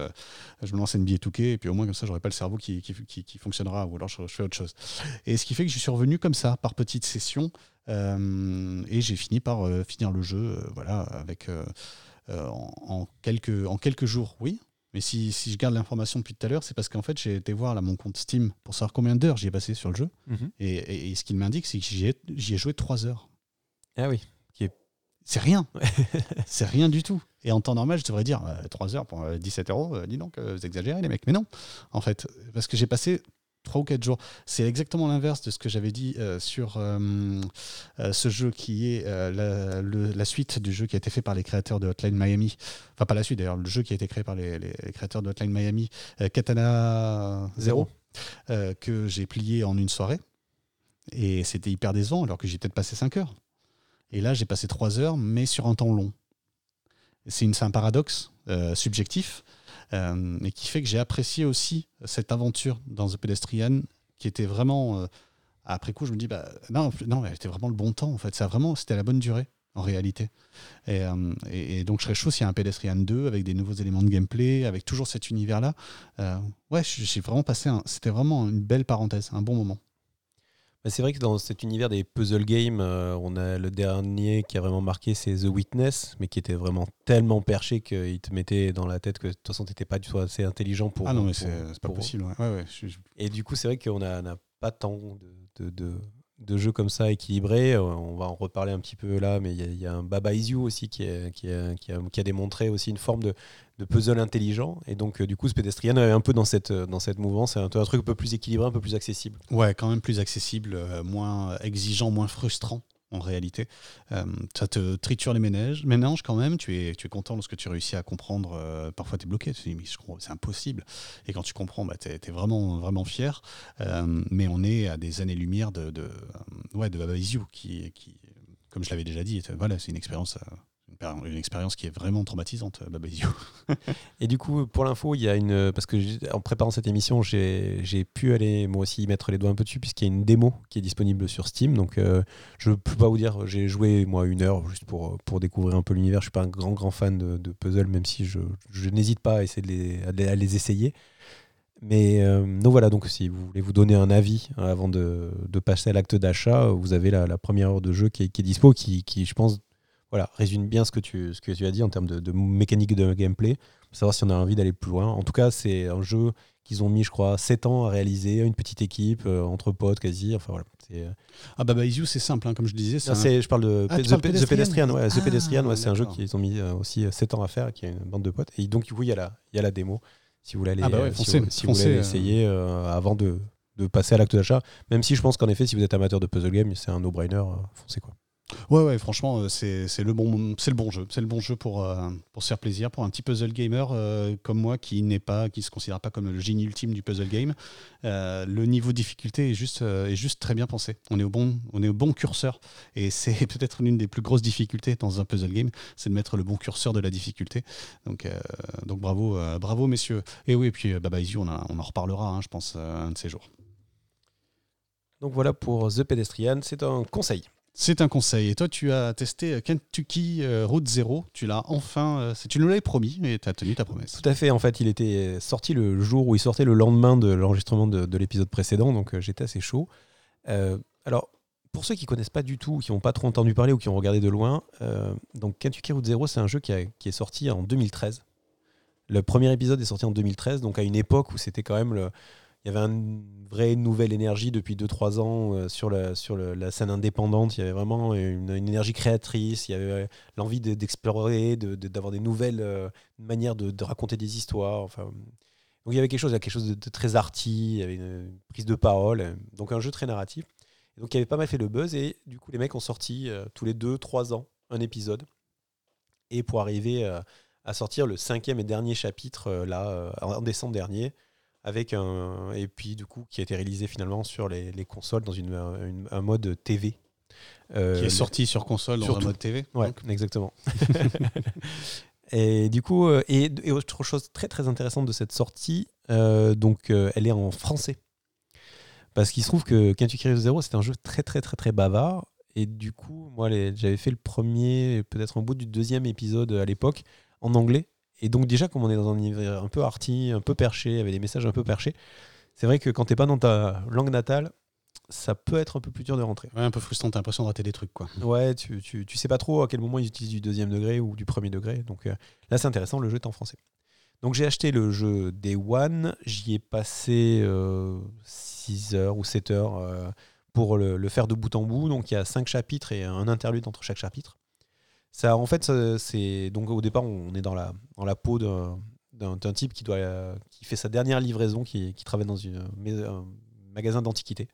Speaker 2: je me lance NBA Touquet, et puis au moins comme ça, j'aurai pas le cerveau qui, qui, qui, fonctionnera, ou alors je, je, fais autre chose. Et ce qui fait que je suis revenu comme ça, par petites sessions, euh, et j'ai fini par euh, finir le jeu euh, voilà, avec, en, quelques, en quelques jours, oui. Mais si, si je garde l'information depuis tout à l'heure, c'est parce qu'en fait, j'ai été voir là, mon compte Steam pour savoir combien d'heures j'y ai passé sur le jeu. Mhm. Et, et, ce qu'il m'indique, c'est que j'y ai, ai, joué 3 heures.
Speaker 1: Ah oui.
Speaker 2: C'est rien. c'est rien du tout. Et en temps normal, je devrais dire 3 heures pour 17 euros. dis donc, vous exagérez les mecs. Mais non, en fait, parce que j'ai passé trois ou quatre jours. C'est exactement l'inverse de ce que j'avais dit euh, sur euh, euh, ce jeu qui est la, suite du jeu qui a été fait par les créateurs de Hotline Miami. Enfin, pas la suite d'ailleurs, le jeu qui a été créé par les, créateurs de Hotline Miami, Katana Zero, que j'ai plié en une soirée. Et c'était hyper décevant alors que j'ai peut-être passé 5 heures. Et là, j'ai passé 3 heures, mais sur un temps long. C'est un paradoxe subjectif euh, et qui fait que j'ai apprécié aussi cette aventure dans The Pedestrian, qui était vraiment. Euh, après coup, je me dis, bah, non, non, elle était vraiment le bon temps, en fait. C'était la bonne durée en réalité. Euh, et, donc je serais chaud s'il y a un Pedestrian 2 avec des nouveaux éléments de gameplay, avec toujours cet univers-là. ouais, j'ai vraiment passé, c'était vraiment une belle parenthèse, un bon moment.
Speaker 1: Bah, c'est vrai que dans cet univers des puzzle games, euh, on a le dernier qui a vraiment marqué, c'est The Witness, mais qui était vraiment tellement perché qu'il te mettait dans la tête que de toute façon, tu n'étais pas du tout assez intelligent pour.
Speaker 2: Ah non, mais c'est pas possible.
Speaker 1: Et du coup, c'est vrai qu'on n'a pas tant de, de, de, jeux comme ça équilibrés. Euh, on va en reparler un petit peu là, mais il y, a un Baba Is You aussi qui, a, démontré aussi une forme de, de puzzle intelligent. Et donc, euh, du coup, ce pédestrian est un peu dans cette, euh, mouvance. C'est un, truc un peu plus équilibré, un peu plus accessible.
Speaker 2: Ouais, quand même plus accessible, moins exigeant, moins frustrant en réalité. ça te triture les ménages, ménages quand même. Tu es, tu es content lorsque tu réussis à comprendre. parfois, tu es bloqué. Tu te dis, c'est impossible. Et quand tu comprends, bah, tu es, vraiment, vraiment fier. mais on est à des années-lumière de, Baba qui, qui, comme je l'avais déjà dit, voilà, c'est une expérience une expérience qui est vraiment traumatisante, Baba Is
Speaker 1: Et du coup, pour l'info, il y a une. Parce que en préparant cette émission, j'ai pu aller moi aussi mettre les doigts un peu dessus, puisqu'il y a une démo qui est disponible sur Steam. Donc, je ne peux pas vous dire, j'ai joué moi une heure juste pour, pour découvrir un peu l'univers. Je suis pas un grand, grand fan de, de puzzle, même si je, je n'hésite pas à essayer de les, à les essayer. Mais euh, donc voilà, donc si vous voulez vous donner un avis hein, avant de, de passer à l'acte d'achat, vous avez la, la, première heure de jeu qui est, qui est dispo, qui, qui, je pense voilà, résume bien ce que, tu, ce que tu as dit en termes de, de mécanique de gameplay, pour savoir si on a envie d'aller plus loin. En tout cas, c'est un jeu qu'ils ont mis, je crois, 7 ans à réaliser, une petite équipe, euh, entre potes quasi. Enfin voilà.
Speaker 2: Euh, ah bah, bah c'est simple, hein, comme je disais.
Speaker 1: Je parle de ah, The, Pedestrian. Ouais, The ah, Pedestrian, c'est un jeu qu'ils ont mis aussi 7 ans à faire, qui a une bande de potes. Et donc, du coup, il y, a la, il y a la démo si vous voulez aller, ah bah euh, si vous, voulez euh. essayer euh, avant de, de passer à l'acte d'achat. Même si je pense qu'en effet, si vous êtes amateur de puzzle game, c'est un no-brainer, foncez quoi.
Speaker 2: Ouais, ouais, franchement, euh, c'est le, bon, le bon jeu. C'est le bon jeu pour, euh, pour se faire plaisir, pour un petit puzzle gamer euh, comme moi qui n'est pas, qui se considère pas comme le génie ultime du puzzle game. le niveau de difficulté est juste, est juste très bien pensé. On est au bon, on est au bon curseur. Et c'est peut-être l'une des plus grosses difficultés dans un puzzle game, c'est de mettre le bon curseur de la difficulté. Donc, donc bravo, bravo messieurs. Et oui, et puis Baba on, on en reparlera, hein, je pense, un de ces jours.
Speaker 1: Donc voilà pour The Pedestrian, c'est un conseil.
Speaker 2: C'est un conseil. Et toi, tu as testé Kentucky euh, Route Zero. Tu l'as enfin. Euh, tu nous l'avais promis et tu as tenu ta promesse.
Speaker 1: Tout à fait. En fait, il était sorti le jour où il sortait le lendemain de l'enregistrement de, l'épisode précédent. Donc, euh, j'étais assez chaud. alors, pour ceux qui connaissent pas du tout, qui n'ont pas trop entendu parler ou qui ont regardé de loin, donc Kentucky Route Zero, c'est un jeu qui, qui, est sorti en 2013. Le premier épisode est sorti en 2013, donc à une époque où c'était quand même le, il y avait une vraie nouvelle énergie depuis 2-3 ans euh, sur, la, sur la scène indépendante. Il y avait vraiment une, énergie créatrice, il y avait l'envie d'explorer, d'avoir des nouvelles euh, manières de, raconter des histoires. Enfin, donc il y avait quelque chose, quelque chose de, très arty, il y avait une, prise de parole, donc un jeu très narratif. donc il avait pas mal fait le buzz et du coup les mecs ont sorti euh, tous les 2-3 ans un épisode. Et pour arriver à sortir le cinquième et dernier chapitre là en décembre dernier, avec un et puis du coup qui a été réalisé finalement sur les, les consoles dans une, un mode TV.
Speaker 2: Euh, qui est sorti sur console dans un mode TV.
Speaker 1: Ouais, exactement. et du coup, euh, et, autre chose très très intéressante de cette sortie, euh, donc elle est en français. Parce qu'il se trouve que Kentucky Zero, c'est un jeu très très très très bavard. Et du coup, moi, j'avais fait le premier, peut-être en bout du deuxième épisode à l'époque, en anglais. Et donc déjà, comme on est dans un univers un peu arty, un peu perché, avec des messages un peu perchés, c'est vrai que quand t'es pas dans ta langue natale, ça peut être un peu plus dur de rentrer.
Speaker 2: Ouais, un peu frustrant, t'as l'impression de rater des trucs, quoi.
Speaker 1: Ouais, tu, tu, tu, sais pas trop à quel moment ils utilisent du deuxième degré ou du premier degré. Donc euh, là, c'est intéressant, le jeu est en français. Donc j'ai acheté le jeu Day One, j'y ai passé 6 euh, heures ou 7 heures euh, pour le, le, faire de bout en bout. Donc il y a 5 chapitres et un interlude entre chaque chapitre. Ça, en fait, c'est donc au départ, on est dans la, dans la peau d'un type qui, doit, qui fait sa dernière livraison, qui, travaille dans une, un magasin d'antiquité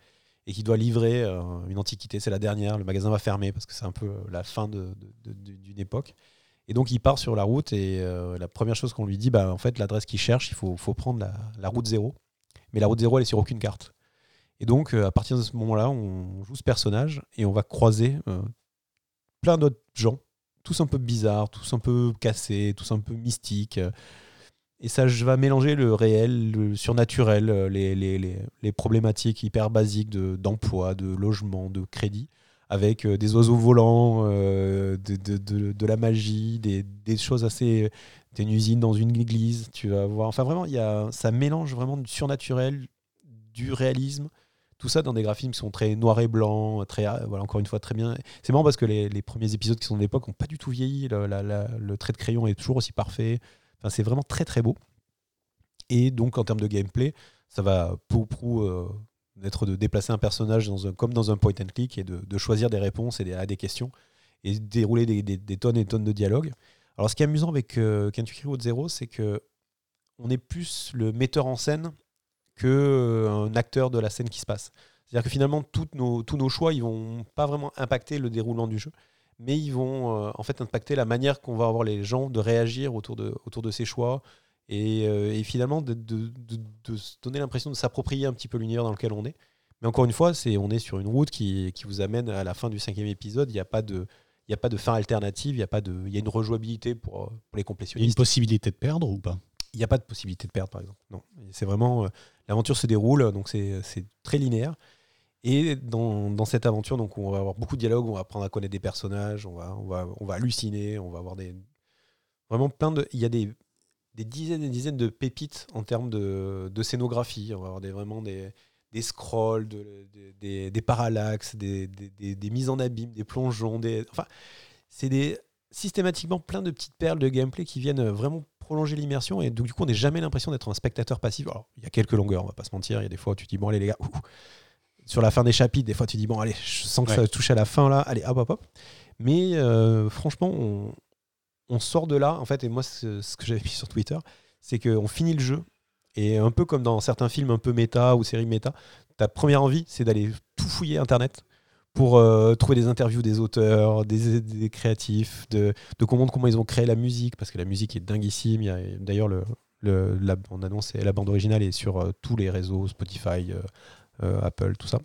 Speaker 1: et qui doit livrer euh, une antiquité. C'est la dernière, le magasin va fermer parce que c'est un peu la fin d'une époque. Et donc il part sur la route et euh, la première chose qu'on lui dit, bah, en fait l'adresse qu'il cherche, il faut, faut prendre la, route zéro. Mais la route zéro, elle est sur aucune carte. Et donc euh, à partir de ce moment-là, on joue ce personnage et on va croiser plein d'autres gens tous un peu bizarres, tous un peu cassés, tous un peu mystiques. Et ça va mélanger le réel, le surnaturel, les, les, les, les problématiques hyper basiques d'emploi, de, logement, de crédit, avec euh, des oiseaux volants, euh, de, de, de, la magie, des, des choses assez. T'es une usine dans une église, tu vas voir. Enfin, vraiment, y a, ça mélange vraiment du surnaturel, du réalisme tout ça dans des graphismes qui sont très noirs et blancs, très, euh, voilà, encore une fois très bien. C'est marrant parce que les, premiers épisodes qui sont de l'époque n'ont pas du tout vieilli. Le, trait de crayon est toujours aussi parfait. Enfin, c'est vraiment très très beau. Et donc en termes de gameplay, ça va pour prou euh, d'être de déplacer un personnage comme dans un point and click et de, choisir des réponses et des, à des questions et dérouler des, des, tonnes et tonnes de dialogues. Alors ce qui est amusant avec euh, Kentucky Road Zero, c'est que on est plus le metteur en scène qu'un euh, acteur de la scène qui se passe. C'est-à-dire que finalement, nos, tous nos choix, ils vont pas vraiment impacter le déroulement du jeu, mais ils vont euh, en fait impacter la manière qu'on va avoir les gens de réagir autour de, autour de ces choix, et, euh, finalement de, de, de, se donner l'impression de s'approprier un petit peu l'univers dans lequel on est. Mais encore une fois, c'est on est sur une route qui, qui, vous amène à la fin du cinquième épisode. Il n'y a pas de Il a pas de fin alternative, il y a pas de, il y a une rejouabilité pour, pour les
Speaker 2: Il y a
Speaker 1: complétionnistes.
Speaker 2: une possibilité de perdre ou pas?
Speaker 1: Il n'y a pas de possibilité de perdre, par exemple. Non, c'est vraiment l'aventure se déroule, donc c'est très linéaire. Et dans, cette aventure, donc on va avoir beaucoup de dialogues, on va apprendre à connaître des personnages, on va, halluciner, on va avoir des vraiment plein de, il y a des, dizaines et des dizaines de pépites en termes de, scénographie. On va avoir des, vraiment des, scrolls, de- de- des, parallaxes, des mises en abîme, des plongeons, des, enfin, c'est des systématiquement plein de petites perles de gameplay qui viennent vraiment prolonger l'immersion et donc du coup on n'a jamais l'impression d'être un spectateur passif. Alors il y a quelques longueurs, on va pas se mentir, il y a des fois où tu te dis bon allez les gars, ouh, sur la fin des chapitres, des fois tu dis bon allez, je sens que
Speaker 2: Ouais.
Speaker 1: ça touche à la fin là, allez hop hop hop. Mais euh, franchement on, on sort de là en fait et moi ce, ce que j'avais mis sur Twitter, c'est qu'on finit le jeu et un peu comme dans certains films un peu méta ou séries méta, ta première envie c'est d'aller tout fouiller internet pour euh, trouver des interviews des auteurs, des, créatifs, de, de comprendre comment ils ont créé la musique, parce que la musique est dinguissime. D'ailleurs, le, le, la, on annonce, la bande originale est sur euh, tous les réseaux, Spotify, euh, Apple, tout ça.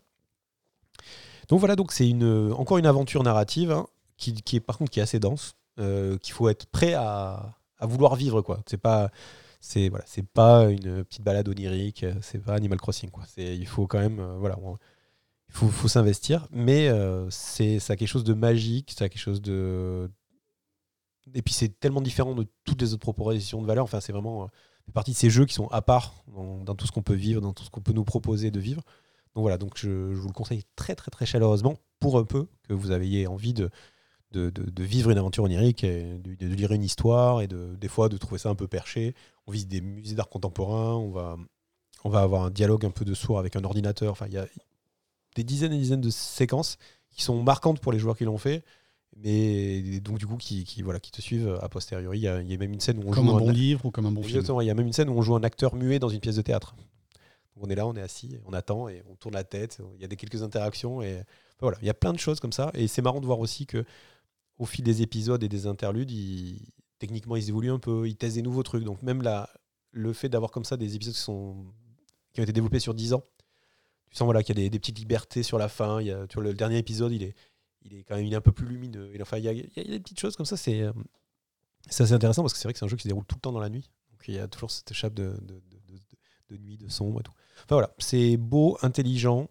Speaker 1: Donc voilà, donc c'est une, encore une aventure narrative hein, qui, qui est par contre qui est assez dense, qu'il faut être prêt à, à vouloir vivre. quoi. C'est pas, c'est voilà, c'est pas une petite balade onirique, c'est pas Animal Crossing. Quoi. C'est, il faut quand même, voilà, il faut, faut s'investir, mais euh, c'est ça a quelque chose de magique, ça quelque chose de et puis c'est tellement différent de toutes les autres propositions de valeur. Enfin, c'est vraiment euh, fait partie de ces jeux qui sont à part dans, tout ce qu'on peut vivre, dans tout ce qu'on peut nous proposer de vivre. Donc voilà, donc je, je vous le conseille très très très chaleureusement pour un peu que vous ayez envie de, de, de- vivre une aventure onirique, de, lire une histoire et de, des fois de trouver ça un peu perché. On visite des musées d'art contemporain, on va, on va avoir un dialogue un peu de sourd avec un ordinateur. Enfin, des dizaines et dizaines de séquences qui sont marquantes pour les joueurs qui l'ont fait, mais donc du coup qui, qui, voilà, qui te suivent a posteriori. Il y a, il y a même une scène où on
Speaker 2: Comme
Speaker 1: joue
Speaker 2: un bon livre ou comme un bon film
Speaker 1: il y a même une scène où on joue un acteur muet dans une pièce de théâtre. Donc on est là, on est assis, on attend et on tourne la tête. Il y a des quelques interactions et voilà, il y a plein de choses comme ça. Et c'est marrant de voir aussi que au fil des épisodes et des interludes, ils- techniquement ils évoluent un peu, ils testent des nouveaux trucs. Donc même là, le fait d'avoir comme ça des épisodes qui sont qui ont été développés sur 10 ans, tu sens voilà qu'il y a des, des petites libertés sur la fin. Il y a, tu vois, le dernier épisode, il est il est quand même il est un peu plus lumineux. Et enfin, il y a, il y a des petites choses comme ça. C'est euh, c'est assez intéressant parce que c'est vrai que c'est un jeu qui se déroule tout le temps dans la nuit. Donc il y a toujours cette échappe de, de, de- de- de nuit, de sombre et tout. Enfin voilà, c'est beau, intelligent,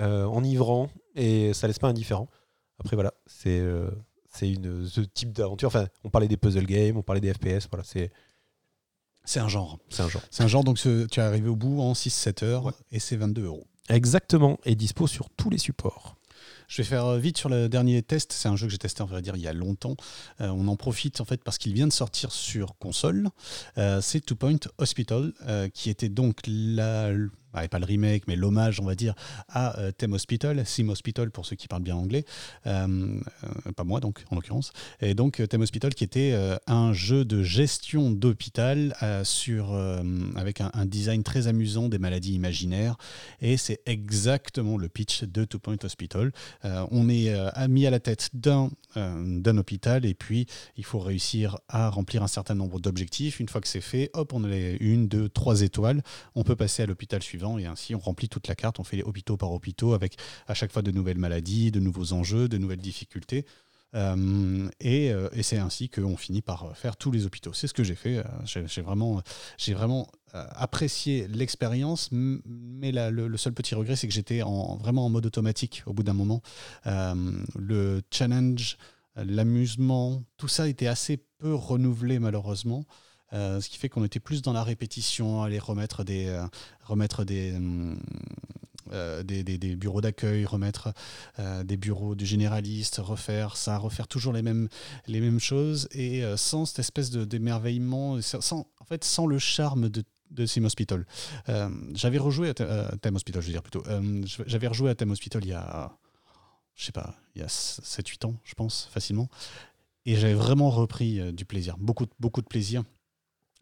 Speaker 1: euh, enivrant et ça laisse pas indifférent. Après voilà, c'est euh, c'est une ce type d'aventure. Enfin, on parlait des puzzle games, on parlait des FPS. Voilà, c'est
Speaker 2: C'est un genre.
Speaker 1: c'est un genre.
Speaker 2: C'est un genre, donc ce- tu es arrivé au bout en 6-7 heures
Speaker 1: Ouais.
Speaker 2: et c'est 22 euros.
Speaker 1: Exactement, et dispo sur tous les supports.
Speaker 2: Je vais faire euh, vite sur le dernier test. C'est un jeu que j'ai testé, on va dire, il y a longtemps. Euh, on en profite en fait parce qu'il vient de sortir sur console. Euh, c'est Two Point Hospital, qui était donc la, pas le remake, mais l'hommage, on va dire, à euh, Theme Hospital, Sim Hospital pour ceux qui parlent bien anglais. Euh, euh, pas moi donc, en l'occurrence. Et donc Theme Hospital qui était un jeu de gestion d'hôpital avec un, design très amusant des maladies imaginaires. Et c'est exactement le pitch de Two Point Hospital. On est mis à la tête d'un hôpital et puis il faut réussir à remplir un certain nombre d'objectifs. Une fois que c'est fait, hop, on a une, deux, trois étoiles. On peut passer à l'hôpital suivant et ainsi on remplit toute la carte. On fait les hôpitaux par hôpitaux avec à chaque fois de nouvelles maladies, de nouveaux enjeux, de nouvelles difficultés. Euh, et, euh, et c'est ainsi qu'on finit par faire tous les hôpitaux. C'est ce que j'ai fait. Euh, J'ai vraiment, vraiment apprécié l'expérience, mais le, seul petit regret, c'est que j'étais en, vraiment en mode automatique au bout d'un moment. Le challenge, l'amusement, tout ça était assez peu renouvelé malheureusement. Euh, ce qui fait qu'on était plus dans la répétition, aller remettre des, euh, remettre hum, euh, des, des- bureaux d'accueil, remettre des bureaux du généraliste, refaire ça, refaire toujours les mêmes, les mêmes choses, et sans cette espèce d'émerveillement, sans, en fait, sans le charme de de Sim Hospital. J'avais rejoué à Th- Theme Hospital, je veux dire plutôt. J'avais rejoué à Theme Hospital il y a, je sais pas, il y a 7-8 ans, je pense, facilement. Et j'avais vraiment repris du plaisir, beaucoup, beaucoup de plaisir.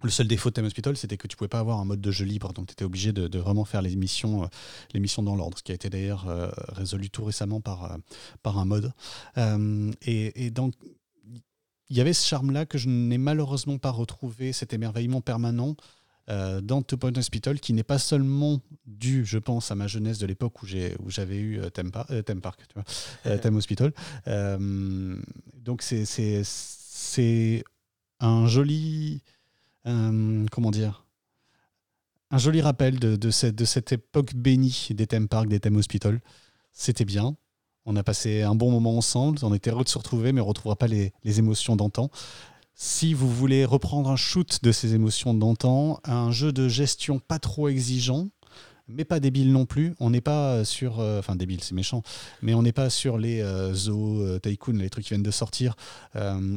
Speaker 2: Le seul défaut de Theme Hospital, c'était que tu pouvais pas avoir un mode de jeu libre, donc tu étais obligé de, de vraiment faire les missions, euh, les missions dans l'ordre, ce qui a été d'ailleurs euh, résolu tout récemment par, euh, par un mode. Et, et donc, il y avait ce charme-là que je n'ai malheureusement pas retrouvé, cet émerveillement permanent. dans Two Point Hospital qui n'est pas seulement dû, je pense, à ma jeunesse de l'époque où j'avais eu Theme, Park, tu vois, Theme Hospital. donc c'est un joli, comment dire, un joli rappel de, cette, époque bénie des theme parks, des thème hospital. C'était bien. On a passé un bon moment ensemble. On était heureux de se retrouver, mais on ne retrouvera pas les, les émotions d'antan. Si vous voulez reprendre un shoot de ces émotions d'antan, un jeu de gestion pas trop exigeant, mais pas débile non plus. On n'est pas sur. Euh, enfin, débile, c'est méchant. Mais on n'est pas sur les euh, Zo, euh, Tycoon, les trucs qui viennent de sortir,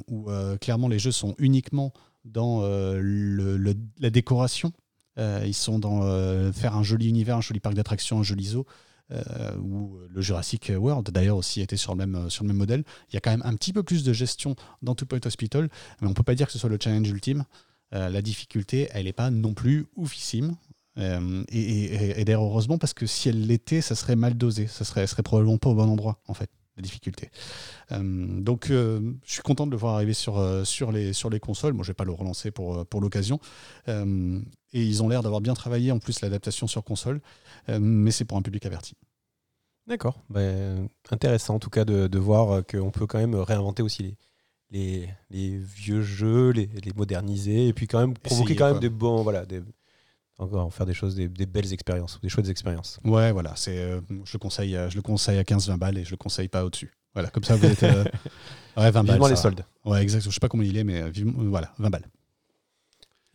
Speaker 2: où clairement les jeux sont uniquement dans le, la décoration. ils sont dans faire un joli univers, un joli parc d'attractions, un joli zoo. ou le Jurassic World d'ailleurs aussi était sur le, même, sur le même modèle. Il y a quand même un petit peu plus de gestion dans Two Point Hospital, mais on ne peut pas dire que ce soit le challenge ultime. la difficulté, elle n'est pas non plus oufissime. Euh, et, d'ailleurs, heureusement, parce que si elle l'était, ça serait mal dosé. Ça serait, serait probablement pas au bon endroit, en fait, la difficulté. Euh, donc, euh, je suis content de le voir arriver sur, sur, les, sur les consoles. Moi, je vais pas le relancer pour, pour l'occasion. et ils ont l'air d'avoir bien travaillé, en plus, l'adaptation sur console. mais c'est pour un public averti.
Speaker 1: D'accord. Ben, intéressant, en tout cas, de, de voir qu'on peut quand même réinventer aussi les, les, les vieux jeux, les, les, moderniser, et puis quand même provoquer quand même des bons. Voilà, des, encore faire des choses, des, belles expériences, des chouettes expériences.
Speaker 2: Ouais, voilà, c'est, euh, je, le conseille, je le conseille à 15-20 balles et je le conseille pas au-dessus. Voilà, comme ça vous êtes. Euh,
Speaker 1: ouais, 20 balles. les soldes.
Speaker 2: Ouais, exactement. Je sais pas comment il est, mais euh, voilà, 20 balles.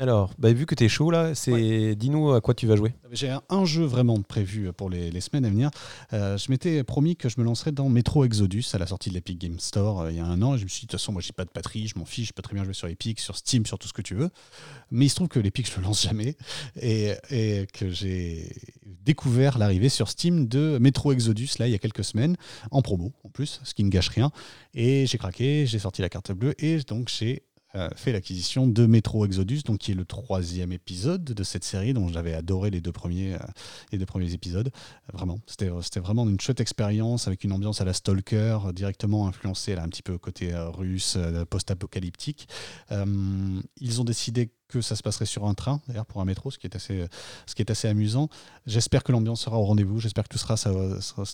Speaker 1: Alors, bah, vu que tu es chaud là, c'est dis-nous à quoi tu vas jouer.
Speaker 2: J'ai un, jeu vraiment prévu pour les, semaines à venir. Euh, je m'étais promis que je me lancerais dans Metro Exodus à la sortie de l'Epic Game Store euh, il y a un an. Et je me suis dit, de toute façon, moi j'ai pas de batterie, je m'en fiche, je peux très bien jouer sur Epic, sur Steam, sur tout ce que tu veux. Mais il se trouve que l'Epic, je le lance jamais. Et, et que j'ai découvert l'arrivée sur Steam de Metro Exodus là il y a quelques semaines, en promo en plus, ce qui ne gâche rien. Et j'ai craqué, j'ai sorti la carte bleue et donc j'ai euh, fait l'acquisition de Metro Exodus, donc qui est le troisième épisode de cette série dont j'avais adoré les deux premiers, euh, les deux premiers épisodes. vraiment, c'était, c'était vraiment une chouette expérience avec une ambiance à la Stalker, directement influencée, un petit peu côté euh, russe, post-apocalyptique. ils ont décidé que ça se passerait sur un train, d'ailleurs pour un métro, ce qui est assez, ce qui est assez amusant. J'espère que l'ambiance sera au rendez-vous, j'espère que tout, sera, ça,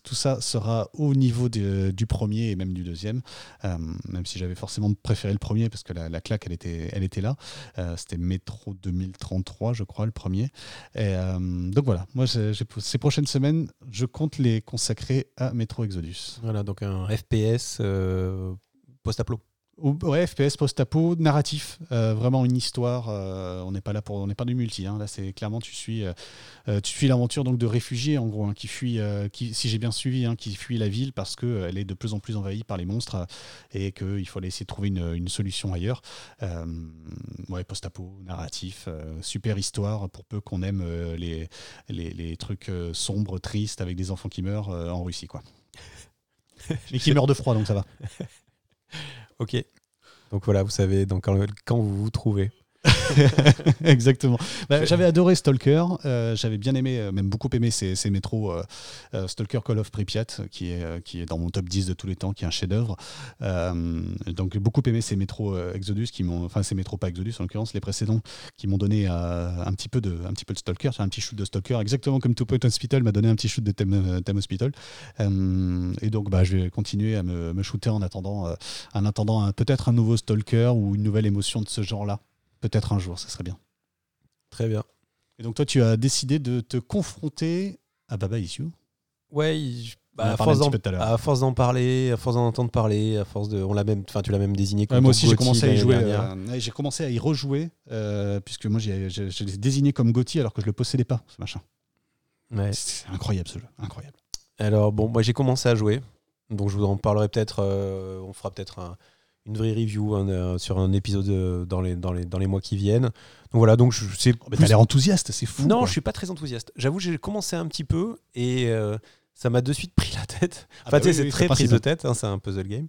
Speaker 2: tout ça sera au niveau du premier et même du deuxième, euh, même si j'avais forcément préféré le premier parce que la, claque, elle était, elle était là. Euh, c'était Métro 2033, je crois, le premier. Euh, donc voilà, moi, ces prochaines semaines, je compte les consacrer à Métro Exodus.
Speaker 1: Voilà, donc un FPS post-aplo.
Speaker 2: Ouais, FPS post-apo, narratif, euh, vraiment une histoire. Euh, on n'est pas là pour, on n'est pas du multi. Hein. là, c'est clairement tu suis, euh, tu suis l'aventure donc de réfugiés en gros, hein, qui fuient, qui, si j'ai bien suivi, hein, qui fuient la ville parce que elle est de plus en plus envahie par les monstres et qu'il faut aller essayer de trouver une, une solution ailleurs. ouais, post-apo, narratif, super histoire pour peu qu'on aime les, les, les, trucs sombres, tristes avec des enfants qui meurent en Russie, quoi. Mais qui meurent de froid, donc ça va.
Speaker 1: Ok. Donc voilà, vous savez donc quand vous vous trouvez.
Speaker 2: Exactement. Bah, j'avais adoré Stalker. Euh, j'avais bien aimé, euh, même beaucoup aimé ces, ces métros euh, Stalker Call of Pripyat, qui est, qui est dans mon top 10 de tous les temps, qui est un chef-d'œuvre. donc, beaucoup aimé ces métros Exodus, qui m'ont, enfin, ces métros pas Exodus en l'occurrence, les précédents, qui m'ont donné un, petit peu de, un petit peu de Stalker, un petit shoot de Stalker, exactement comme Two Point Hospital m'a donné un petit shoot de Theme, Hospital. et donc, bah, je vais continuer à me, me shooter en attendant, en attendant peut-être un nouveau Stalker ou une nouvelle émotion de ce genre-là. Peut-être un jour, ça serait bien.
Speaker 1: Très bien.
Speaker 2: Et donc toi, tu as décidé de te confronter à Baba Is You
Speaker 1: Ouais, bah, à, force à, force d'en parler, à force d'en entendre parler, à force de, on l'a même, enfin tu l'as même désigné.
Speaker 2: Comme moi aussi, j'ai commencé à y jouer. Euh, j'ai commencé à y rejouer euh, puisque moi j'ai désigné comme Gauthier alors que je le possédais pas, ce machin. Ouais. C'est incroyable ce jeu, incroyable.
Speaker 1: Alors bon, moi j'ai commencé à jouer, donc je vous en parlerai peut-être. Euh, on fera peut-être un une vraie review hein, euh, sur un épisode euh, dans, les, dans, les, dans les mois qui viennent. Donc voilà, donc c'est.
Speaker 2: Oh, t'as l'air enthousiaste, c'est fou.
Speaker 1: Non, je suis pas très enthousiaste. J'avoue, j'ai commencé un petit peu et euh, ça m'a de suite pris la tête. Ah enfin, bah c'est très prise de tête, hein, c'est un puzzle game.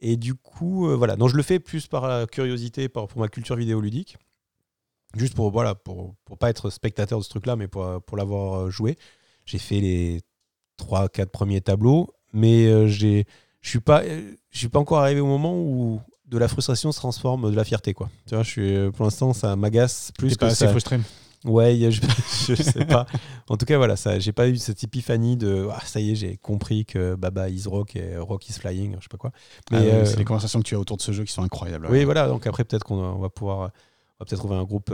Speaker 1: Et du coup, voilà. Donc je le fais plus par curiosité, par, pour ma culture vidéoludique. Juste pour, voilà, pour, pour pas être spectateur de ce truc-là, mais pour, pour l'avoir joué. J'ai fait les 3-4 premiers tableaux, mais j'ai je suis pas, je suis pas encore arrivé au moment où de la frustration se transforme de la fierté quoi. Tu vois, je suis pour l'instant ça m'agace plus
Speaker 2: que pas
Speaker 1: assez
Speaker 2: frustré.
Speaker 1: Ouais, je, je sais pas. En tout cas, voilà, ça, j'ai pas eu cette épiphanie de ah, ça y est, j'ai compris que Baba is rock et rock is flying, je sais pas quoi.
Speaker 2: Mais ah c'est les conversations que tu as autour de ce jeu qui sont incroyables.
Speaker 1: Oui, voilà. Donc après, peut-être qu'on va pouvoir, on va peut-être trouver un groupe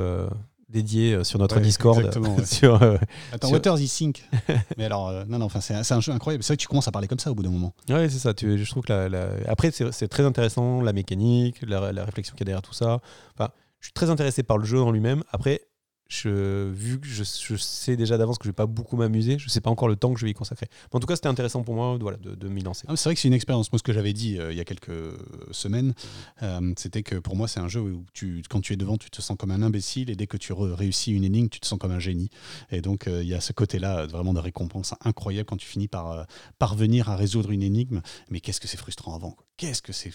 Speaker 1: dédié euh, sur notre Discord.
Speaker 2: sur, euh, Attends, Waters il sync. Mais alors, euh, non, non, enfin, c'est un, jeu incroyable. C'est vrai que tu commences à parler comme ça au bout d'un moment.
Speaker 1: Oui, c'est ça. Tu, je trouve que la, après, c'est très intéressant, la mécanique, la, la réflexion qu'il y a derrière tout ça. Enfin, je suis très intéressé par le jeu en lui-même. Après, je, vu que je, sais déjà d'avance que je vais pas beaucoup m'amuser, je sais pas encore le temps que je vais y consacrer. en tout cas, c'était intéressant pour moi de, m'y lancer.
Speaker 2: Ah, c'est vrai que c'est une expérience. Moi, ce que j'avais dit euh, il y a quelques semaines, euh, c'était que pour moi, c'est un jeu où quand tu es devant, tu te sens comme un imbécile et dès que tu réussis une énigme, tu te sens comme un génie. Et donc, euh, il y a ce côté-là vraiment de récompense incroyable quand tu finis par parvenir à résoudre une énigme. Mais qu'est-ce que c'est frustrant avant Qu'est-ce que c'est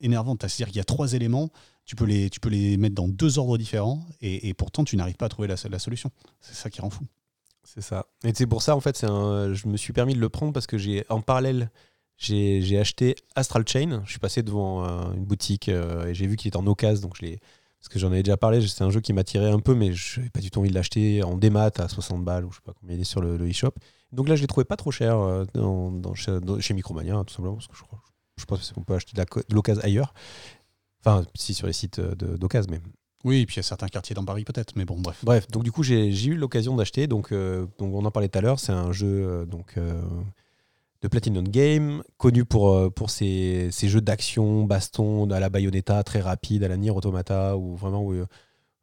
Speaker 2: énervant C'est-à-dire qu'il y a trois éléments tu peux les, tu peux les mettre dans deux ordres différents et, pourtant tu n'arrives pas à trouver la, la solution. C'est ça qui rend fou.
Speaker 1: C'est ça. Et c'est pour ça, en fait, un, je me suis permis de le prendre parce que j'ai en parallèle, j'ai acheté Astral Chain. Je suis passé devant une boutique euh, et j'ai vu qu'il était en occasion, donc je l'ai. Parce que j'en avais déjà parlé, c'est un jeu qui m'attirait un peu, mais je n'avais pas du tout envie de l'acheter en démat à 60 balles ou je sais pas combien il est sur le, e-shop. Donc là, je l'ai trouvé pas trop cher euh, chez, Micromania, tout simplement, parce que je, je pense qu'on peut acheter de l'occasion ailleurs. Enfin, si sur les sites d'occasion, mais.
Speaker 2: Oui, et puis il y a certains quartiers dans Paris peut-être, mais bon, bref.
Speaker 1: Bref, donc du coup, j'ai eu l'occasion d'acheter. Donc, euh, donc, on en parlait tout à l'heure. C'est un jeu euh, donc, euh, de Platinum Game, connu pour, pour ses, ses jeux d'action, baston, à la Bayonetta, très rapide, à la Nier Automata, où vraiment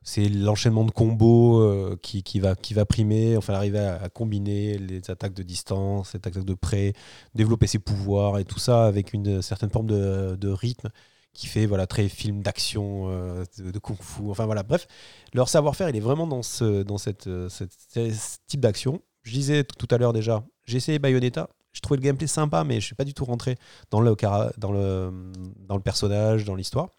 Speaker 1: c'est l'enchaînement de combos qui, qui, va, qui va primer, enfin arriver à, combiner les attaques de distance, les attaques de près, développer ses pouvoirs et tout ça avec une certaine forme de, de rythme qui fait voilà très film d'action euh, de, kung-fu enfin voilà. Bref leur savoir-faire il est vraiment dans ce dans cette, euh, cette ce type d'action. Je disais tout à l'heure déjà j'ai essayé Bayonetta. Je trouvais le gameplay sympa mais je suis pas du tout rentré dans le dans le dans le personnage dans l'histoire.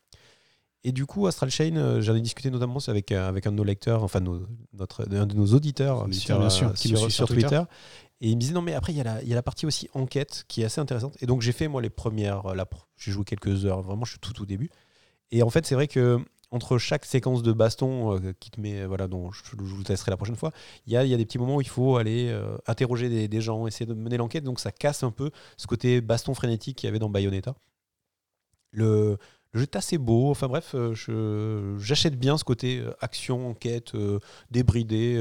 Speaker 1: Et du coup, Astral Chain, euh, j'en ai discuté notamment avec, avec un de nos lecteurs, enfin notre, un de nos auditeurs sur, qui sur, sur, Twitter. Et il me disait non mais après il y, a la, il y a la partie aussi enquête qui est assez intéressante. Et donc j'ai fait moi les premières, euh, j'ai joué quelques heures, vraiment je suis tout au début. Et en fait c'est vrai que entre chaque séquence de baston euh, qui te met, voilà, dont je, vous testerai la prochaine fois, il y a, y a des petits moments où il faut aller euh, interroger des, des, gens, essayer de mener l'enquête. Donc ça casse un peu ce côté baston frénétique qu'il y avait dans Bayonetta. Le, le jeu est assez beau. Enfin bref, euh, j'achète bien ce côté euh, action, enquête, euh, débridée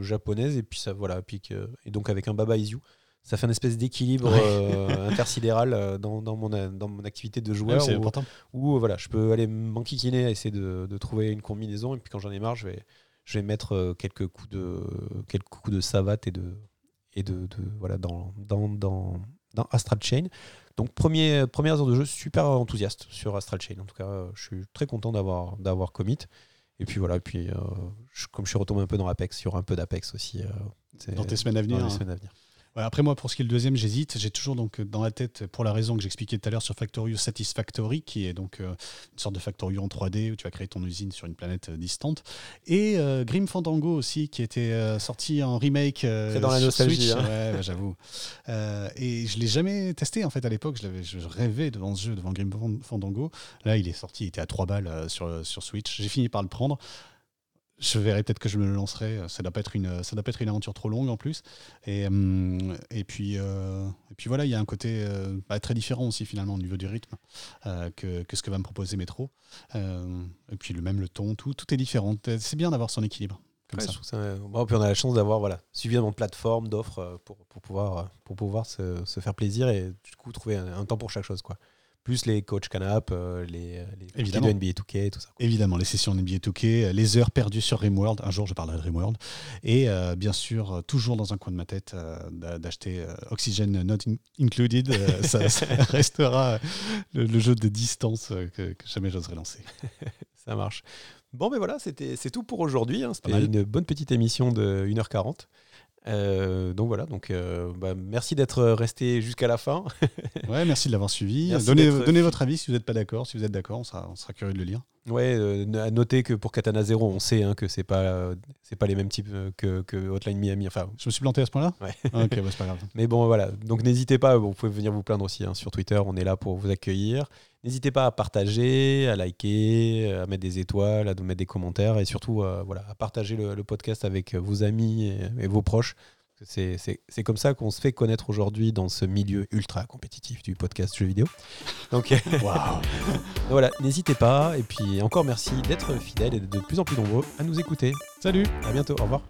Speaker 1: japonaise. Et puis ça, voilà. Puis, et donc avec un Baba Is You, ça fait une espèce d'équilibre intersidéral dans, dans, mon, dans mon activité de joueur. où, voilà, je peux aller m'enquiquiner à essayer de, de, trouver une combinaison. Et puis quand j'en ai marre, je vais, je vais mettre quelques coups de, quelques coups de savate et de, et de, de voilà, dans, dans, dans, dans Astral Chain. Donc premier, premières heures de jeu, super enthousiaste sur Astral Chain. En tout cas, je suis très content d'avoir d'avoir commit. Et puis voilà, puis euh, comme je suis retombé un peu dans Apex, il y aura un peu d'Apex aussi.
Speaker 2: Euh, dans tes semaines à venir.
Speaker 1: Dans les hein. semaines à venir
Speaker 2: après moi, pour ce qui est le deuxième, j'hésite. J'ai toujours donc dans la tête, pour la raison que j'expliquais tout à l'heure sur Factorio Satisfactory, qui est donc euh, une sorte de Factorio en 3D où tu vas créer ton usine sur une planète euh, distante, et euh, Grim Fandango aussi, qui était sorti en remake
Speaker 1: C'est dans la nostalgie,
Speaker 2: Switch. Hein. j'avoue. et je l'ai jamais testé en fait à l'époque. Je, je, rêvais devant ce jeu, devant Grim Fandango. Là, il est sorti, il était à 3 balles sur, sur Switch. J'ai fini par le prendre je verrai peut-être que je me lancerai. Ça doit pas être une, ça doit pas être une aventure trop longue en plus. Et, hum, et puis, euh, et puis voilà, il y a un côté euh, bah, très différent aussi finalement au niveau du rythme euh, que, que, ce que va me proposer Metro. et puis le même le ton, tout, tout est différent. C'est bien d'avoir son équilibre. Comme ça.
Speaker 1: Bon, puis on a la chance d'avoir voilà, suffisamment de plateformes, d'offres pour, pour, pouvoir, pour pouvoir se, se, faire plaisir et du coup trouver un, un temps pour chaque chose. Quoi plus les coach canap, euh, les, les de NBA 2K, tout ça.
Speaker 2: Évidemment, les sessions NBA 2K, les heures perdues sur Rimworld. Un jour, je parlerai de Rimworld. Et euh, bien sûr, toujours dans un coin de ma tête, euh, d'acheter Oxygen Not Included. ça, restera le, jeu de distance que, que jamais j'oserais lancer.
Speaker 1: ça marche. Bon, ben voilà, c'est tout pour aujourd'hui. Hein. C'était une bonne petite émission de 1h40. Euh, donc voilà, donc euh, bah, merci d'être resté jusqu'à la fin.
Speaker 2: ouais, merci de l'avoir suivi. Donnez, donnez, votre avis si vous n'êtes pas d'accord. Si vous êtes d'accord, on sera, on sera, curieux de le lire.
Speaker 1: Ouais, euh, à noter que pour Katana Zero, on sait hein, que c'est pas euh, c'est pas les mêmes types euh, que, que Hotline Miami. Enfin,
Speaker 2: Je me suis planté à ce point-là?
Speaker 1: Ouais.
Speaker 2: Ah, ok, bah, c'est pas grave.
Speaker 1: mais bon, voilà. Donc n'hésitez pas, vous pouvez venir vous plaindre aussi hein, sur Twitter, on est là pour vous accueillir. N'hésitez pas à partager, à liker, à mettre des étoiles, à nous mettre des commentaires et surtout euh, voilà, à partager le, le podcast avec vos amis et, et vos proches. C'est comme ça qu'on se fait connaître aujourd'hui dans ce milieu ultra compétitif du podcast jeux vidéo. Donc voilà, n'hésitez pas. Et puis encore merci d'être fidèles et de plus en plus nombreux à nous écouter.
Speaker 2: Salut
Speaker 1: À bientôt, au revoir.